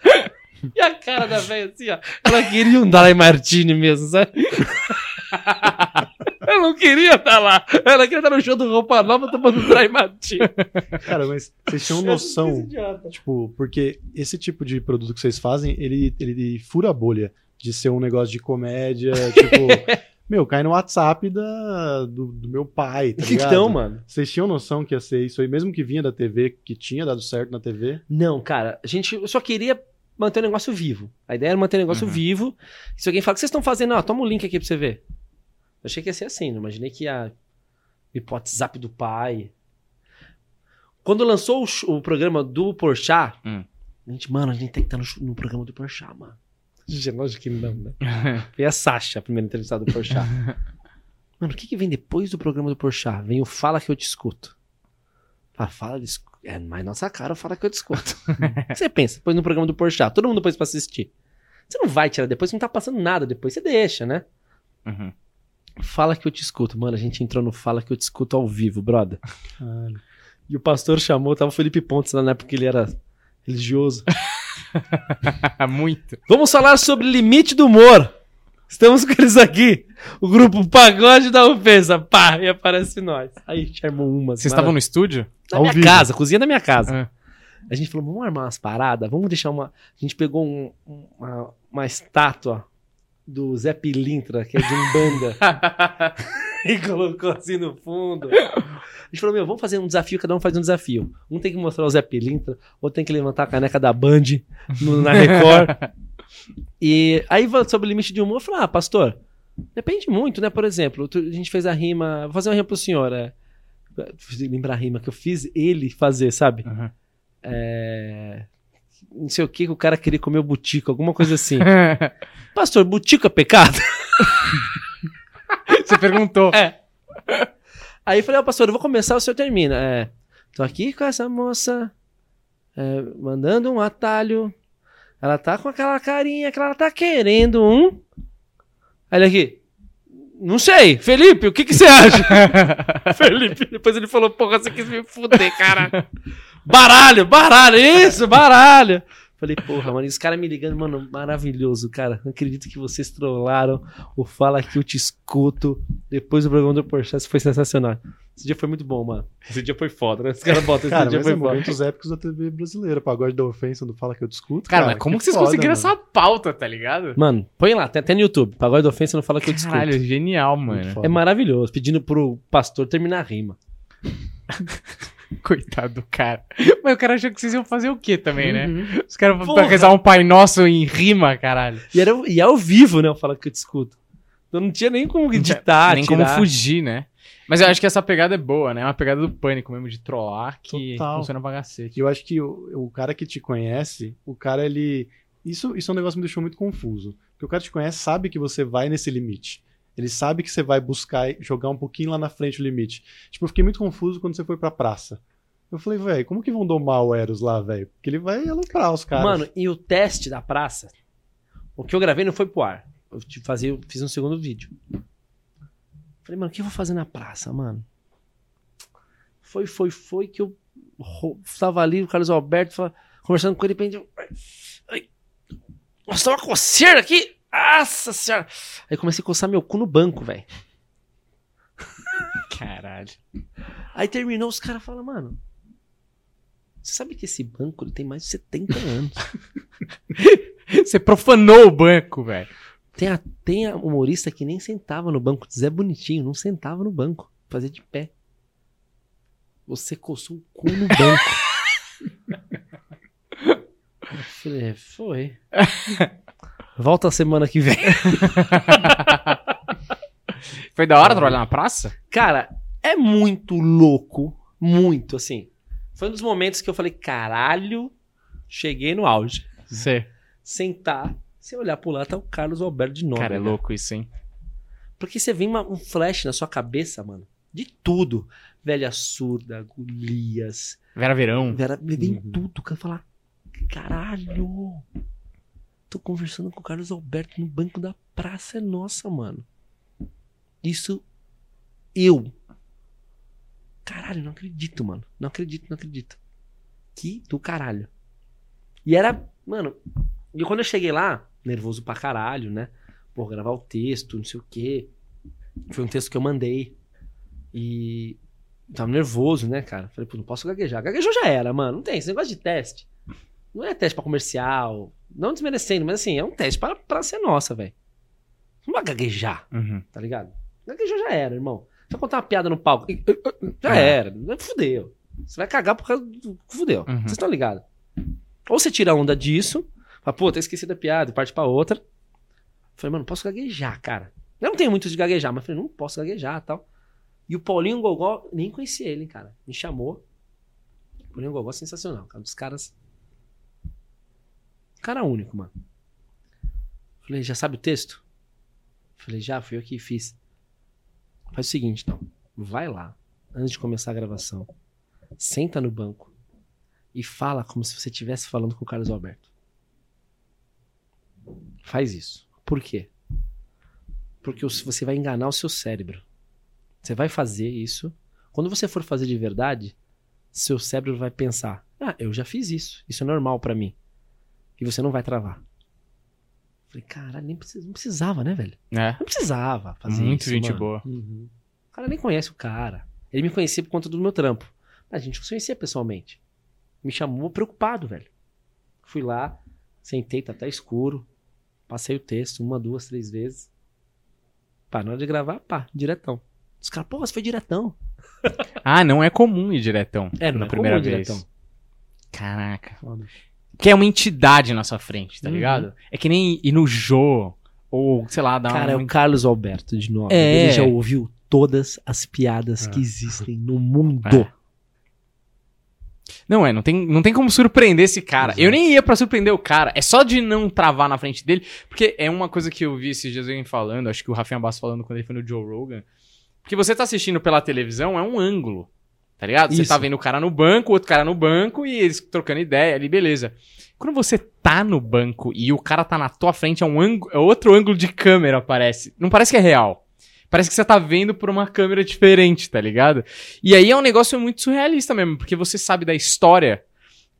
E a cara da velha assim, ó. Ela queria um Dry Martini mesmo, sabe? *laughs* Ela não queria estar lá. Ela queria estar no show do Roupa Nova tomando Dry Martini. *laughs* Cara, mas vocês tinham noção, tipo, porque esse tipo de produto que vocês fazem, ele, ele fura a bolha de ser um negócio de comédia, *laughs* tipo, meu, cai no WhatsApp da, do, do meu pai, tá ligado? Então, mano. Vocês tinham noção que ia ser isso aí, mesmo que vinha da TV, que tinha dado certo na TV? Não, cara, a gente eu só queria manter o negócio vivo. A ideia era manter o negócio Uhum. vivo. Se alguém fala, o que vocês estão fazendo? Ah, toma o link aqui pra você ver. Eu achei que ia ser assim, não imaginei que ia ir pro WhatsApp do pai. Quando lançou o, o programa do Porchat, Hum. a gente, mano, a gente tem que estar no, sh- no programa do Porchat, mano. Gente, lógico que não, né? *laughs* Foi a Sasha, a primeira entrevistada do Porchat. *laughs* Mano, o que, que vem depois do programa do Porchat? Vem o Fala Que Eu Te Escuto. Fala, fala, é mais nossa cara, o Fala Que Eu Te Escuto. o *laughs* que você pensa? Depois no programa do Porchat, todo mundo pôs pra assistir. Você não vai tirar depois, não tá passando nada depois, você deixa, né? Uhum. Fala Que Eu Te Escuto. Mano, a gente entrou no Fala Que Eu Te Escuto ao vivo, brother. Caralho. E o pastor chamou, tava o Felipe Pontes lá na época que ele era religioso. *laughs* Muito. Vamos falar sobre limite do humor. Estamos com eles aqui. O grupo Pagode da Ofensa. Pá, e aparece nós. Aí chamou umas. Vocês estavam no estúdio? na ao minha vivo. casa, cozinha da minha casa. Ah. A gente falou, vamos armar umas paradas, vamos deixar uma. A gente pegou um- uma, uma estátua do Zé Pilintra, que é de Umbanda, *laughs* e colocou assim no fundo. A gente falou, meu, vamos fazer um desafio, cada um faz um desafio. Um tem que mostrar o Zé Pilintra, outro tem que levantar a caneca da Band no- na Record. *laughs* e aí, sobre o limite de humor, eu falei, ah, pastor, depende muito, né? Por exemplo, a gente fez a rima, vou fazer uma rima pro senhor, é. Lembrar a rima que eu fiz ele fazer, sabe? Uhum. É, Não sei o que que o cara queria comer o butico, alguma coisa assim. *laughs* Pastor, butico é pecado? Você perguntou. É. Aí eu falei, ó, pastor, eu vou começar, o senhor termina. É, tô aqui com essa moça, é, mandando um atalho. Ela tá com aquela carinha que ela tá querendo um. Ele aqui. Não sei, Felipe, o que que você acha? *laughs* Felipe, depois ele falou, porra, você quis me fuder, cara. *laughs* Baralho, baralho, isso, baralho. Falei, porra, mano, e os caras me ligando, mano, maravilhoso, cara. Não acredito que vocês trollaram o Fala que eu te escuto. Depois do programa do Porsche, foi sensacional. Esse dia foi muito bom, mano. Esse dia foi foda, né? Os caras botam esse Cara, dia mas foi é foda. momentos épicos da TV brasileira. Pagode da ofensa, não fala que eu discuto. Cara, mas como que vocês foda, conseguiram mano. essa pauta, tá ligado? Mano, põe lá, tem até no YouTube. Pagode da ofensa não fala que eu discuto. Caralho, genial, mano. foda. É maravilhoso, pedindo pro pastor terminar a rima. *laughs* *laughs* Coitado do cara. Mas o cara achou que vocês iam fazer o quê também, né? Uhum. Os caras vão rezar um Pai Nosso em rima, caralho. E, era, e é ao vivo, né? Eu falo que eu discuto. Então não tinha nem como editar, Nem tirar. como fugir, né? Mas eu acho que essa pegada é boa, né? É uma pegada do pânico mesmo, de trollar, que Total. funciona pra cacete. E eu acho que o, o cara que te conhece, o cara, ele. Isso, isso é um negócio que me deixou muito confuso. Porque o cara que te conhece sabe que você vai nesse limite. Ele sabe que você vai buscar jogar um pouquinho lá na frente o limite. Tipo, eu fiquei muito confuso quando você foi pra praça. Eu falei, velho, como que vão domar o Eros lá, velho? Porque ele vai aloprar os caras. Mano, e o teste da praça, o que eu gravei não foi pro ar. Eu eu fiz um segundo vídeo. Falei, mano, o que eu vou fazer na praça, mano? Foi, foi, foi que eu tava ali, o Carlos Alberto conversando com ele, de nossa, tá uma aqui! Nossa senhora! Aí comecei a coçar meu cu no banco, velho. Caralho. Aí terminou, os caras falam, mano, você sabe que esse banco ele tem mais de 70 anos. *laughs* Você profanou o banco, velho. Tem a, tem a humorista que nem sentava no banco. Zé Bonitinho, não sentava no banco. Fazia de pé. Você coçou o cu no banco. *laughs* Eu falei, é, foi. *laughs* Volta a semana que vem. *laughs* Foi da hora trabalhar na praça? Cara, é muito louco. Muito, assim. Foi um dos momentos que eu falei, caralho, cheguei no auge. Você. Sentar, você olhar pro lado, tá o Carlos Alberto de novo. Cara, é louco isso, hein? Porque você vem uma- um flash na sua cabeça, mano. De tudo. Velha surda, Golias. Vera Verão. Vera, vem Uhum. tudo. Cara, falar, caralho. Tô conversando com o Carlos Alberto no banco da praça é nossa, mano. Isso. Eu. Caralho, não acredito, mano. Não acredito, não acredito. Que do caralho. E era, mano. E quando eu cheguei lá, nervoso pra caralho, né? Pô, gravar o texto, não sei o quê. Foi um texto que eu mandei. E. Tava nervoso, né, cara? Falei, pô, não posso gaguejar. Gaguejou já era, mano. Não tem esse negócio de teste. Não é teste pra comercial. Não desmerecendo, mas assim, é um teste pra, pra ser nossa, velho. Não vai gaguejar, Uhum. tá ligado? Gaguejou já era, irmão. Você vai contar uma piada no palco. Já Ah. era. Fudeu. Você vai cagar por causa do. Fudeu. Uhum. Vocês estão ligados? Ou você tira a onda disso, fala, pô, tá esquecido a piada, e parte pra outra. Falei, mano, posso gaguejar, cara. Eu não tenho muito de gaguejar, mas falei, não posso gaguejar e tal. E o Paulinho Gogó, nem conhecia ele, cara. Me chamou. O Paulinho Gogó é sensacional, cara. Um dos caras. Cara único, mano. Falei, já sabe o texto? Falei, já, fui eu que fiz. Faz o seguinte, então. Vai lá, antes de começar a gravação. Senta no banco e fala como se você estivesse falando com o Carlos Alberto. Faz isso. Por quê? Porque você vai enganar o seu cérebro. Você vai fazer isso. Quando você for fazer de verdade, seu cérebro vai pensar: Ah, eu já fiz isso. Isso é normal pra mim. E você não vai travar. Falei, caralho, nem precis- não precisava, né, velho? É. Não precisava fazer Muito isso. gente mano. boa. Uhum. O cara nem conhece o cara. Ele me conhecia por conta do meu trampo. Mas a gente não se conhecia pessoalmente. Me chamou preocupado, velho. Fui lá, sentei, tá até escuro. Passei o texto uma, duas, três vezes. Pá, na hora de gravar, pá, diretão. Os caras, pô, você foi diretão. *laughs* Ah, não é comum ir diretão. É, não na é primeira comum vez. diretão. Caraca. Foda. Que é uma entidade na sua frente, tá Uhum. ligado? É que nem ir no Jô, ou sei lá, dar Cara, é um... o Carlos Alberto de novo. É. Ele já ouviu todas as piadas É. que existem no mundo. É. Não é, não tem, não tem como surpreender esse cara. Exato. Eu nem ia pra surpreender o cara. É só de não travar na frente dele. Porque é uma coisa que eu vi esses dias alguém falando, acho que o Rafinha Bass falando quando ele foi no Joe Rogan. Porque você tá assistindo pela televisão, é um ângulo. Tá ligado? Você Isso. tá vendo o cara no banco, outro cara no banco e eles trocando ideia ali, beleza. Quando você tá no banco e o cara tá na tua frente, é um ângulo, é outro ângulo de câmera, parece. Não parece que é real. Parece que você tá vendo por uma câmera diferente, tá ligado? E aí é um negócio muito surrealista mesmo, porque você sabe da história.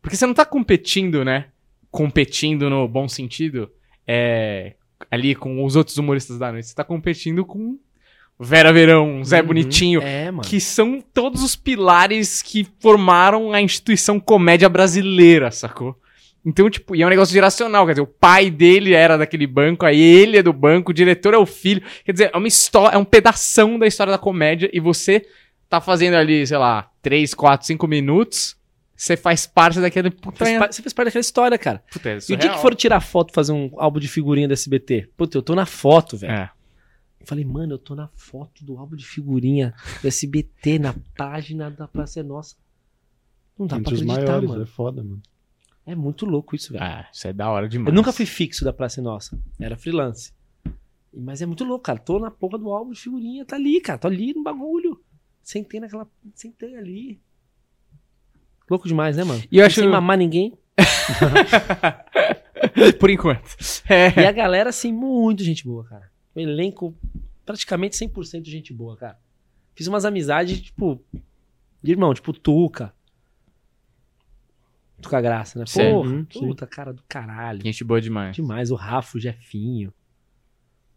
Porque você não tá competindo, né? Competindo no bom sentido. É. Ali com os outros humoristas da noite. Você tá competindo com Vera Verão, Zé Uhum. Bonitinho. É, mano. Que são todos os pilares que formaram a instituição comédia brasileira, sacou? Então, tipo, e é um negócio geracional, quer dizer, o pai dele era daquele banco, aí ele é do banco, o diretor é o filho. Quer dizer, é uma história, é um pedação da história da comédia e você tá fazendo ali, sei lá, 3, 4, 5 minutos, você faz parte daquele puta, Fez par- Você fez parte daquela história, cara. puta é E o dia que foram tirar foto, fazer um álbum de figurinha do SBT? Puta, eu tô na foto, velho. É. Eu Falei, mano, eu tô na foto do álbum de figurinha do SBT, na página da Praça é Nossa. Não dá Entre pra os acreditar, maiores, mano. é foda, mano. É muito louco isso, velho. Ah, isso é da hora demais. Eu nunca fui fixo da Praça é Nossa. Era freelance. Mas é muito louco, cara. Tô na porra do álbum de figurinha. Tá ali, cara. Tô ali no bagulho. Sentei naquela. Sentei ali. Louco demais, né, mano? E eu acho- Sem mamar ninguém. *laughs* Por enquanto. É. E a galera, assim, muito gente boa, cara. O elenco, praticamente 100% gente boa, cara. Fiz umas amizades, tipo, de irmão, tipo Tuca. Tuca Graça, né? Certo. Porra, Uhum, sim. puta, cara do caralho. Gente boa demais. Demais, o Rafa, o Jefinho.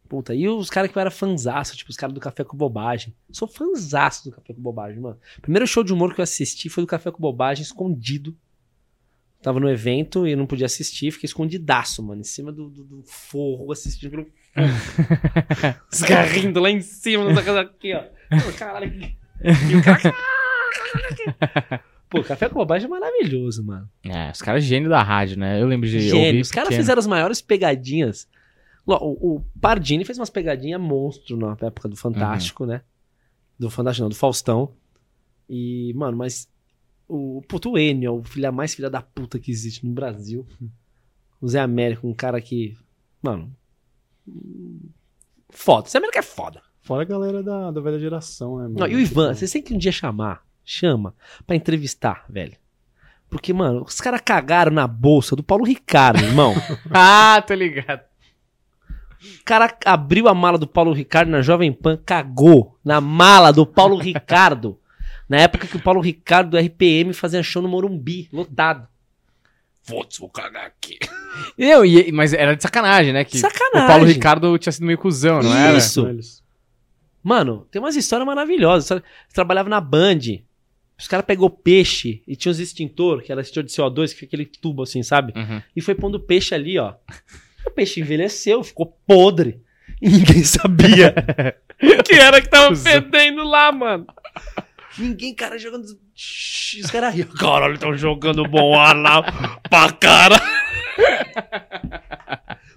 Puta, e os caras que eu era fanzaço, tipo os caras do Café com Bobagem. Sou fanzaço do Café com Bobagem, mano. Primeiro show de humor que eu assisti foi do Café com Bobagem, escondido. Tava no evento e não podia assistir, fiquei escondidaço, mano, em cima do, do, do forro, assistindo pelo. *laughs* Os caras rindo lá em cima, não sei aqui, ó. Caralho. E o cara... Pô, Café com Bobagem é maravilhoso, mano. É, os caras gênio da rádio, né? Eu lembro de Gênio. ouvir Os caras fizeram as maiores pegadinhas. O, o Pardini fez umas pegadinhas monstro na época do Fantástico, né? Do Fantástico, não, do Faustão. E, mano, mas o puto Enio é o filho mais filha da puta que existe no Brasil. O Zé Américo, um cara que. Mano. Foda. Zé Américo é foda. Fora a galera da, da velha geração, né, mano? Não, e o Ivan, Tipo, vocês têm que um dia chamar. Chama. Pra entrevistar, velho. Porque, mano, os caras cagaram na bolsa do Paulo Ricardo, irmão. *laughs* Ah, tô ligado. O cara abriu a mala do Paulo Ricardo na Jovem Pan, cagou na mala do Paulo Ricardo. Na época que o Paulo Ricardo do RPM fazia show no Morumbi, lotado. Foda-se, vou cagar aqui. Eu, e, mas era de sacanagem, né? Que Sacanagem. o Paulo Ricardo tinha sido meio cuzão, não era? Isso. eles- Mano, tem umas histórias maravilhosas. História- Trabalhava na Band. Os caras pegou peixe e tinha os extintor, que era extintor de CO2, que fica aquele tubo assim, sabe? Uhum. E foi pondo peixe ali, ó. O peixe envelheceu, ficou podre. E ninguém sabia *laughs* que era que tava Cusão. fedendo lá, mano. Ninguém, cara, jogando. Os caras riam. Caralho, tão jogando bom ar lá pra cara.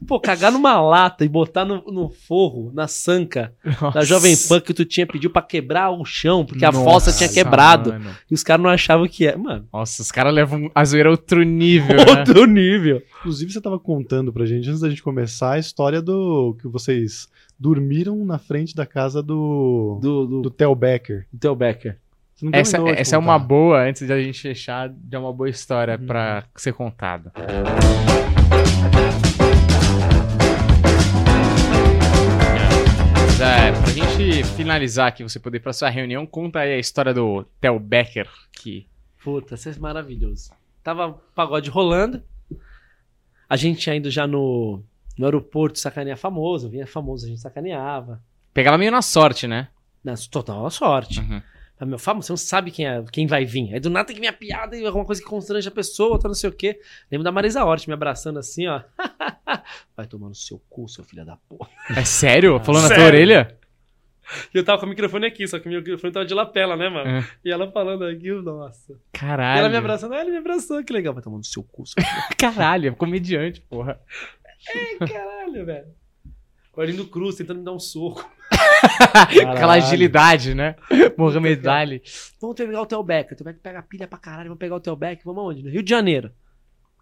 Pô, cagar numa lata e botar no, no forro, na sanca da Jovem Pan que tu tinha pedido pra quebrar o chão, porque a fossa tinha quebrado. mano. E os caras não achavam que é. Mano, Nossa, os caras levam a zoeira a outro nível, né? outro nível. Inclusive, você tava contando pra gente, antes da gente começar, a história do que vocês dormiram na frente da casa do, Do, do, do Theo Becker. do Theo Becker. Essa, essa é uma boa, antes de a gente fechar, de uma boa história pra ser contada. Mas, é, pra gente finalizar aqui, você poder ir pra sua reunião, conta aí a história do Theo Becker, que... Puta, isso é maravilhoso. Tava pagode rolando. A gente tinha ido já no, no aeroporto sacanear famoso. Vinha famoso, a gente sacaneava. Pegava meio na sorte, né? Na total sorte. Uhum. Ah, meu famoso, você não sabe quem, é, quem vai vir. Aí do nada tem que vir a piada e alguma coisa que constrange a pessoa, outra não sei o quê. Lembro da Marisa Hort me abraçando assim, ó. *laughs* vai tomar no seu cu, seu filho da porra. É sério? *laughs* Falando na tua orelha? E eu tava com o microfone aqui, só que o microfone tava de lapela, né, mano? É. E ela falando aqui, nossa. E Caralho. ela me abraçando, ah, ele me abraçou, que legal. Vai tomar no seu cu, seu filho *laughs* Caralho, é comediante, porra. Caralho, velho. O Arlindo Cruz tentando me dar um soco. *laughs* Aquela agilidade, né? Mohamed Ali. Vamos pegar o Theo Becker. O Theo Becker pega pilha pra caralho. Vamos pegar o Theo Becker. Vamos aonde? No Rio de Janeiro.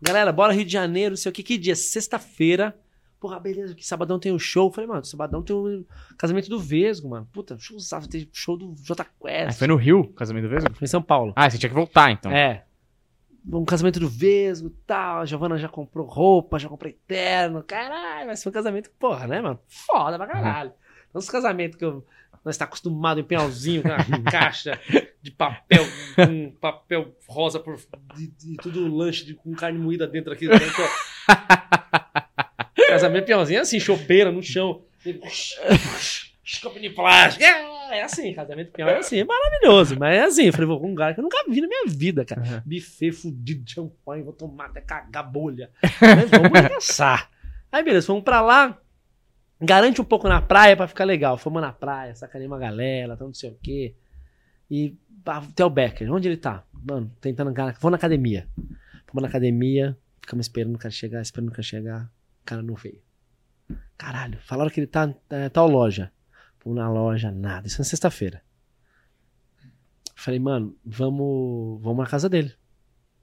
Galera, bora Rio de Janeiro, não sei o que. Que dia? Sexta-feira. Porra, beleza. Que sabadão tem o show. Falei, mano, sabadão tem o casamento do Vesgo, mano. Puta, showzado. Tem show do J Ah, Quest. foi no Rio, casamento do Vesgo? Foi em São Paulo. Ah, você tinha que voltar, então. É. Um casamento do Vesgo e tal. A Giovana já comprou roupa, já comprei terno. Caralho, mas foi um casamento, porra, né, mano? Foda pra caralho. Então, os casamentos que eu. Nós tá acostumado em penhalzinho, com a *laughs* caixa de papel, com papel rosa por de, de tudo lanche de, com carne moída dentro aqui. dentro, ó. Casamento penhalzinho é assim, chopeira no chão. Copo de plástico. É, é assim, casamento penhal é assim, é maravilhoso. Mas é assim, eu falei, vou com um lugar que eu nunca vi na minha vida, cara. Uhum. Buffet fudido de champanhe, vou tomar até cagar bolha. Mas vamos *laughs* arregaçar. Aí beleza, fomos pra lá. Garante um pouco na praia pra ficar legal. Fomos na praia, sacanei uma galera, não sei o quê. E ah, Theo Becker, onde ele tá? Mano, tentando. Vou na academia. Fomos na academia, ficamos esperando o cara chegar, esperando o cara chegar. O cara não veio. Caralho, falaram que ele tá em tal loja. Fomos na loja, nada. Isso na sexta-feira. Falei, mano, vamos, vamos na casa dele.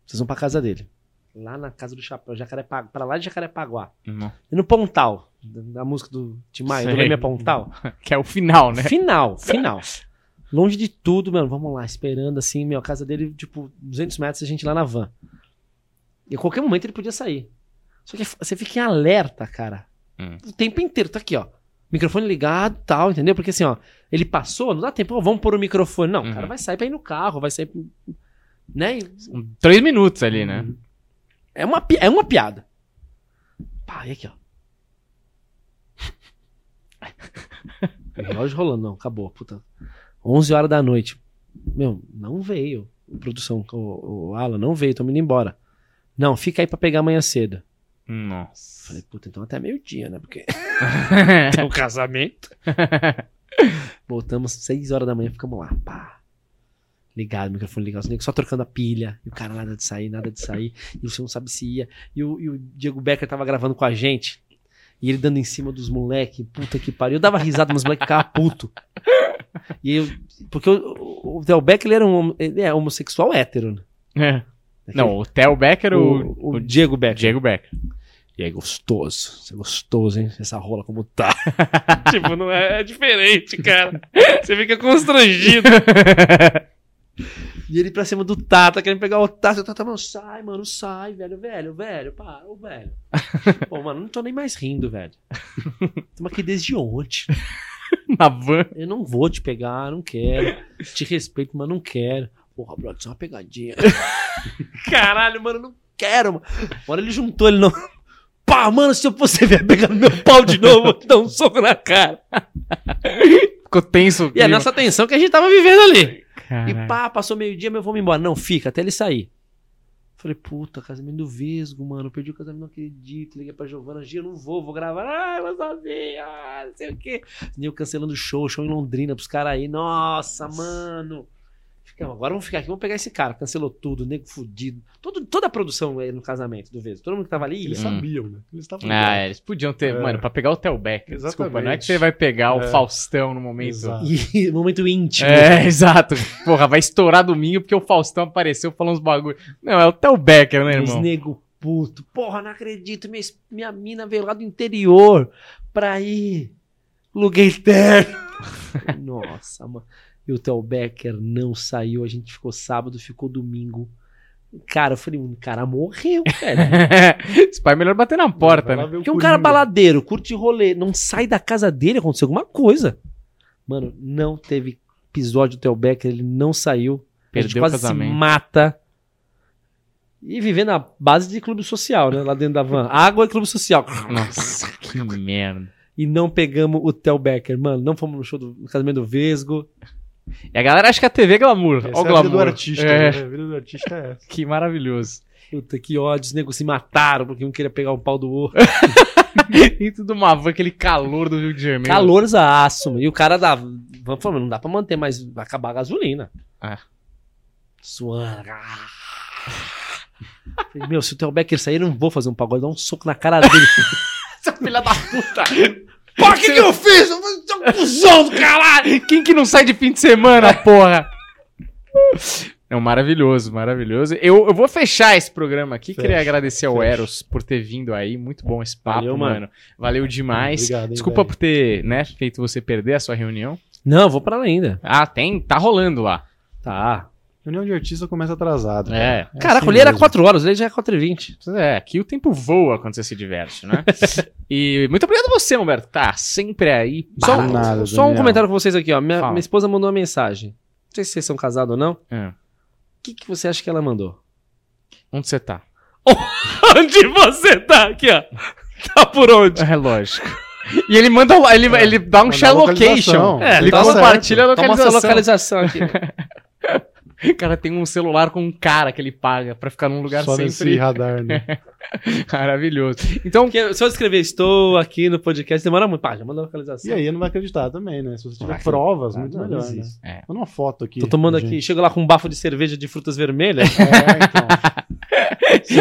Vocês vão pra casa dele. Lá na casa do Chapéu, Jacarepaguá, pra lá de Jacarepaguá. Não. E no Pontal, da música do Tim Maia, do. Leme Pontal. *laughs* Que é o final, né? Final, final. Longe de tudo, mano. Vamos lá, esperando assim, meu, a casa dele, tipo, 200 metros, a gente lá na van. E a qualquer momento ele podia sair. Só que você fica em alerta, cara. Hum. O tempo inteiro, tá aqui, ó. Microfone ligado tal, entendeu? Porque assim, ó, ele passou, não dá tempo, ó, vamos pôr o microfone. Não, o cara Uhum. vai sair pra ir no carro, vai sair. Né? Três minutos ali, né? É uma, é uma piada. Pá, e aqui, ó. O relógio rolando, não, acabou, puta. 11 horas da noite. Meu, não veio. Produção, o, o Alan, não veio, tô indo embora. Não, fica aí pra pegar amanhã cedo. Nossa. Falei, puta, então até meio-dia, né? Porque *laughs* é um casamento. Voltamos 6 horas da manhã, ficamos lá, pá. Ligado, microfone ligado, só trocando a pilha. E o cara nada de sair, nada de sair. E você não sabe se ia. E o, e o Diego Becker tava gravando com a gente. E ele dando em cima dos moleque, puta que pariu. Eu dava risada, mas os moleque ficavam puto. E eu, porque o, Theo Becker ele era um, ele é homossexual hétero, né? É. Não, o Theo Becker, o, o, o Diego Becker. Diego Becker. E aí, gostoso. Você é gostoso, hein? Essa rola como tá. *laughs* tipo, não é, é diferente, cara. Você fica constrangido. *laughs* E ele pra cima do Tata, querendo pegar o Tata. O Tata, mano, sai, mano, sai, velho, velho, velho, para, ô, velho. *laughs* Pô, mano, não tô nem mais rindo, velho. Estamos aqui desde ontem. *laughs* Na van. Eu não vou te pegar, não quero. Te respeito, mas não quero. Porra, brother, isso é uma pegadinha. *laughs* Caralho, mano, não quero, mano. Uma hora ele juntou, ele não. Pá, mano, se você vier pegar no meu pau de novo, eu vou te dar um soco na cara. Ficou tenso. o E a clima. nossa tensão que a gente tava vivendo ali. E pá, passou meio-dia, mas eu vou me embora. Não, fica, até ele sair. Falei, puta, casamento do Vesgo, mano. Perdi o casamento, não acredito. Liguei pra Giovana, Gia, eu não vou, vou gravar. Ah, eu vou ah, não sei o quê. Nil cancelando show, show em Londrina pros caras aí. Nossa, mano. Ficamos, agora vamos ficar aqui, vamos pegar esse cara. Cancelou tudo, nego fudido. Todo, toda a produção aí no casamento do Vesgo. Todo mundo que tava ali. Eles. Hum. sabiam, né? Eles estavam Ah, eles podiam ter. É. Mano, pra pegar o Theo Becker. Desculpa, não é que você vai pegar o É. Faustão no momento. Exato. E *laughs* momento íntimo. É, *laughs* exato. Porra, vai estourar domingo porque o Faustão apareceu falando uns bagulho. Não, é o Theo Becker, né, Os irmão? nego puto. Porra, não acredito. Minha, minha mina veio lá do interior pra ir. Luguei terno. *laughs* Nossa, mano. E o Theo Becker não saiu. A gente ficou sábado, ficou domingo. Cara, eu falei, um cara morreu, velho. *laughs* Esse pai é melhor bater na porta, né? o Porque um Coringa. cara baladeiro, curte rolê, não sai da casa dele, aconteceu alguma coisa. Mano, não teve episódio do Theo Becker, ele não saiu. a gente Perdeu o quase casamento. se mata. E vivendo na base de clube social, né? Lá dentro da van. Água e clube social. Nossa, que merda. E não pegamos o Theo Becker, mano. Não fomos no show do no casamento do Vesgo. E a galera acha que a TV é glamour. Essa Olha o é a vida glamour. do artista, É, né? A vida do artista é essa. *laughs* que maravilhoso. Puta, que ódio. Os negros se mataram porque um queria pegar o pau do outro. *laughs* Dentro de uma van, aquele calor do Rio de Janeiro. Calorzaço, mano. E o cara da. Vamos falar, não dá pra manter, mas vai acabar a gasolina. É. Suando. Ah. *laughs* Falei, Meu, se o Theo Becker sair, eu não vou fazer um pagode, dar um soco na cara dele. Essa filha da puta. Pô, o que, que eu fiz? Eu sou um cuzão do caralho! *laughs* Quem que não sai de fim de semana, porra? Não, maravilhoso, maravilhoso. Eu, eu vou fechar esse programa aqui. Fecha, Queria agradecer ao fecha. Eros por ter vindo aí. Muito bom esse papo, Valeu, mano. mano. Valeu demais. Obrigado, hein, Desculpa velho. por ter, né, feito você perder a sua reunião. Não, eu vou pra lá ainda. Ah, tem, tá rolando lá. Tá. Reunião de artista começa atrasado. É. É Caraca, assim era mesmo. 4 horas, ele já é 4 e 20 É, aqui o tempo voa quando você se diverte, né? *laughs* e muito obrigado a você, Humberto, tá sempre aí. Só, um- nada, só um comentário com vocês aqui, ó. Minha, minha esposa mandou uma mensagem. Não sei se vocês são casados ou não. O É. que, que você acha que ela mandou? Onde você tá? *laughs* Onde você tá aqui, ó? Tá por onde? É lógico. E ele manda, ele, ele dá um share a localização. location. É, ele tá compartilha a Toma localização. essa localização aqui. *laughs* O cara tem um celular com um cara que ele paga pra ficar num lugar Só nesse sempre radar, né? *laughs* maravilhoso. Então, Porque se eu escrever estou aqui no podcast, demora muito. Pá, já manda a localização. E aí não vai acreditar também, né? Se você tiver Ah, provas, muito não, melhor, não né? É. Manda uma foto aqui. Tô tomando aqui, chego lá com um bafo de cerveja de frutas vermelhas. É, então. *laughs*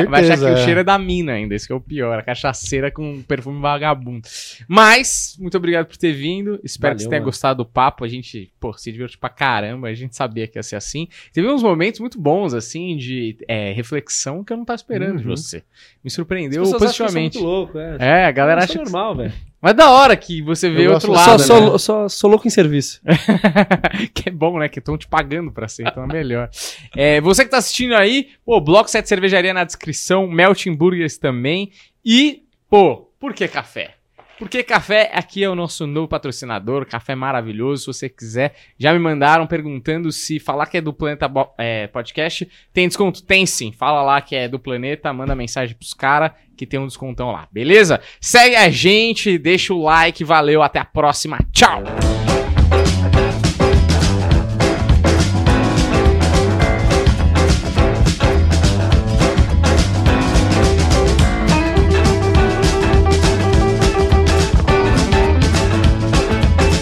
vai achar que Certeza, o é. cheiro é da mina ainda, isso que é o pior. A cachaceira com um perfume vagabundo. Mas, muito obrigado por ter vindo. Espero que Valeu, você tenha mano. gostado do papo. A gente, pô, se divertiu pra caramba. A gente sabia que ia ser assim. Teve uns momentos muito bons, assim, de é, reflexão que eu não tava esperando de Uhum. você. Me surpreendeu que sou positivamente. muito louco, é. É, a galera Eu acha que. normal, velho. Mas da hora que você vê Eu outro gosto- Só, lado. sou, né? só- sou louco em serviço. *laughs* que é bom, né? Que estão te pagando pra ser, então é melhor. É, você que tá assistindo aí, pô, Bloco 7 Cervejaria na descrição, Melting Burgers também. E, pô, por que café? Porque café aqui é o nosso novo patrocinador, café maravilhoso. Se você quiser, já me mandaram perguntando se falar que é do Planeta Bo- é, Podcast tem desconto. Tem sim, fala lá que é do Planeta, manda mensagem pros caras que tem um descontão lá, beleza? Segue a gente, deixa o like, valeu, até a próxima, tchau!